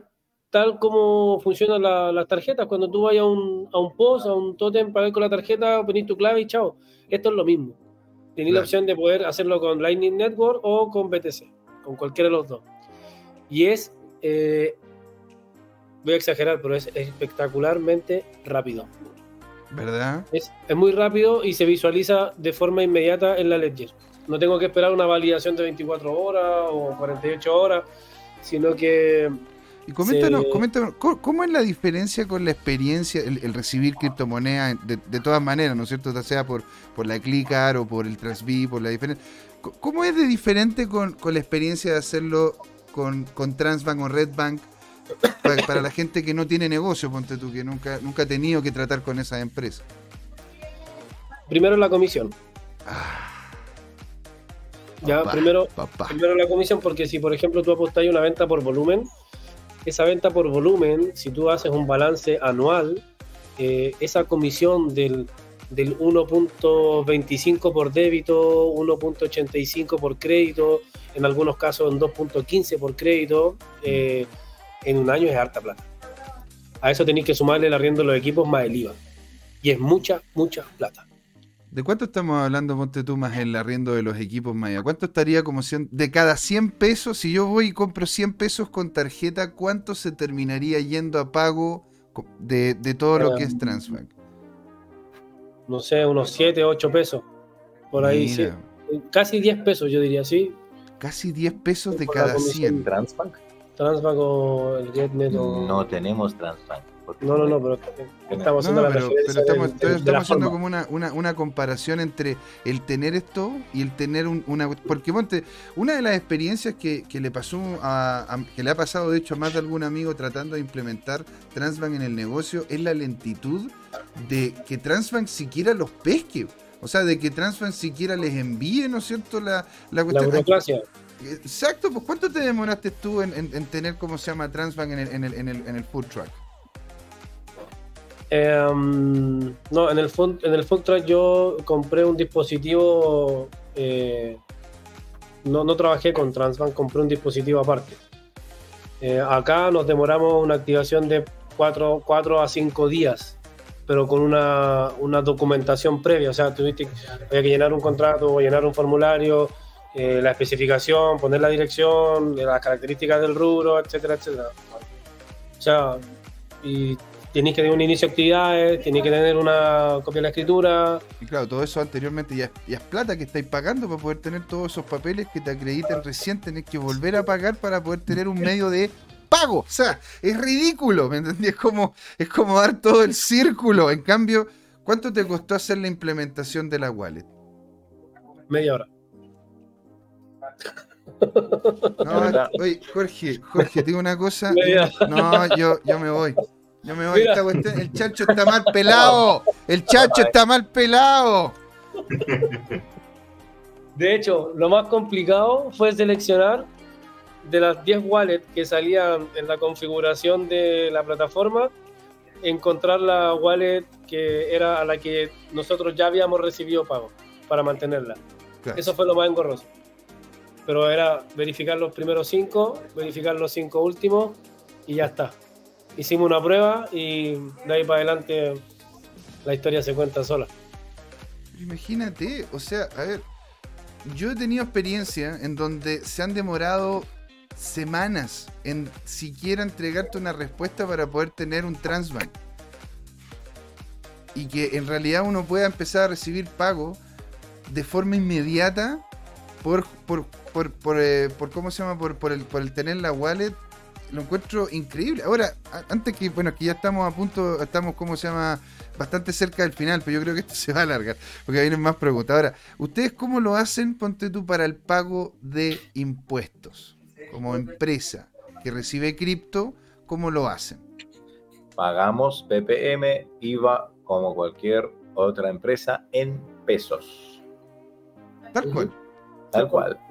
tal como funcionan la- las tarjetas. Cuando tú vayas a un, a un post, a un totem, pagar con la tarjeta, ponés tu clave y chao. Esto es lo mismo. Tenés la Claro. opción de poder hacerlo con Lightning Network o con BTC, con cualquiera de los dos. Y es, eh, voy a exagerar, pero es espectacularmente rápido. ¿Verdad? Es, es muy rápido y se visualiza de forma inmediata en la Ledger. No tengo que esperar una validación de 24 horas o 48 horas, sino que Y coméntanos, Se- coméntanos, ¿cómo, cómo es la diferencia con la experiencia, el, el recibir criptomonedas de, de todas maneras, ¿no es cierto? Ya sea por, por la Clicar o por el Transbit, por la diferencia. ¿Cómo es de diferente con, con la experiencia de hacerlo con, con Transbank o Redbank para, para la gente que no tiene negocio, ponte tú, que nunca, nunca ha tenido que tratar con esas empresas? primero la comisión. Ya, Papá, primero, Papá. primero la comisión, porque si por ejemplo tú apostas una venta por volumen, esa venta por volumen, si tú haces un balance anual, eh, esa comisión del, del 1.25 por débito, 1.85 por crédito, en algunos casos en 2.15 por crédito, eh, en un año es harta plata. A eso tenéis que sumarle el arriendo de los equipos más el IVA. Y es mucha, mucha plata. ¿De cuánto estamos hablando, ponte tú, más el arriendo de los equipos Maya? ¿Cuánto estaría como 100 de cada 100 pesos? Si yo voy y compro 100 pesos con tarjeta, ¿cuánto se terminaría yendo a pago de, de todo lo que es Transbank? no sé, unos 7, 8 pesos. Por ahí, sí. Casi 10 pesos, yo diría, sí. Casi 10 pesos de cada comisión. 100. Transbank. Transbank o el GetNet o... No tenemos Transbank. No, no, no, pero estamos No, haciendo la pero, pero estamos, de estamos la haciendo como una, una, una comparación entre el tener esto y el tener un- una... Porque, ponte, una de las experiencias que, que le pasó a, a- que le ha pasado, de hecho, a más de algún amigo tratando de implementar Transbank en el negocio es la lentitud de que Transbank siquiera los pesque. O sea, de que Transbank siquiera les envíe, ¿no es cierto?, la, la La cuestión. burocracia. Exacto, pues ¿cuánto te demoraste tú en, en- en tener, cómo se llama, Transbank en el, en el, en el, en el food truck? Em, no, en el, food, en el yo compré un dispositivo. eh, no, no trabajé con Transbank, compré un dispositivo aparte. Eh, acá nos demoramos una activación de 4, a 5 días, pero con una, una documentación previa. O sea, tuviste que llenar un contrato, o llenar un formulario, eh, la especificación, poner la dirección, las características del rubro, etcétera, etcétera. O sea, y tenéis que tener un inicio de actividades, tenéis que tener una copia de la escritura. Y claro, todo eso anteriormente ya, ya es plata que estáis pagando para poder tener todos esos papeles que te acrediten recién, tenés que volver a pagar para poder tener un medio de pago. O sea, es ridículo, ¿me entendí? Es como, es como dar todo el círculo. En cambio, ¿cuánto te costó hacer la implementación de la wallet? Media hora. No, oye, Jorge, Jorge, te digo una cosa. No, yo, yo me voy. Yo me voy. Mira. Esta cuestión- el chacho está mal pelado. El chacho está mal pelado. De hecho, lo más complicado fue seleccionar de las 10 wallets que salían en la configuración de la plataforma, encontrar la wallet que era a la que nosotros ya habíamos recibido pago para mantenerla. Claro. Eso fue lo más engorroso. Pero era verificar los primeros 5, verificar los 5 últimos y ya está. Hicimos una prueba y de ahí para adelante la historia se cuenta sola. Imagínate, o sea, a ver, yo he tenido experiencia en donde se han demorado semanas en siquiera entregarte una respuesta para poder tener un transbank. Y que en realidad uno pueda empezar a recibir pago de forma inmediata por, por, por, por, eh, por ¿cómo se llama? Por, por, el, por el tener la wallet. Lo encuentro increíble. Ahora, antes que, bueno, que ya estamos a punto, estamos, ¿cómo se llama? Bastante cerca del final, pero yo creo que esto *laughs* se va a alargar, porque vienen más preguntas. Ahora, ¿ustedes cómo lo hacen, ponte tú, para el pago de impuestos? Como empresa que recibe cripto, ¿cómo lo hacen? Pagamos PPM, IVA, como cualquier otra empresa, en pesos. Tal cual. Tal cual.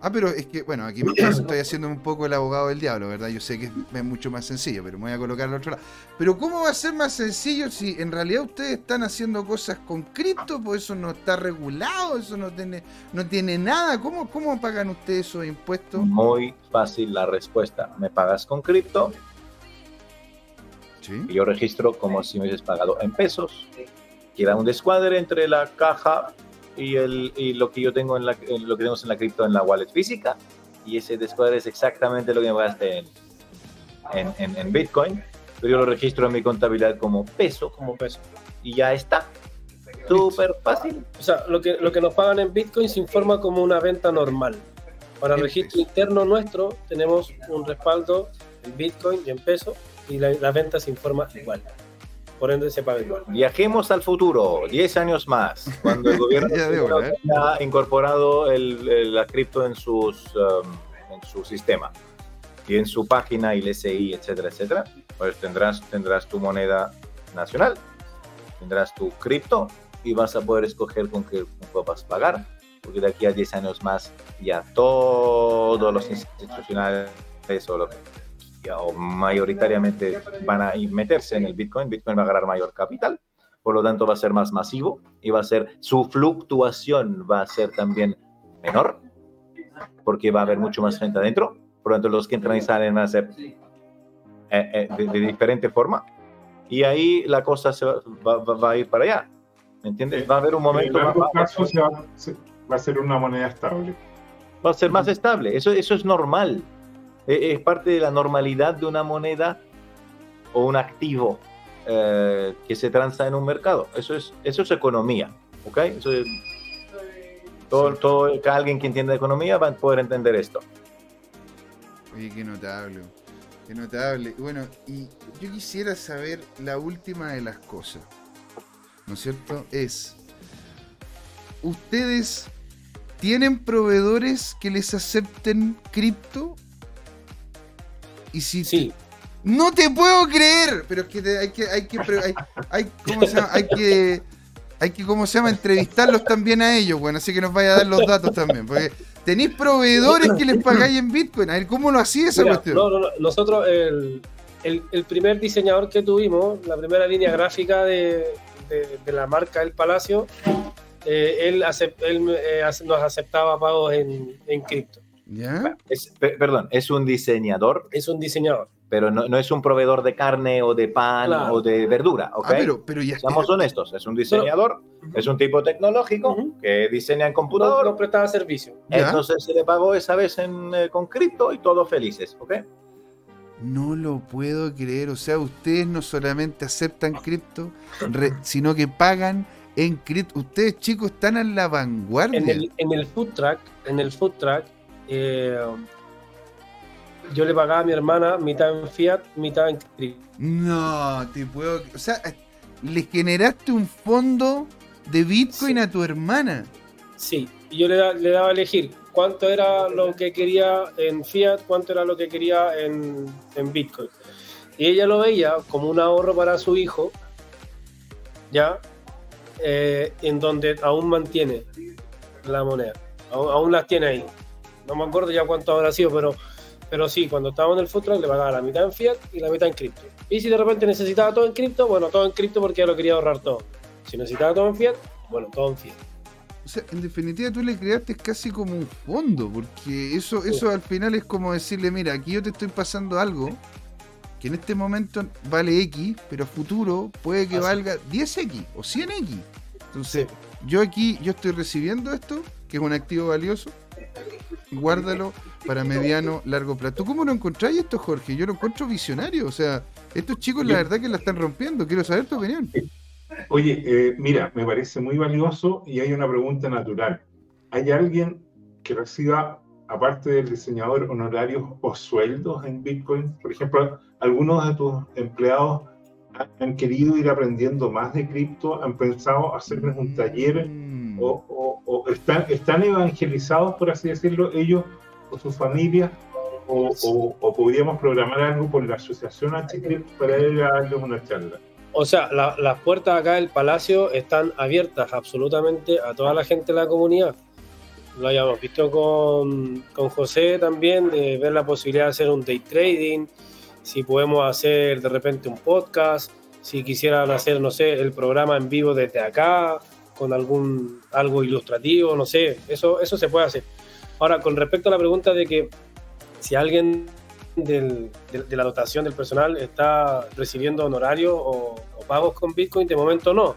Ah, pero es que, bueno, aquí estoy haciendo un poco el abogado del diablo, ¿verdad? Yo sé que es, es mucho más sencillo, pero me voy a colocar al otro lado. Pero ¿cómo va a ser más sencillo si en realidad ustedes están haciendo cosas con cripto? Pues eso no está regulado, eso no tiene, no tiene nada. ¿Cómo, ¿Cómo pagan ustedes esos impuestos? Muy fácil la respuesta. Me pagas con cripto Sí. y yo registro como si me hubieses pagado en pesos. Queda un descuadre entre la caja y, el, y lo que yo tengo en, la, lo que tenemos en la cripto en la wallet física. Y ese descuadre es exactamente lo que me pagaste en, en, en- en Bitcoin. Pero yo lo registro en mi contabilidad como peso Como peso. y ya está. Súper fácil. O sea, lo que, lo que nos pagan en Bitcoin se informa como una venta normal. Para En registro interno nuestro tenemos un respaldo en Bitcoin y en peso y la, la venta se informa igual. Por ende se paga igual. Viajemos al futuro, 10 años más, cuando el *laughs* gobierno veo, ¿verdad? ha incorporado el- el- la cripto en, sus, um, en su sistema y en su página y el SI, etcétera, etcétera, pues tendrás, tendrás tu moneda nacional, tendrás tu cripto y vas a poder escoger con qué vas a pagar, porque de aquí a 10 años más ya todos los institucionales o lo que o mayoritariamente van a meterse en el Bitcoin, Bitcoin va a ganar mayor capital, por lo tanto va a ser más masivo y va a ser, su fluctuación va a ser también menor, porque va a haber mucho más gente adentro, por lo tanto los que entran y salen van a ser eh, eh, de, de diferente forma, y ahí la cosa se va, va- va- a ir para allá, ¿me entiendes? Va a haber un En momento, va, largo va- plazo va, a ser una moneda estable. va a ser más estable, eso, eso es normal, es parte de la normalidad de una moneda o un activo eh, que se transa en un mercado. Eso es, eso es economía, ¿ok? Eso es- todo, todo, alguien que entienda economía va a poder entender esto. Oye, qué notable. Qué notable. Bueno, y yo quisiera saber la última de las cosas. ¿No es cierto? Es. ¿Ustedes tienen proveedores que les acepten cripto? Y si Sí, no te puedo creer, pero es que te- hay que hay que hay, hay- ¿cómo se llama? Hay que hay que cómo se llama entrevistarlos también a ellos, bueno, así que nos vaya a dar los datos también, porque tenéis proveedores que les pagáis en Bitcoin, a ver cómo lo hacía esa Mira, cuestión. no, no, no, nosotros, el, el- el primer diseñador que tuvimos, la primera línea gráfica de, de- de la marca El Palacio, eh, él, acep- él, eh, nos aceptaba pagos en, en cripto. ¿Ya? Es- pe- perdón, es un diseñador, Es un diseñador. pero no, no es un proveedor de carne o de pan Claro. o de verdura, ¿ok? Ah, pero, pero ya Seamos honestos, es un diseñador, es un tipo tecnológico que diseña en No, computador, no prestaba servicio. ¿Ya? entonces se le pagó esa vez en, eh, con cripto y todos felices, ¿ok? No lo puedo creer. O sea, ustedes no solamente aceptan cripto, re- sino que pagan en cripto. Ustedes, chicos, están en la vanguardia. En el, en el food track, en el food track, eh, yo le pagaba a mi hermana mitad en fiat, mitad en cripto. No, te puedo. O sea, le generaste un fondo de Bitcoin Sí. a tu hermana. Sí, y yo le, da- le daba a elegir cuánto era lo que quería en fiat, cuánto era lo que quería en, en Bitcoin. Y ella lo veía como un ahorro para su hijo, ¿ya? Eh, en donde aún mantiene la moneda, aún, aún las tiene ahí. No me acuerdo ya cuánto habrá sido, pero, pero sí, cuando estaba en el food truck le pagaba la mitad en fiat y la mitad en cripto. Y si de repente necesitaba todo en cripto, bueno, todo en cripto porque ya lo quería ahorrar todo. Si necesitaba todo en fiat, bueno, todo en fiat. O sea, en definitiva tú le creaste casi como un fondo, porque eso, eso al final es como decirle, mira, aquí yo te estoy pasando algo que en este momento vale X, pero a futuro puede que Así. valga 10X o 100X. Entonces, yo aquí, yo estoy recibiendo esto, que es un activo valioso, y guárdalo para mediano, largo plazo. ¿Tú cómo lo encontráis esto, Jorge? Yo lo encuentro visionario, o sea, estos chicos la verdad que la están rompiendo, quiero saber tu opinión. Oye, eh, mira, me parece muy valioso y hay una pregunta natural. ¿Hay alguien que reciba, aparte del diseñador, honorarios o sueldos en Bitcoin? Por ejemplo, algunos de tus empleados han- han querido ir aprendiendo más de cripto, han pensado hacerles un taller Mm. O, o- o están, están evangelizados, por así decirlo, ellos o sus familias, o, o- podríamos programar algo por la asociación H-Crypt para ir a darles una charla. O sea, la- las puertas acá del palacio están abiertas absolutamente a toda la gente de la comunidad. Lo hayamos visto con, con José también, de ver la posibilidad de hacer un day trading, si podemos hacer de repente un podcast, si quisieran hacer, no sé, el programa en vivo desde acá, con algún algo ilustrativo, no sé, eso, eso se puede hacer. Ahora, con respecto a la pregunta de que si alguien de, la dotación del personal está recibiendo honorarios o, o pagos con Bitcoin, de momento no.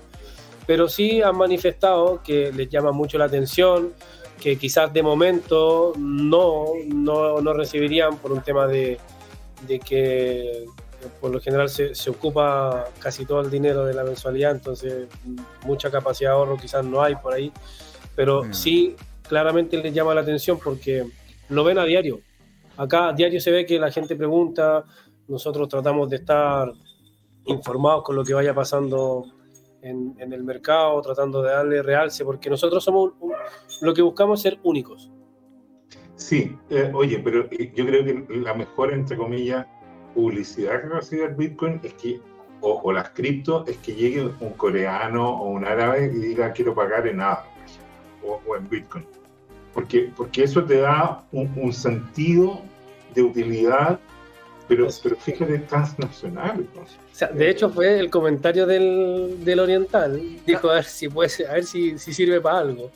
Pero sí han manifestado que les llama mucho la atención, que quizás de momento no, no, no recibirían por un tema de, de que por lo general se, se ocupa casi todo el dinero de la mensualidad, entonces mucha capacidad de ahorro quizás no hay por ahí, pero Mm. sí claramente les llama la atención porque lo ven a diario. Acá a diario se ve que la gente pregunta, nosotros tratamos de estar informados con lo que vaya pasando en, en el mercado, tratando de darle realce, porque nosotros somos un- un- lo que buscamos es ser únicos. Sí, eh, oye, pero eh, yo creo que la mejor, entre comillas, publicidad que recibe el Bitcoin es que, o, o las cripto, es que llegue un coreano o un árabe y diga quiero pagar en ADA o, o en Bitcoin. Porque, porque eso te da un, un sentido de utilidad, pero, pero fíjate, transnacional. ¿no? O sea, de hecho fue el comentario del, del oriental, dijo a ver si puede ser- a ver si, si sirve para algo.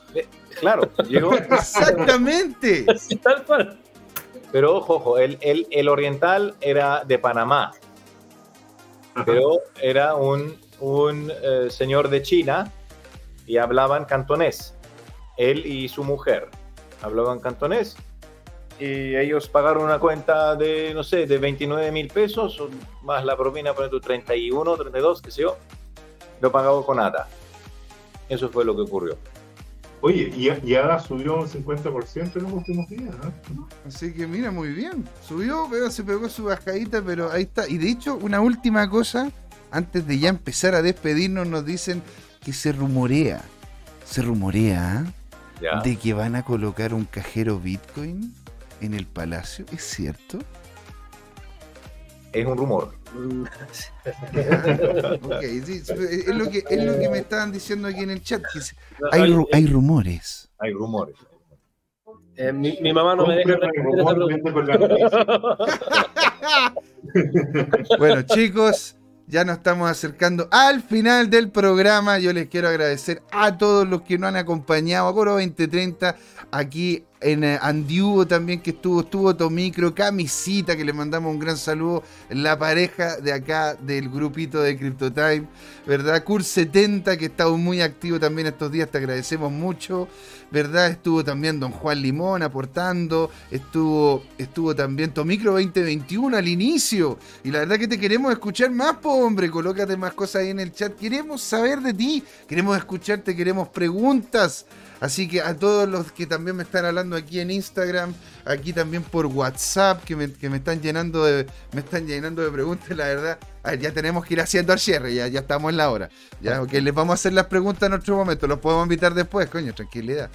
Claro, llegó, *laughs* Exactamente. Tal cual. Pero ojo, ojo, el, el, el oriental era de Panamá, pero era un, un eh, señor de China y hablaban cantonés. Él y su mujer hablaban cantonés y ellos pagaron una cuenta de, no sé, de 29 mil pesos, más la propina, por ejemplo, 31, 32, qué sé yo, lo pagaba con ATA. Eso fue lo que ocurrió. Oye, y, y ADA subió un 50% en los últimos días, ¿no? Así que mira, muy bien. Subió, pero se pegó su bajadita, pero ahí está. Y de hecho, una última cosa, antes de ya empezar a despedirnos, nos dicen que se rumorea, se rumorea Ya. de que van a colocar un cajero Bitcoin en el palacio. ¿Es cierto? Es un rumor. *laughs* Ok, sí, es lo que, es lo que me estaban diciendo aquí en el chat. que hay, hay- ru- hay rumores. Hay rumores. eh, mi, mi mamá no me deja. *laughs* Bueno, chicos, ya nos estamos acercando al final del programa. Yo les quiero agradecer a todos los que nos han acompañado a Coro 2030 aquí en eh, Andiubo también que estuvo, estuvo Tomicro, Camisita, que le mandamos un gran saludo, la pareja de acá del grupito de CryptoTime, ¿verdad? Cur 70, que está muy activo también estos días, te agradecemos mucho, ¿verdad? Estuvo también Don Juan Limón aportando, estuvo, estuvo también Tomicro 2021 al inicio, y la verdad que te queremos escuchar más, po, hombre, colócate más cosas ahí en el chat, queremos saber de ti, queremos escucharte, queremos preguntas. Así que a todos los que también me están hablando aquí en Instagram, aquí también por WhatsApp, que me, están llenando de, me están llenando de preguntas, la verdad. ya tenemos que ir haciendo al cierre, ya, ya estamos en la hora. Ya, ok, les vamos a hacer las preguntas en otro momento, los podemos invitar después, coño, tranquilidad.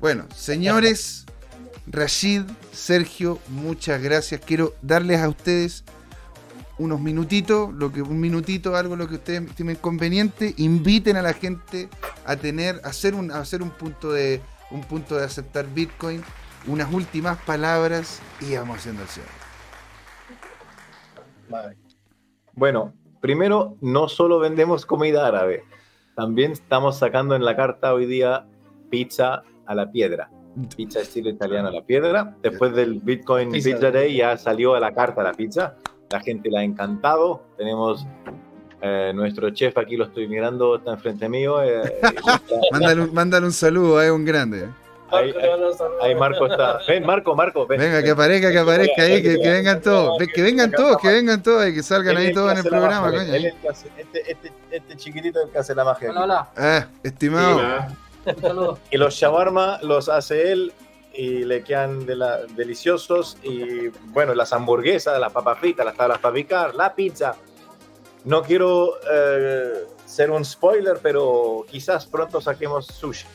Bueno, señores, Rashid, Sergio, muchas gracias. Quiero darles a ustedes unos minutitos, lo que un minutito, algo lo que ustedes estimen conveniente, inviten a la gente a tener, a hacer un, a hacer un punto de un punto de aceptar Bitcoin, unas últimas palabras y vamos haciendo el cierre. Bueno, primero, no solo vendemos comida árabe, también estamos sacando en la carta hoy día pizza a la piedra. Pizza estilo italiano a la piedra. Después del Bitcoin Pizza. Pizza Day ya salió a la carta la pizza. La gente la ha encantado. Tenemos eh, nuestro chef aquí, lo estoy mirando, está enfrente mío. eh, *laughs* está- Mándale un, mándale un saludo, es un grande. eh. ahí, ahí- ahí Marco está. Ven, Marco, Marco, ven. Venga, ven. que aparezca, que aparezca ahí, que, que vengan todos, que vengan todos, que vengan todos y que salgan ahí todos en el programa, magia, coño. Este, este, este chiquitito es el que hace la magia. Hola, hola. Ah, estimado, saludo. Y los shawarma los hace él y le quedan de la- deliciosos. Y bueno, las hamburguesas, las papas fritas, las tablas para picar, la pizza. No quiero eh, ser un spoiler, pero quizás pronto saquemos sushi.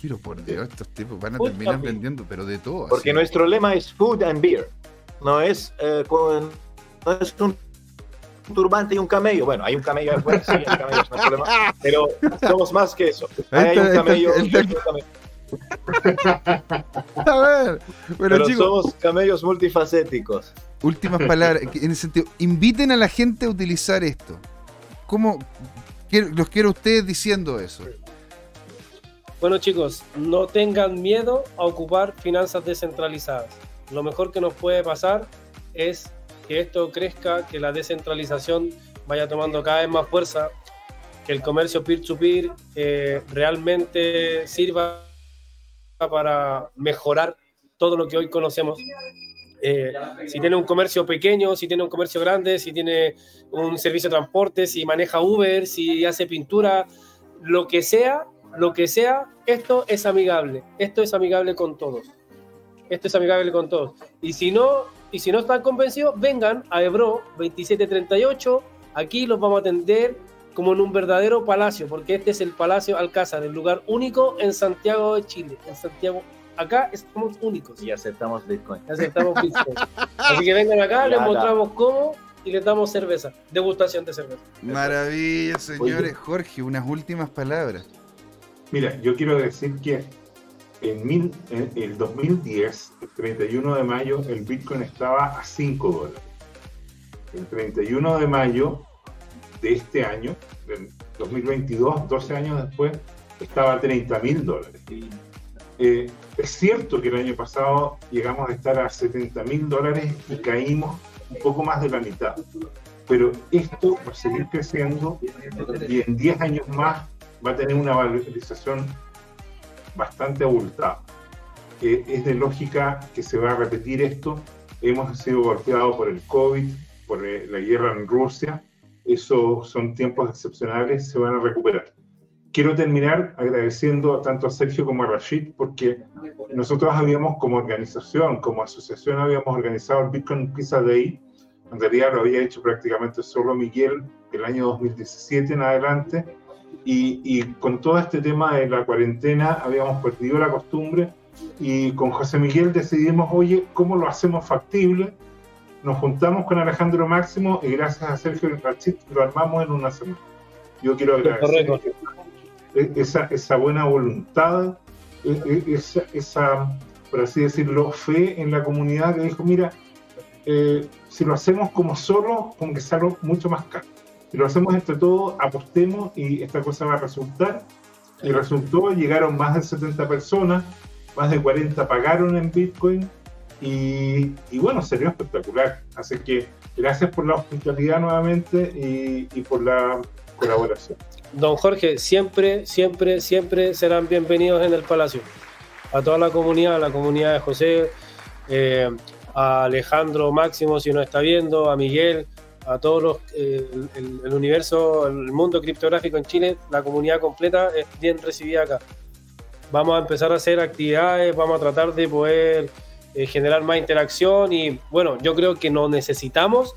pero por Dios, estos tipos van a Food terminar vendiendo, pero de todo. Porque así. nuestro lema es food and beer. No es, eh, con, no es un turbante y un camello. Bueno, hay un camello afuera, sí, hay camellos, no hay problema. Pero somos más que eso. Ahí Hay un camello, ahí está. hay un camello. A ver, bueno pero chicos, somos camellos multifacéticos. últimas palabras, en el sentido, inviten a la gente a utilizar esto. ¿Cómo? los quiero a ustedes diciendo eso. Bueno chicos, no tengan miedo a ocupar finanzas descentralizadas. Lo mejor que nos puede pasar es que esto crezca, que la descentralización vaya tomando cada vez más fuerza, que el comercio peer-to-peer eh, realmente sirva para mejorar todo lo que hoy conocemos. Eh, si tiene un comercio pequeño, si tiene un comercio grande, si tiene un servicio de transporte, si maneja Uber, si hace pintura, lo que sea, lo que sea, esto es amigable. Esto es amigable con todos. Esto es amigable con todos. Y si no, y si no están convencidos, vengan a Ebro 2738. Aquí los vamos a atender como en un verdadero palacio, porque este es el Palacio Alcázar, el lugar único en Santiago de Chile. En Santiago, acá estamos únicos. Y aceptamos Bitcoin. Aceptamos Bitcoin. *laughs* Así que vengan acá, les mostramos cómo y les damos cerveza, degustación de cerveza. Maravilla, señores. Oye. Jorge, unas últimas palabras. Mira, yo quiero decir que en, mil- en el 2010, el 31 de mayo, el Bitcoin estaba a 5 dólares. El 31 de mayo de este año, del 2022, 12 años después, estaba a 30 mil dólares. Eh, es cierto que el año pasado llegamos a estar a 70 mil dólares y caímos un poco más de la mitad. Pero esto va a seguir creciendo y en 10 años más va a tener una valorización bastante abultada. Eh, es de lógica que se va a repetir esto. Hemos sido golpeados por el COVID, por eh, la guerra en Rusia. Esos son tiempos excepcionales, se van a recuperar. quiero terminar agradeciendo tanto a Sergio como a Rashid porque nosotros habíamos como organización, como asociación, habíamos organizado el Bitcoin Pizza Day. En realidad lo había hecho prácticamente solo Miguel el año 2017 en adelante. Y, y con todo este tema de la cuarentena habíamos perdido la costumbre y con José Miguel decidimos, oye, ¿cómo lo hacemos factible? Nos juntamos con Alejandro Máximo y gracias a Sergio Rashid lo armamos en una semana. Yo quiero agradecer e-, esa, esa buena voluntad, e-, e-, esa, esa, por así decirlo, fe en la comunidad que dijo, mira, eh, si lo hacemos como solo, como que sale mucho más caro. Si lo hacemos entre todos, apostemos y esta cosa va a resultar. Y resultó, llegaron más de 70 personas, más de 40 pagaron en Bitcoin y, y bueno, sería espectacular. Así que gracias por la hospitalidad nuevamente y, y por la colaboración don Jorge, siempre, siempre, siempre serán bienvenidos en el Palacio. A toda la comunidad, a la comunidad de José, eh, a Alejandro Máximo, si nos está viendo, a Miguel, a todos los, eh, el, universo, el mundo criptográfico en Chile, la comunidad completa es bien recibida acá. Vamos a empezar a hacer actividades, vamos a tratar de poder eh, generar más interacción y bueno, yo creo que nos necesitamos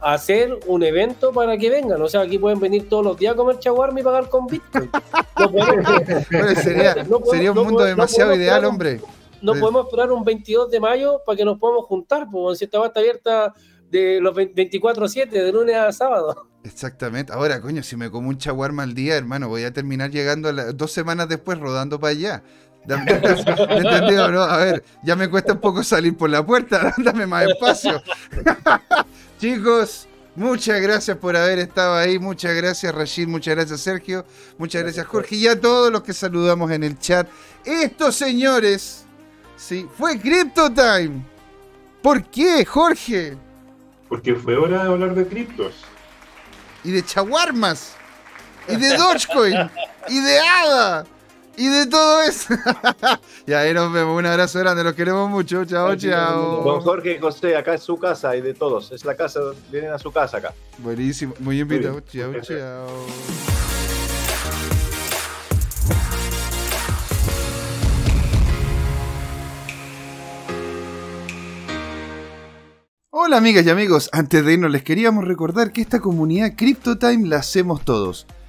hacer un evento para que vengan. O sea, aquí pueden venir todos los días a comer chaguarma y pagar con Bitcoin. *laughs* sería, un mundo demasiado ideal, hombre. No podemos esperar un 22 de mayo para que nos podamos juntar, porque si esta va está abierta de los 24-7, de lunes a sábado. Exactamente. Ahora, coño, si me como un chaguarma al día, hermano, voy a terminar llegando dos semanas después rodando para allá. ¿Me entendido, no? A ver, ya me cuesta un poco salir por la puerta, *laughs* dame más espacio. *laughs* Chicos, muchas gracias por haber estado ahí. Muchas gracias, Rashid. Muchas gracias, Sergio. Muchas gracias, Jorge. Y a todos los que saludamos en el chat. Estos señores, sí, fue Crypto Time. ¿Por qué, Jorge? Porque fue hora de hablar de criptos. Y de chaguarmas. Y de Dogecoin. y de ADA y de todo eso. *laughs* y ahí nos vemos. Un abrazo grande, los queremos mucho. Chao, chao. Don Jorge y José, acá es su casa y de todos. Es la casa, vienen a su casa acá. Buenísimo, muy invitado. Chao, chao. Hola amigas y amigos, antes de irnos les queríamos recordar que esta comunidad CryptoTime la hacemos todos.